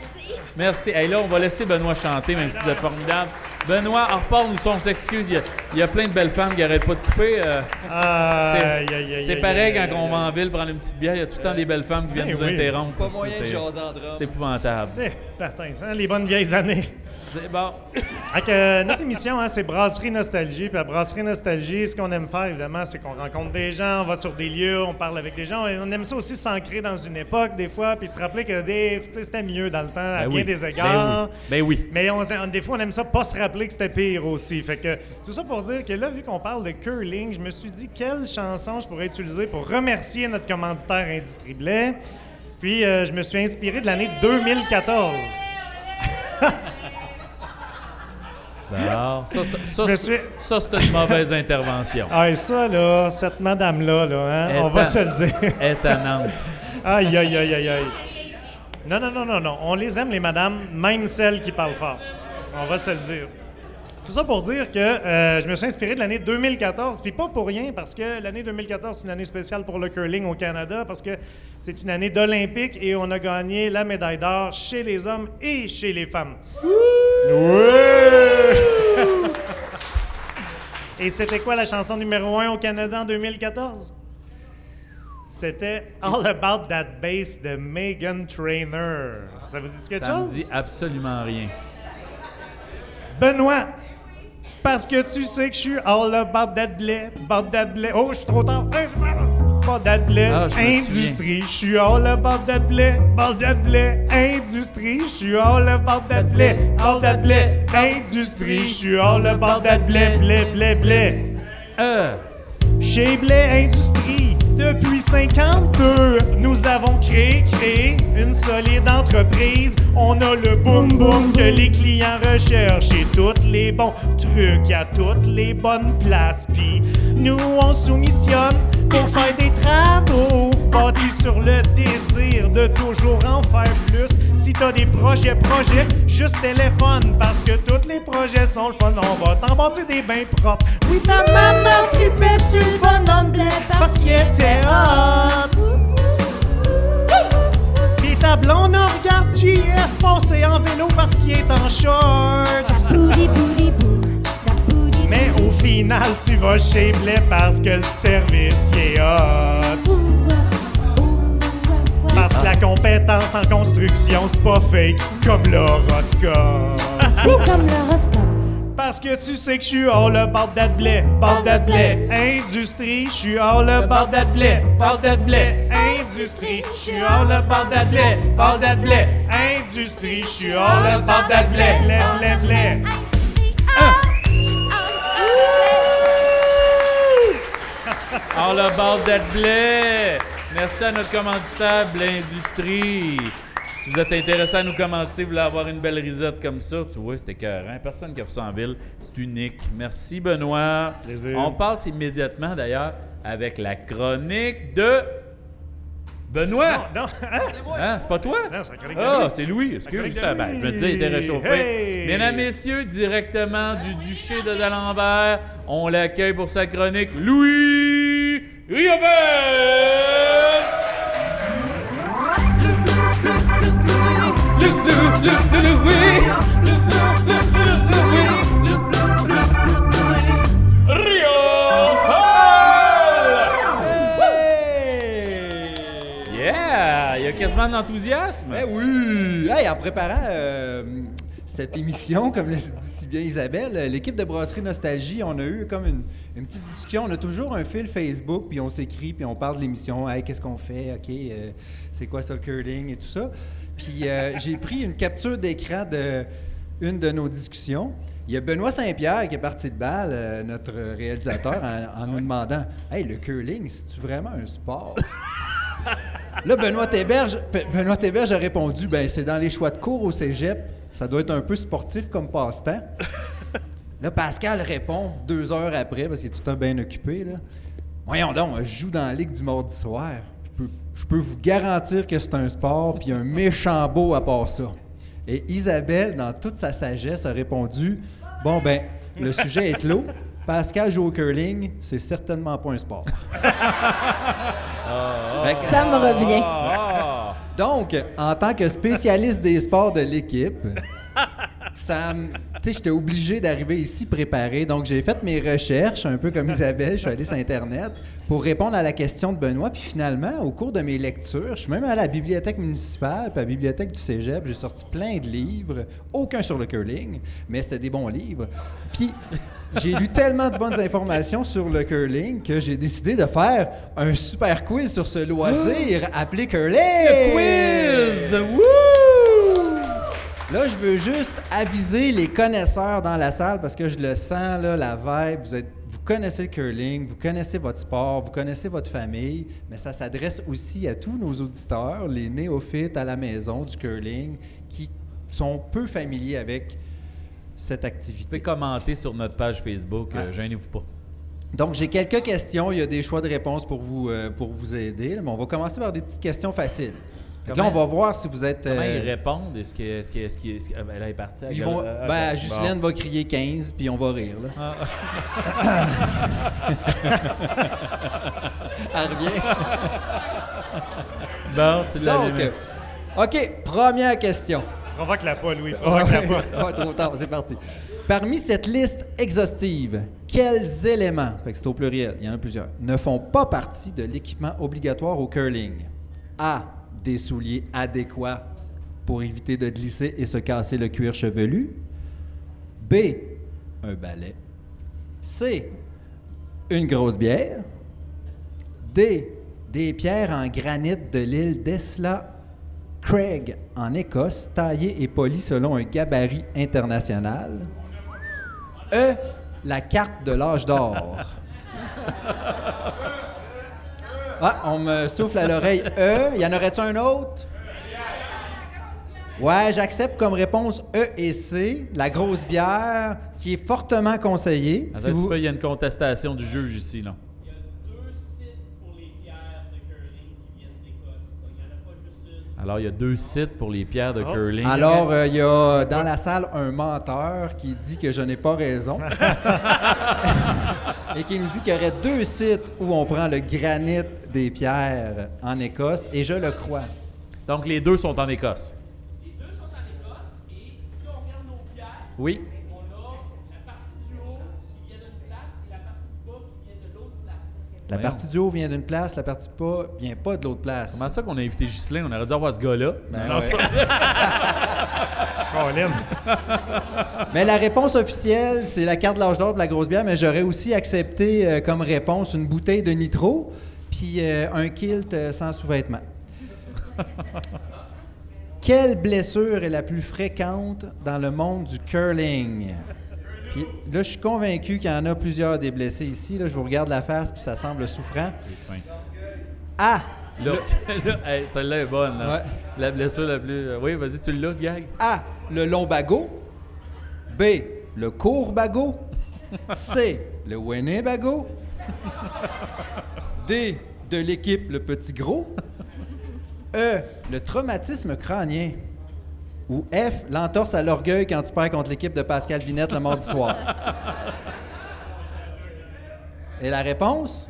Merci. Hey, là, on va laisser Benoît chanter, même si vous êtes formidable. Benoît, en repart, nous on s'excuse. Il, y a- il y a plein de belles femmes qui n'arrêtent pas de couper. euh, Aïe, c'est- pareil quand on va en ville prendre une petite bière. Il y a tout le temps des belles femmes qui viennent Ben nous oui. interrompre. Pas C'est- moyen de épouvantable. Eh, les bonnes vieilles années. C'est bon. Fait que, euh, notre émission, hein, c'est Brasserie Nostalgie. Puis la Brasserie Nostalgie, ce qu'on aime faire, évidemment, c'est qu'on rencontre des gens, on va sur des lieux, on parle avec des gens. On aime ça aussi s'ancrer dans une époque, des fois, puis se rappeler que des- tu sais, c'était mieux dans le temps, à Ben bien oui. des égards. Ben oui. Ben oui. Mais on- on- des fois, on aime ça pas se rappeler que c'était pire aussi. Fait que tout ça pour dire que là, vu qu'on parle de curling, je me suis dit quelle chanson je pourrais utiliser pour remercier notre commanditaire Industrie Blais. Puis euh, je me suis inspiré de l'année 2014. Alors, ça, ça, ça, c'est- suis- ça, c'est une mauvaise intervention. Ah, et ça, là, cette madame-là, là, hein, on va se le dire. Étonnante. aïe, aïe, aïe, aïe, aïe. Non, non, non, non, non. On les aime, les madames, même celles qui parlent fort. On va se le dire. Tout ça pour dire que euh, je me suis inspiré de l'année 2014, puis pas pour rien, parce que l'année 2014, c'est une année spéciale pour le curling au Canada, parce que c'est une année d'Olympique et on a gagné la médaille d'or chez les hommes et chez les femmes. Ouais! Et c'était quoi la chanson numéro un au Canada en 2014? C'était All About That Bass de Megan Trainor. Ça vous dit quelque Ça me chose? dit absolument rien. Benoît, parce que tu sais que je suis all about that blé, about that blé. Oh, je suis trop tard. Hey, About that blé, Ah, industrie. Je suis all about that blé, about that blé, industrie. Je suis all about that blé, all that blé, industrie. Je suis all about that blé, blé, blé, blé. Euh. Chez Blé Industrie, depuis 52, nous avons créé, créé une solide entreprise. On a le boom boom que les clients recherchent et tous les bons trucs à toutes les bonnes places. Puis nous, on soumissionne pour faire des travaux bâtis sur le désir de toujours en faire plus. Si t'as des projets, projets, juste téléphone parce que tous les projets sont le fun. On va t'en bâtir des bains propres. Oui, ta maman tripait sur le bonhomme blé parce qu'il était hot. Pis ta blonde en regarde JF passer en vélo parce qu'il est en short. Mais au final, tu vas chez Blé parce que le service y est hot. Parce que la compétence en construction, c'est pas fake comme l'horoscope. comme l'horoscope. Parce que tu sais que je suis all about that blé, about that blé. Industrie, je suis all about that blé, about that blé. Industrie, je suis hors le bord de blé, bord de blé. Industrie, je suis hors le bord de blé, blé, blé, blé. All about that blé. Merci à notre commanditaire Blé Industrie. Si vous êtes intéressé à nous commanditer, vous voulez avoir une belle risette comme ça, tu vois, c'était écœurant. Personne qui a fait ça en ville. C'est unique. Merci, Benoît. Plaisir. On passe immédiatement, d'ailleurs, avec la chronique de Benoît. Non, hein? Hein, c'est pas toi? Non, c'est la chronique de Ah, Louis. c'est Louis. La Excuse. chronique de ça, ben, je me dit, il était réchauffé. Hey! Mesdames, messieurs, directement du duché de D'Alembert, on l'accueille pour sa chronique, Louis! Yeah! Il y a quasiment de l'enthousiasme. Eh oui! Hey, en préparant euh, cette émission, comme le dit si bien Isabelle, l'équipe de Brasserie Nostalgie, on a eu comme une, petite discussion. On a toujours un fil Facebook, puis on s'écrit, puis on parle de l'émission. Hey, qu'est-ce qu'on fait? OK, euh, c'est quoi ça le curling et tout ça? Puis euh, j'ai pris une capture d'écran de une de nos discussions. Il y a Benoît Saint-Pierre qui est parti de balle, euh, notre réalisateur, en, nous demandant Hey, le curling, c'est-tu vraiment un sport? Là, Benoît Théberge, Benoît a répondu ben c'est dans les choix de cours au cégep. Ça doit être un peu sportif comme passe-temps. Là, Pascal répond deux heures après, parce qu'il est tout le temps bien occupé. Là. Voyons donc, je joue dans la Ligue du mardi soir. Je peux, je peux vous garantir que c'est un sport, puis un méchant beau à part ça. Et Isabelle, dans toute sa sagesse, a répondu Bon, ben, le sujet est clos. Pascal joue au curling, c'est certainement pas un sport. Que- Ça me revient. Ah! Donc, en tant que spécialiste des sports de l'équipe, ça me- tu sais, j'étais obligé d'arriver ici préparé. Donc, j'ai fait mes recherches, un peu comme Isabelle. Je suis allé sur Internet pour répondre à la question de Benoît. Puis finalement, au cours de mes lectures, je suis même allé à la bibliothèque municipale, puis à la bibliothèque du cégep. J'ai sorti plein de livres, aucun sur le curling, mais c'était des bons livres. Puis, j'ai lu tellement de bonnes informations sur le curling que j'ai décidé de faire un super quiz sur ce loisir appelé curling. Le quiz! Wouh! Là, je veux juste aviser les connaisseurs dans la salle parce que je le sens, là, la vibe. Vous, êtes, vous connaissez le curling, vous connaissez votre sport, vous connaissez votre famille, mais ça s'adresse aussi à tous nos auditeurs, les néophytes à la maison du curling, qui sont peu familiers avec cette Vous activité. pouvez commenter sur notre page Facebook, euh, gênez-vous pas. Donc, j'ai quelques questions. Il y a des choix de réponses pour vous, euh, pour vous aider. mais on va commencer par des petites questions faciles. Là, on va voir si vous êtes. Comment euh, ils répondent? Est-ce que, est-ce que, est-ce que, est-ce que- ah, ben, elle est partie. Ils vont, euh, ben, Bon. va crier 15, puis on va rire. Là. Elle revient. Bon, tu l'as Donc, euh, OK, première question. Provoque-la pas, Louis. Provoque-la pas. Ouais, trop tard, c'est parti. Parmi cette liste exhaustive, quels éléments, fait que c'est au pluriel, il y en a plusieurs, ne font pas partie de l'équipement obligatoire au curling? A. Des souliers adéquats pour éviter de glisser et se casser le cuir chevelu. B. Un balai. C. Une grosse bière. D. Des pierres en granit de l'île d'Esla Craig en Écosse, taillées et polies selon un gabarit international. E. La carte de l'âge d'or. Ah, on me souffle à l'oreille E. Y en aurait-tu un autre? Ouais, j'accepte comme réponse E et C, la grosse bière, qui est fortement conseillée. Attends Si vous- il y a une contestation du juge ici, là. Alors, il y a deux sites pour les pierres de curling. Alors, euh, il y a dans la salle un menteur qui dit que je n'ai pas raison. et qui nous dit qu'il y aurait deux sites où on prend le granit des pierres en Écosse, et je le crois. Donc, les deux sont en Écosse. Oui. La Voyons. partie du haut vient d'une place, la partie pas vient pas de l'autre place. Comment ça qu'on a invité Ghislain? On aurait dû avoir ce gars-là. Ben non, ouais. c'est pas- Mais la réponse officielle, c'est la carte de l'âge d'or pour la grosse bière, mais j'aurais aussi accepté euh, comme réponse une bouteille de nitro puis euh, un kilt euh, sans sous-vêtements. Quelle blessure est la plus fréquente dans le monde du curling? Puis là, je suis convaincu qu'il y en a plusieurs des blessés ici. Là, je vous regarde la face, puis ça semble souffrant. A. Là, là, hey, celle-là est bonne. là. La blessure la plus. euh, Oui, vas-y, tu l'as, gag. A. Le lombago. B. Le courbago. C. Le Winnebago. D. De l'équipe Le Petit Gros. E. Le traumatisme crânien. Ou F. L'entorse à l'orgueil quand tu perds contre l'équipe de Pascal Vinette le mardi soir. Et la réponse?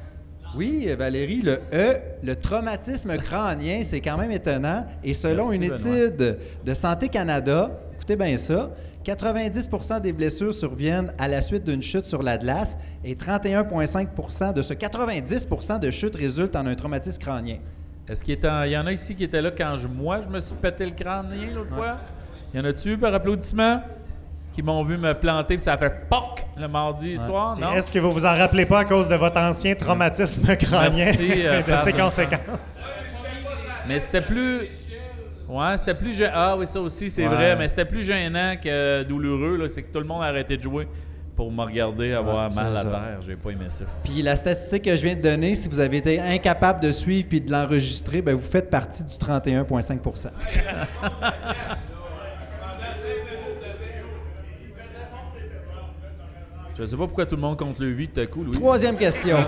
Oui, Valérie, le E, le traumatisme crânien, c'est quand même étonnant. Et selon Merci, une Benoît. étude de Santé Canada, écoutez bien ça, 90% des blessures surviennent à la suite d'une chute sur la glace et 31,5% de ce 90% de chute résulte en un traumatisme crânien. Est-ce qu'il y en a ici qui étaient là quand je- moi, je me suis pété le crânien l'autre fois? Y en a-tu par applaudissement? Qui m'ont vu me planter puis ça a fait POC le mardi soir, non? Est-ce que vous vous en rappelez pas à cause de votre ancien traumatisme crânien Merci, euh, et de Pat. ses conséquences? Mais c'était plus. Ouais, c'était plus. Ah oui, ça aussi, c'est Ouais. vrai. Mais c'était plus gênant que douloureux. là. C'est que tout le monde a arrêté de jouer pour me regarder avoir Ouais, mal à ça. terre. J'ai pas aimé ça. Puis la statistique que je viens de donner, si vous avez été incapable de suivre puis de l'enregistrer, ben vous faites partie du 31,5% Je sais pas pourquoi tout le monde compte le 8 tout à coup, Louis. Troisième question.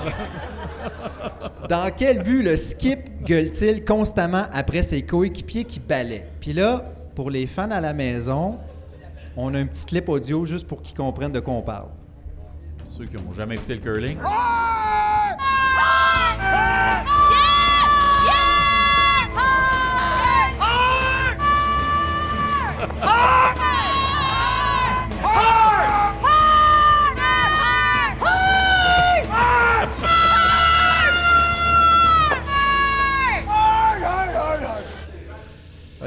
Dans quel but le skip gueule-t-il constamment après ses coéquipiers qui balaient? Puis là, pour les fans à la maison, on a un petit clip audio juste pour qu'ils comprennent de quoi on parle. Ceux qui n'ont jamais écouté le curling.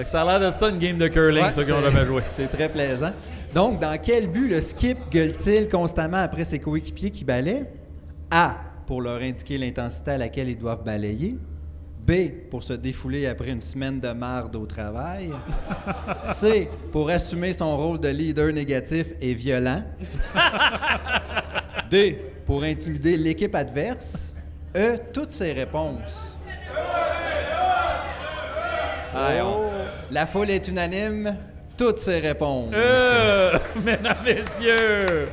Que ça a l'air de ça une game de curling, Ouais, ceux qui c'est- jamais joué. C'est très plaisant. Donc, dans quel but le skip gueule-t-il constamment après ses coéquipiers qui balaient? A. Pour leur indiquer l'intensité à laquelle ils doivent balayer. B. Pour se défouler après une semaine de marde au travail. C. Pour assumer son rôle de leader négatif et violent. D. Pour intimider l'équipe adverse. E. Toutes ces réponses. On- La foule est unanime. Toutes ces réponses. Euh, mesdames, messieurs!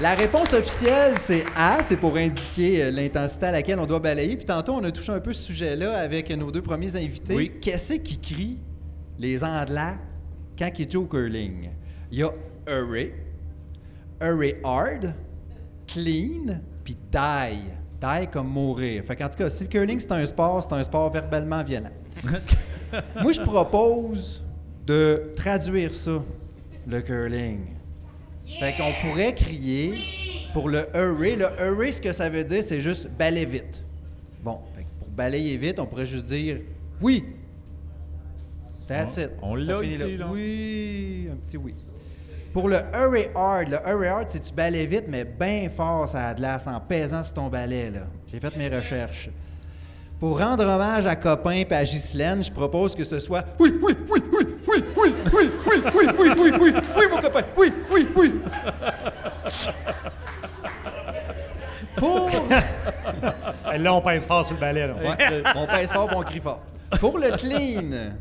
La réponse officielle, c'est A, c'est pour indiquer euh, l'intensité à laquelle on doit balayer. Puis tantôt, on a touché un peu ce sujet-là avec nos deux premiers invités. Oui. Qu'est-ce qui crie les Anglais quand ils jouent au curling? Il y a hurry, hurry hard, clean, puis die. Die comme mourir. Fait qu'en tout cas, si le curling c'est un sport, c'est un sport verbalement violent. Moi, je propose de traduire ça, le curling. Fait qu'on pourrait crier pour le hurry. Le hurry, ce que ça veut dire, c'est juste balayer vite. Bon, fait que pour balayer vite, on pourrait juste dire oui. That's On- it. on Ça l'a finit ici, là. Oui, un petit oui. Pour le hurry hard, le hurry hard, c'est tu balais vite, mais bien fort à la glace, en pesant sur ton balai. là. J'ai fait mes recherches. Pour rendre hommage à Copain et à Ghislaine, je propose que ce soit oui, oui, oui, oui, oui, oui, oui, oui, oui, oui, oui, oui, oui, mon copain, oui, oui, oui. Pour. Là, on pèse fort sur le balai. Là. Ouais, on pèse fort, on crie fort. Pour le clean,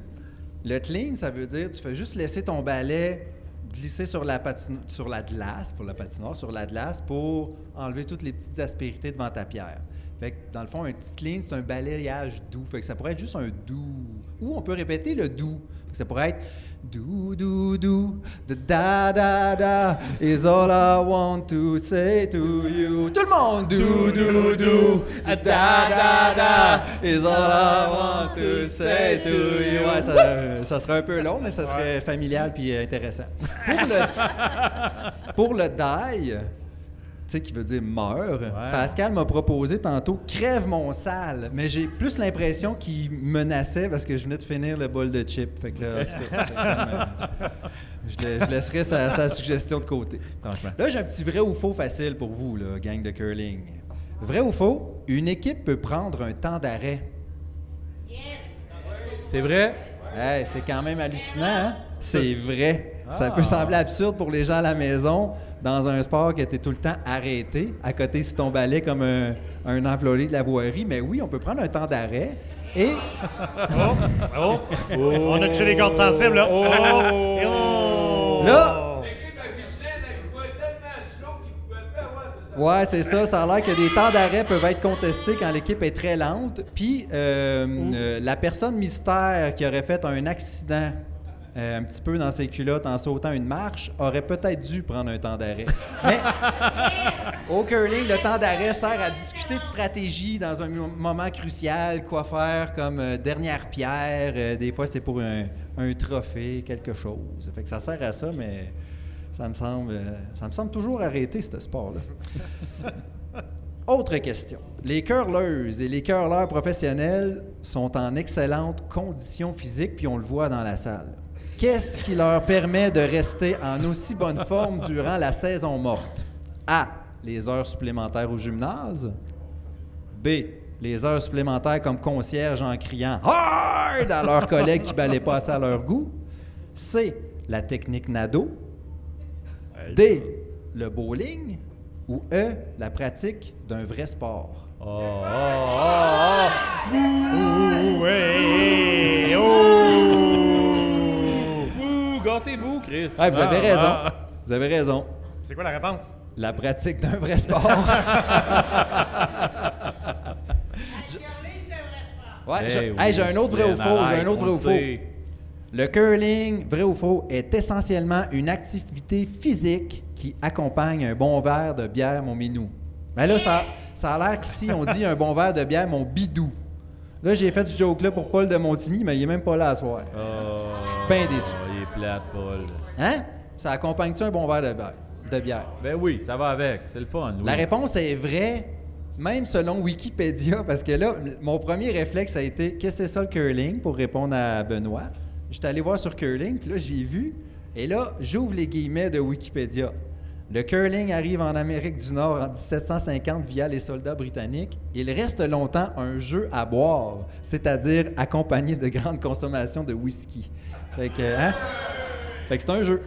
le clean, ça veut dire tu fais juste laisser ton balai glisser sur la, patino- sur la glace, pour la patinoire, sur la glace, pour enlever toutes les petites aspérités devant ta pierre. Fait que, dans le fond, un petit clean, c'est un balayage doux. Fait que ça pourrait être juste un doux. Ou on peut répéter le doux. Fait que ça pourrait être doux, doux, doux, da da da da is all I want to say to you. Tout le monde, doux, doux, doux, da da da is all I want to say to you. Ouais, ça, ça serait un peu long, mais ça serait familial puis euh, intéressant. Pour le, pour le die, sais, qui veut dire meurt. Pascal m'a proposé tantôt crève mon sale, mais j'ai plus l'impression qu'il menaçait parce que je venais de finir le bol de chips. Fait que là, comme, euh, je, je laisserai sa, sa suggestion de côté. Franchement. Là, j'ai un petit vrai ou faux facile pour vous, là, gang de curling. Vrai ou faux, une équipe peut prendre un temps d'arrêt. C'est vrai? Hey, c'est quand même hallucinant, hein? C'est vrai. Ça Ah. peut sembler absurde pour les gens à la maison, dans un sport qui était tout le temps arrêté, à côté sur ton balai comme un, un de la voirie. Mais oui, on peut prendre un temps d'arrêt et... Oh, oh. On a touché les cordes sensibles, là. Oh. Oh. Là, Ouais, c'est ça. Ça a l'air que des temps d'arrêt peuvent être contestés quand l'équipe est très lente. Puis, euh, euh, la personne mystère qui aurait fait un accident euh, un petit peu dans ses culottes en sautant une marche aurait peut-être dû prendre un temps d'arrêt. Mais au curling, le temps d'arrêt sert à discuter de stratégie dans un mo- moment crucial, quoi faire comme euh, dernière pierre. euh, des fois, c'est pour un, un trophée, quelque chose. Fait que ça sert à ça, mais ça me semble, ça me semble toujours arrêté, ce sport-là. Autre question. Les curleuses et les curleurs professionnels sont en excellente condition physique, puis on le voit dans la salle. Qu'est-ce qui leur permet de rester en aussi bonne forme durant la saison morte? A. Les heures supplémentaires au gymnase. B. Les heures supplémentaires comme concierge en criant Hard à leurs collègues qui balaient pas assez à leur goût. C. La technique Nado. D. Le bowling. Ou E. La pratique d'un vrai sport. Oh. Gâtez-vous, Chris. Ouais, vous avez Ah, raison. ah. Vous avez raison. C'est quoi la réponse? La pratique d'un vrai sport. Ouais, j'ai oui, hey, j'ai un autre vrai ou faux. J'ai un autre vrai ou le faux. Le curling, vrai ou faux, est essentiellement une activité physique qui accompagne un bon verre de bière, mon minou. Mais là, ça, ça a l'air qu'ici, on dit un bon verre de bière, mon bidou. Là, j'ai fait du joke-là pour Paul de Montigny, mais il est même pas là à soir. Je suis bien déçu. Oh, il est plate, Paul. Hein? Ça accompagne-tu un bon verre de bière? De bière? Ben oui, ça va avec. C'est le fun. La réponse est vraie, même selon Wikipédia, parce que là, mon premier réflexe a été qu'est-ce que c'est ça le curling pour répondre à Benoît. J'étais allé voir sur curling, puis là, j'ai vu, et là, j'ouvre les guillemets de Wikipédia. Le curling arrive en Amérique du Nord en 1750 via les soldats britanniques. Il reste longtemps un jeu à boire, c'est-à-dire accompagné de grandes consommations de whisky. Fait que, hein? Fait que c'est un jeu.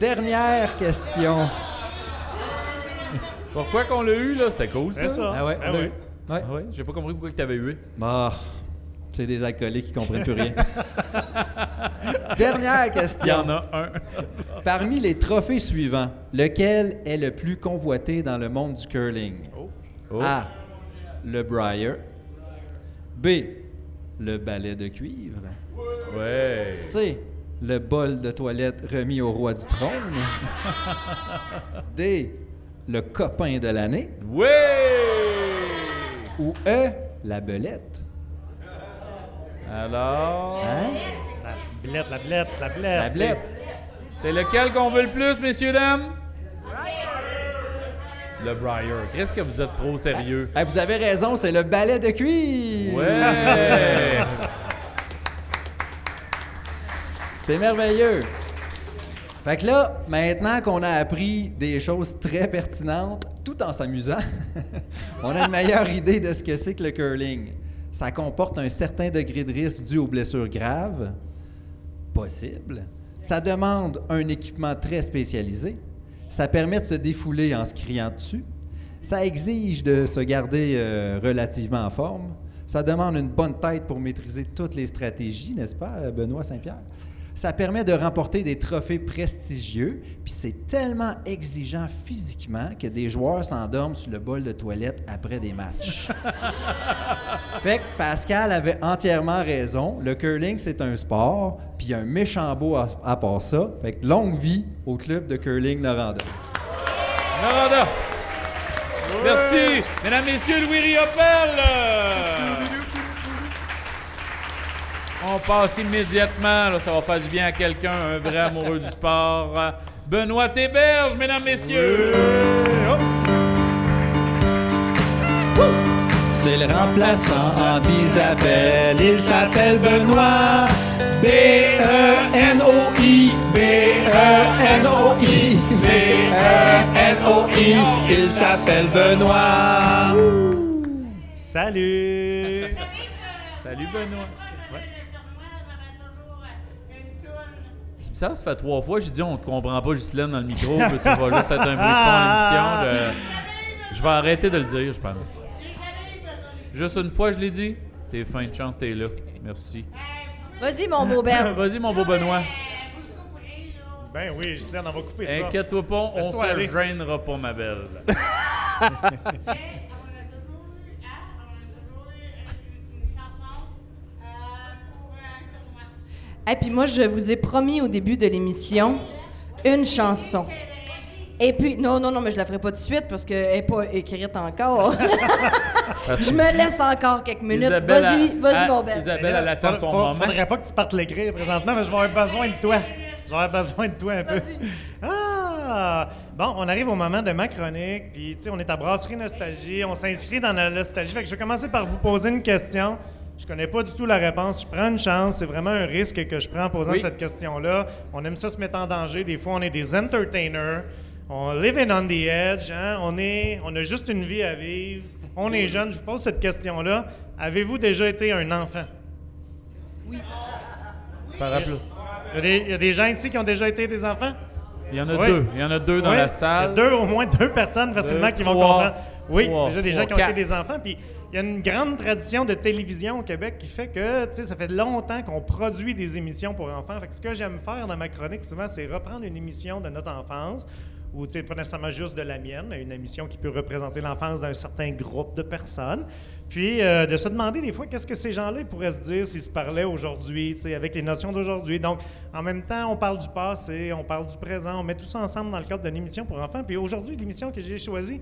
Dernière question. Pourquoi qu'on l'a eu, là? C'était cool, ça. C'est ça. Ah ouais, Ah ouais. Ouais. Ah ouais? J'ai pas compris pourquoi tu avais eu. Bah, c'est des alcooliques qui comprennent plus rien. Dernière question. Il y en a un. Parmi les trophées suivants, lequel est le plus convoité dans le monde du curling? Oh. A. Le Briar. B. Le balai de cuivre. Ouais. C. Le bol de toilette remis au roi du trône. D. Le copain de l'année. Ouais! Ou E. La belette. Alors? Hein? La blette, la blette, la blette. La blette. C'est lequel qu'on veut le plus, messieurs, dames? Le Briar. Qu'est-ce que vous êtes trop sérieux? Eh, vous avez raison, c'est le balai de cuivre. Ouais! C'est merveilleux. Fait que là, maintenant qu'on a appris des choses très pertinentes, tout en s'amusant, on a une meilleure idée de ce que c'est que le curling. Ça comporte un certain degré de risque dû aux blessures graves. Possible. Ça demande un équipement très spécialisé. Ça permet de se défouler en se criant dessus. Ça exige de se garder euh, relativement en forme. Ça demande une bonne tête pour maîtriser toutes les stratégies, n'est-ce pas, euh, Benoît Saint-Pierre? Ça permet de remporter des trophées prestigieux, puis c'est tellement exigeant physiquement que des joueurs s'endorment sur le bol de toilette après des matchs. fait que Pascal avait entièrement raison. Le curling, c'est un sport, puis il y a un méchant beau à, à part ça. Fait que longue vie au club de curling Noranda. Noranda! Merci! Mesdames, Messieurs, Louis Riopel! On passe immédiatement, là, ça va faire du bien à quelqu'un, un vrai amoureux du sport. Benoît Théberge, mesdames, messieurs! C'est le remplaçant d'Isabelle, il s'appelle Benoît. E B-E-N-O-I, B-E-N-O-I, B-E-N-O-I. Il il s'appelle Benoît. Salut! Salut Benoît. Ça fait trois fois, j'ai dit on te comprend pas Ghislaine dans le micro, tu vas juste être un bruit de fond à l'émission. de- Je vais arrêter de le dire, je pense. Juste une fois, je l'ai dit. T'es fin de chance, t'es là. Merci. Vas-y, mon beau Ben. Vas-y, mon beau Benoît. Ben oui, Ghislaine, on va couper ça. Inquiète-toi pas, on se gênera pas, ma belle. Et puis moi, je vous ai promis au début de l'émission une chanson. Et puis, non, non, non, mais je la ferai pas tout de suite parce qu'elle n'est pas écrite encore. Je me laisse encore quelques minutes. Isabelle Vas-y, a- vas-y, a- mon Ben. Isabelle, elle attend son faut- moment. Faudrait pas que tu partes l'écrire présentement, mais je vais avoir besoin de toi. Je vais avoir besoin de toi un peu. Ah! Bon, on arrive au moment de ma chronique, puis tu sais, on est à Brasserie Nostalgie, on s'inscrit dans la nostalgie. Fait que je vais commencer par vous poser une question. Je connais pas du tout la réponse. Je prends une chance. C'est vraiment un risque que je prends en posant Oui. cette question-là. On aime ça se mettre en danger. Des fois, on est des entertainers. On living on the edge. hein. On, est, on a juste une vie à vivre. On est jeune. Je vous pose cette question-là. Avez-vous déjà été un enfant? Par rappel- Il y, a des, il y a des gens ici qui ont déjà été des enfants? Il y en a Oui. deux. Il y en a deux dans Oui. la salle. Il y a deux, au moins deux personnes facilement Deux, qui vont trois, comprendre. Oui, trois, déjà des gens qui ont été des enfants. Puis il y a une grande tradition de télévision au Québec qui fait que, tu sais, ça fait longtemps qu'on produit des émissions pour enfants. Fait que ce que j'aime faire dans ma chronique souvent, c'est reprendre une émission de notre enfance ou, tu sais, pas nécessairement juste de la mienne, mais une émission qui peut représenter l'enfance d'un certain groupe de personnes. Puis euh, de se demander des fois qu'est-ce que ces gens-là pourraient se dire s'ils se parlaient aujourd'hui, tu sais, avec les notions d'aujourd'hui. Donc, en même temps, on parle du passé, on parle du présent, on met tout ça ensemble dans le cadre d'une émission pour enfants. Puis aujourd'hui, l'émission que j'ai choisie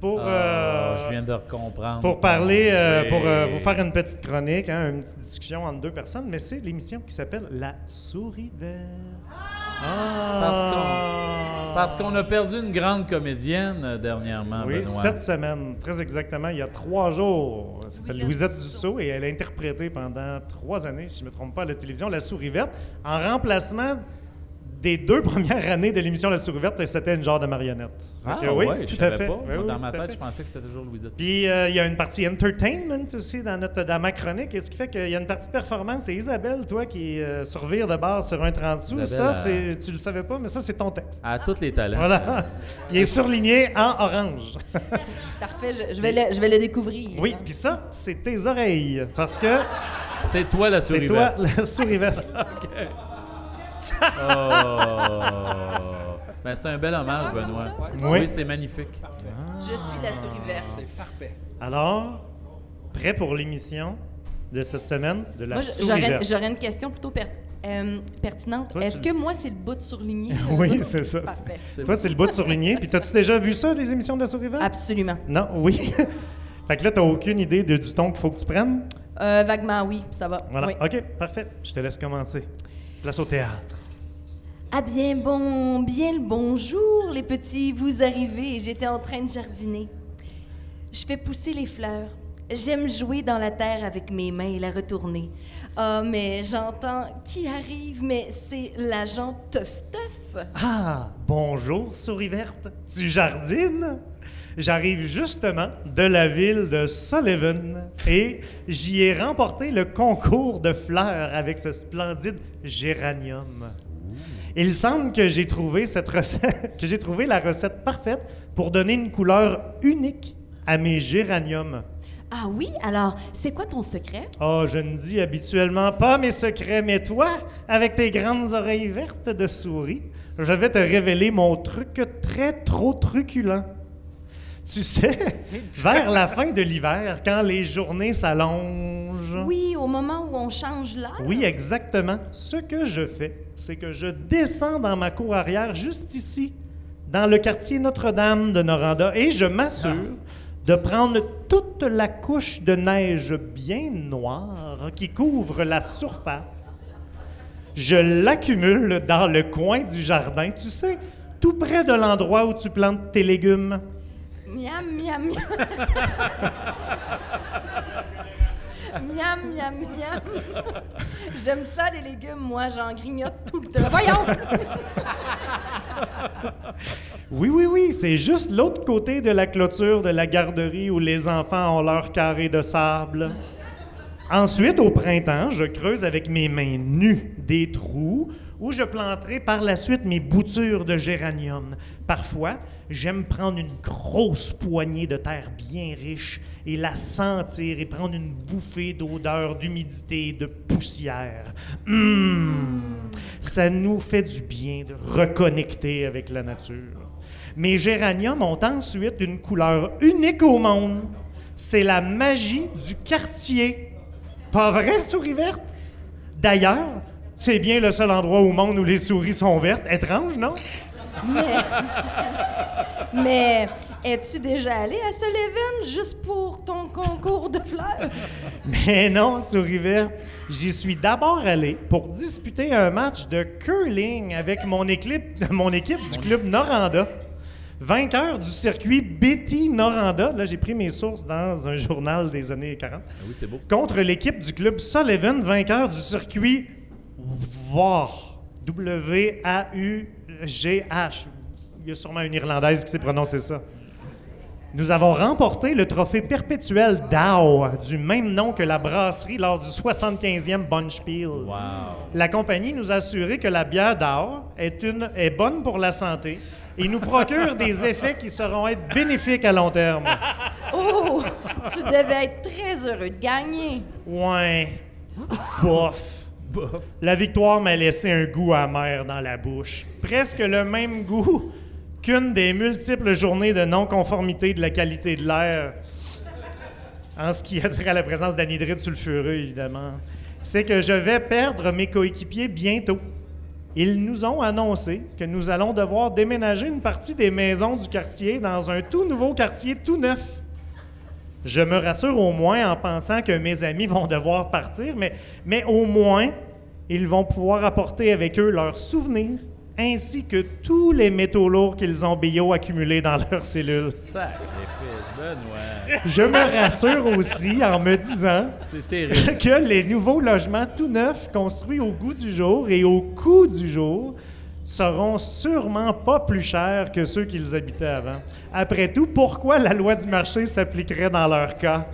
pour, Ah, euh, je viens de comprendre. pour parler, euh, Oui. pour euh, vous faire une petite chronique, hein, une petite discussion entre deux personnes, mais c'est l'émission qui s'appelle La Souris verte. Parce qu'on, parce qu'on a perdu une grande comédienne dernièrement, Oui, Benoît. cette semaine, très exactement, il y a trois jours. Elle s'appelle Louisette Dussault et elle a interprété pendant trois années, si je ne me trompe pas, à la télévision La Souris verte, en remplacement des deux premières années de l'émission La Souris verte, c'était une genre de marionnette. Ah oui, ouais, je savais fait. pas. Oui, oui, Dans ma tête, fait. je pensais que c'était toujours Louisette. Puis euh, il y a une partie entertainment aussi dans, notre, dans ma chronique, et ce qui fait qu'il y a une partie performance? Et Isabelle, toi qui euh, survire de base sur un 30 sous, Isabelle, ça, c'est, tu le savais pas, mais ça, c'est ton texte. À tous les talents. Voilà. Il est surligné en orange. Parfait, je, je vais le, je vais le découvrir. Oui, puis ça, c'est tes oreilles. Parce que. C'est toi la souris C'est toi la souris verte. Oh. Ben, c'est un bel hommage, Benoît. Oui. Oui, c'est magnifique. Je suis la souris verte. C'est parfait. Alors, prêt pour l'émission de cette semaine de la Moi, souris j'aurais, verte? j'aurais une question plutôt per- euh, pertinente. Est-ce tu- que moi, c'est le bout de surligné? Oui, c'est ça. Parfait. Toi, c'est le bout de surligné. Puis, t'as-tu déjà vu ça, les émissions de la souris verte? Absolument. Non, oui. fait que là, t'as aucune idée de- du ton qu'il faut que tu prennes? Euh, vaguement, oui, ça va. Voilà. Oui. OK, parfait. Je te laisse commencer. Place au théâtre. Ah bien bon, bien le bonjour, les petits. Vous arrivez, j'étais en train de jardiner. Je fais pousser les fleurs. J'aime jouer dans la terre avec mes mains et la retourner. Ah, mais j'entends qui arrive, mais c'est l'agent Teuf Teuf. Ah, bonjour, souris verte. Tu jardines? J'arrive justement de la ville de Sullivan et j'y ai remporté le concours de fleurs avec ce splendide géranium. Il semble que j'ai trouvé cette recette, que j'ai trouvé la recette parfaite pour donner une couleur unique à mes géraniums. Ah oui, alors, c'est quoi ton secret? Oh, je ne dis habituellement pas mes secrets, mais toi, avec tes grandes oreilles vertes de souris, je vais te révéler mon truc très trop truculent. Tu sais, vers la fin de l'hiver, quand les journées s'allongent. Oui, au moment où on change l'heure. Oui, exactement. Ce que je fais, c'est que je descends dans ma cour arrière, juste ici, dans le quartier Notre-Dame de Noranda, et je m'assure de prendre toute la couche de neige bien noire qui couvre la surface. Je l'accumule dans le coin du jardin, tu sais, tout près de l'endroit où tu plantes tes légumes. Miam, miam, miam. miam, miam, miam. J'aime ça, les légumes. Moi, j'en grignote tout le temps. Voyons! Oui, oui, oui, c'est juste l'autre côté de la clôture de la garderie où les enfants ont leur carré de sable. Ensuite, au printemps, je creuse avec mes mains nues des trous où je planterai par la suite mes boutures de géranium. Parfois, j'aime prendre une grosse poignée de terre bien riche et la sentir et prendre une bouffée d'odeur, d'humidité, de poussière. Hum, ça nous fait du bien de reconnecter avec la nature. Mes géraniums ont ensuite une couleur unique au monde. C'est la magie du quartier. Pas vrai, souris verte? D'ailleurs, c'est bien le seul endroit au monde où les souris sont vertes. Étrange, non? Mais. Mais. Es-tu déjà allé à Sullivan juste pour ton concours de fleurs? Mais non, souris verte. J'y suis d'abord allé pour disputer un match de curling avec mon équipe, mon équipe du club Noranda. Vainqueur du circuit Betty Noranda, là j'ai pris mes sources dans un journal des années 40. Ah oui, c'est beau. Contre l'équipe du club Sullivan, vainqueur du circuit W-A-U-G-H. Il y a sûrement une Irlandaise qui sait prononcer ça. Nous avons remporté le trophée perpétuel Dow, du même nom que la brasserie lors du 75e Bunchpeel. La compagnie nous a assuré que la bière Dow est, une, est bonne pour la santé et nous procure des effets qui seront être bénéfiques à long terme. Oh! Tu devais être très heureux de gagner. Ouais. Bof. La victoire m'a laissé un goût amer dans la bouche. Presque le même goût qu'une des multiples journées de non-conformité de la qualité de l'air. En ce qui a trait à la présence d'anhydride sulfureux, évidemment. C'est que je vais perdre mes coéquipiers bientôt. Ils nous ont annoncé que nous allons devoir déménager une partie des maisons du quartier dans un tout nouveau quartier tout neuf. Je me rassure au moins en pensant que mes amis vont devoir partir, mais au moins, ils vont pouvoir apporter avec eux leurs souvenirs ainsi que tous les métaux lourds qu'ils ont bio accumulés dans leurs cellules. Sacrifice, Benoît. Je me rassure aussi en me disant que les nouveaux logements tout neufs construits au goût du jour et au coût du jour seront sûrement pas plus chers que ceux qu'ils habitaient avant. Après tout, pourquoi la loi du marché s'appliquerait dans leur cas?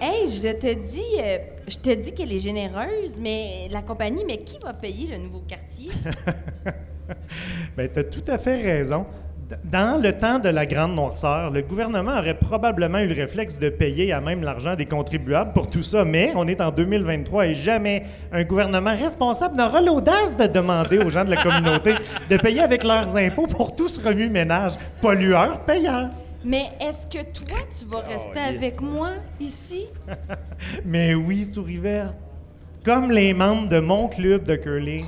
Hey, je te dis, euh, je te dis qu'elle est généreuse, mais la compagnie, mais qui va payer le nouveau quartier? Bien, tu as tout à fait raison. Dans le temps de la grande noirceur, le gouvernement aurait probablement eu le réflexe de payer à même l'argent des contribuables pour tout ça, mais on est en 2023 et jamais un gouvernement responsable n'aura l'audace de demander aux gens de la communauté de payer avec leurs impôts pour tout ce remue-ménage. Pollueur, payeur. Mais est-ce que toi, tu vas rester avec moi ici? Mais oui, souris verte. Comme les membres de mon club de curling,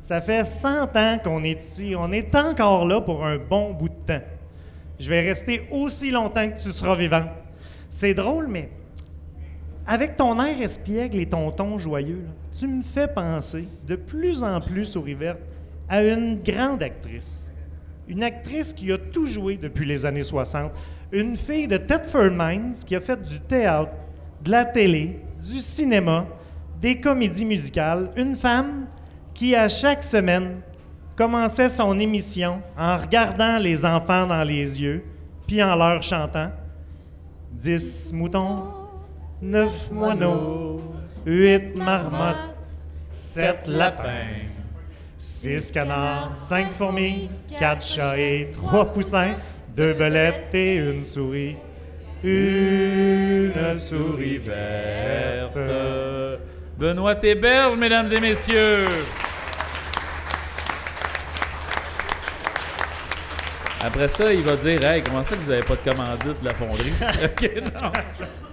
ça fait 100 ans qu'on est ici. On est encore là pour un bon bout de temps. Je vais rester aussi longtemps que tu seras vivante. C'est drôle, mais avec ton air espiègle et ton ton joyeux, là, tu me fais penser de plus en plus, souris verte, à une grande actrice. Une actrice qui a tout joué depuis les années 60. Une fille de Thetford Mines qui a fait du théâtre, de la télé, du cinéma, des comédies musicales. Une femme qui, à chaque semaine, commençait son émission en regardant les enfants dans les yeux, puis en leur chantant Dix moutons, neuf moineaux, huit marmottes, sept lapins, six canards, cinq fourmis, quatre chats et trois poussins, deux belettes et une souris. Une souris verte. Benoît Théberge, mesdames et messieurs. Après ça, il va dire Hey, comment ça que vous n'avez pas de commandite de la fonderie? Ok, non.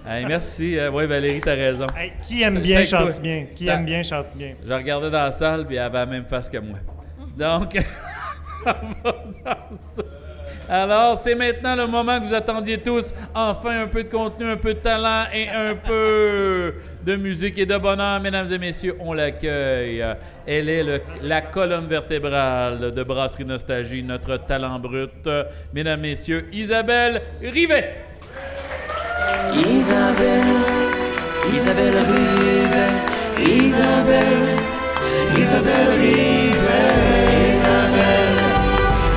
Hey, merci. Euh, oui, Valérie, t'as raison. qui aime bien c'est avec chante toi. bien. Qui aime bien chante bien. Je regardais dans la salle, puis elle avait la même face que moi. Donc, ça va dans ça. Alors, c'est maintenant le moment que vous attendiez tous. Enfin, un peu de contenu, un peu de talent et un peu de musique et de bonheur. Mesdames et messieurs, on l'accueille. Elle est le- la colonne vertébrale de Brasserie Nostalgie, notre talent brut. Mesdames, messieurs, Isabelle Rivet. Isabelle, Isabelle Rivet, Isabelle, Isabelle Rivet, Isabelle,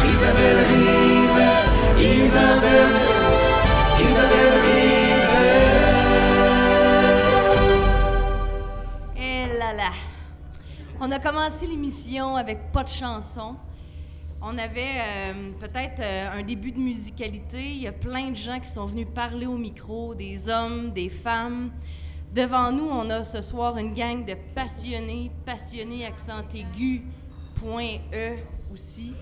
Isabelle Rivet, Isabelle, Isabelle Rivet. Eh là là. On a commencé l'émission avec pas de chanson. On avait euh, peut-être euh, un début de musicalité. Il y a plein de gens qui sont venus parler au micro, des hommes, des femmes. Devant nous, on a ce soir une gang de passionnés, passionnés accent aigu, point E aussi,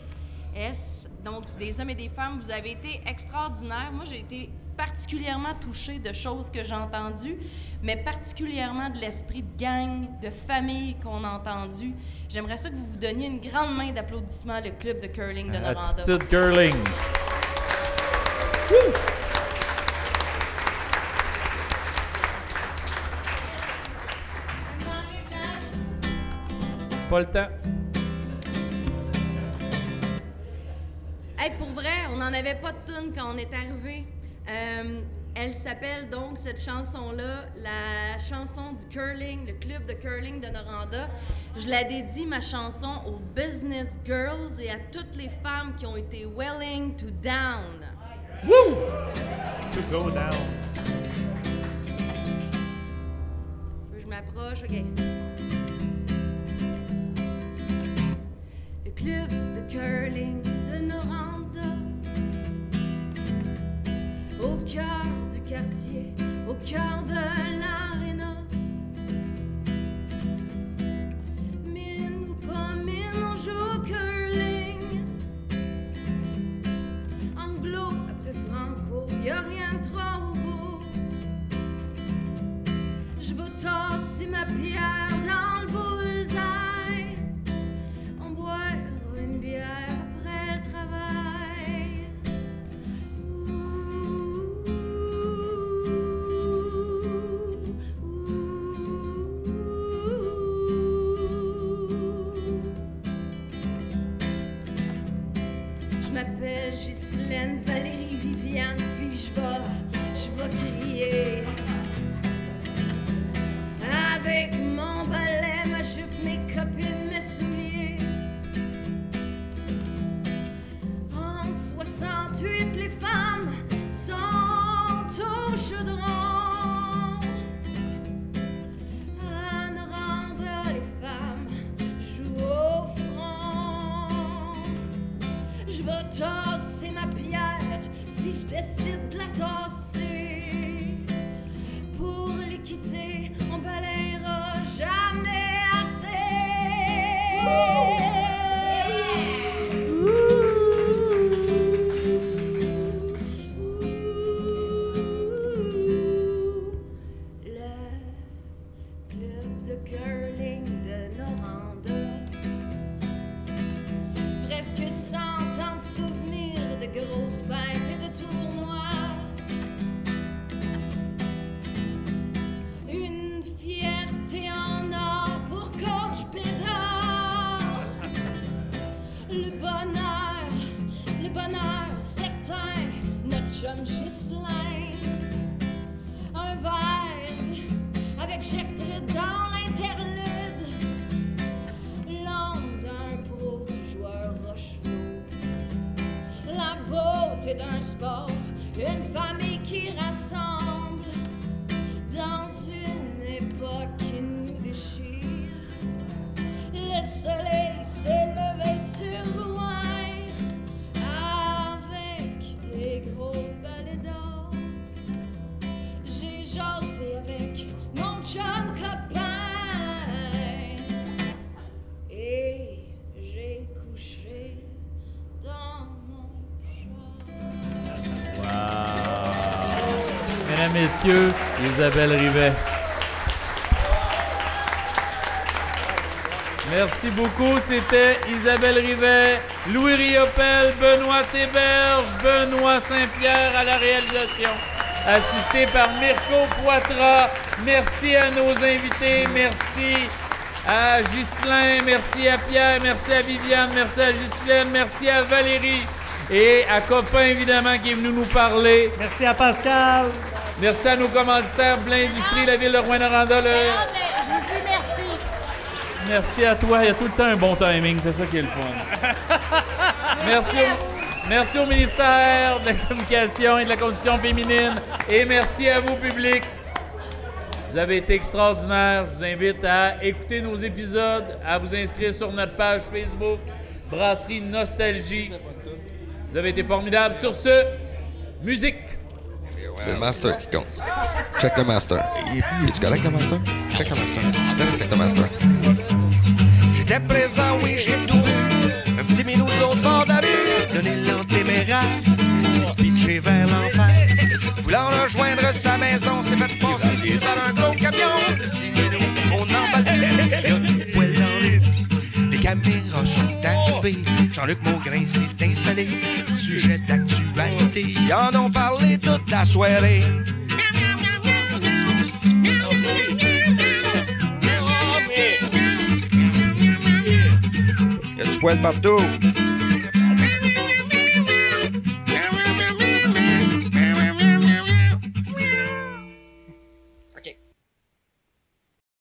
S. Donc, des hommes et des femmes, vous avez été extraordinaires. Moi, j'ai été particulièrement touchée de choses que j'ai entendues, mais particulièrement de l'esprit de gang, de famille qu'on a entendu. J'aimerais ça que vous vous donniez une grande main d'applaudissement le club de curling de Noranda. Attitude curling. Pas le temps. Hey, pour vrai, on n'en avait pas de tune quand on est arrivé. Euh, elle s'appelle donc cette chanson-là, la chanson du curling, le club de curling de Noranda. Je la dédie ma chanson aux business girls et à toutes les femmes qui ont été willing to down. Woo! To go down. Je m'approche, ok. Le club de curling de Noranda. Au cœur du quartier, au cœur de l'aréna. Mine ou pas mine, on joue curling. Anglo après franco, y a rien de trop beau. Je veux tasser ma pierre jupe, mes Isabelle Rivet. Merci beaucoup. C'était Isabelle Rivet, Louis Riopel, Benoît Théberge, Benoît Saint-Pierre à la réalisation. Assisté par Mirko Poitras. Merci à nos invités. Merci à Ghislain. Merci à Pierre. Merci à Viviane. Merci à Ghislaine. Merci à Valérie. Et à Copain, évidemment, qui est venu nous parler. Merci à Pascal. Merci à nos commanditaires, Plein Industrie, la ville de Rouen-Noranda. le- mais je vous dis merci. Merci à toi. Il y a tout le temps un bon timing. C'est ça qui est le fun. Merci au, merci au ministère de la Communication et de la Condition féminine. Et merci à vous, public. Vous avez été extraordinaire. Je vous invite à écouter nos épisodes, à vous inscrire sur notre page Facebook, Brasserie Nostalgie. Vous avez été formidable. Sur ce, musique. C'est le master qui compte. Check the master. Es-tu correct, le master? Check the master. Je avec le master. J'étais présent, oui, j'ai tout vu. Un petit minou de l'autre bord de la rue. Donner l'antéméraire. S'est pitché vers l'enfer. Voulant rejoindre sa maison, s'est fait passer dessus par un gros camion. Le petit minou, on emballe plus. Il y a du poil dans les Les caméras sont Jean-Luc Maugrain s'est installé. Sujet d'actualité. Ils en ont parlé toute la soirée. Y a du poil partout.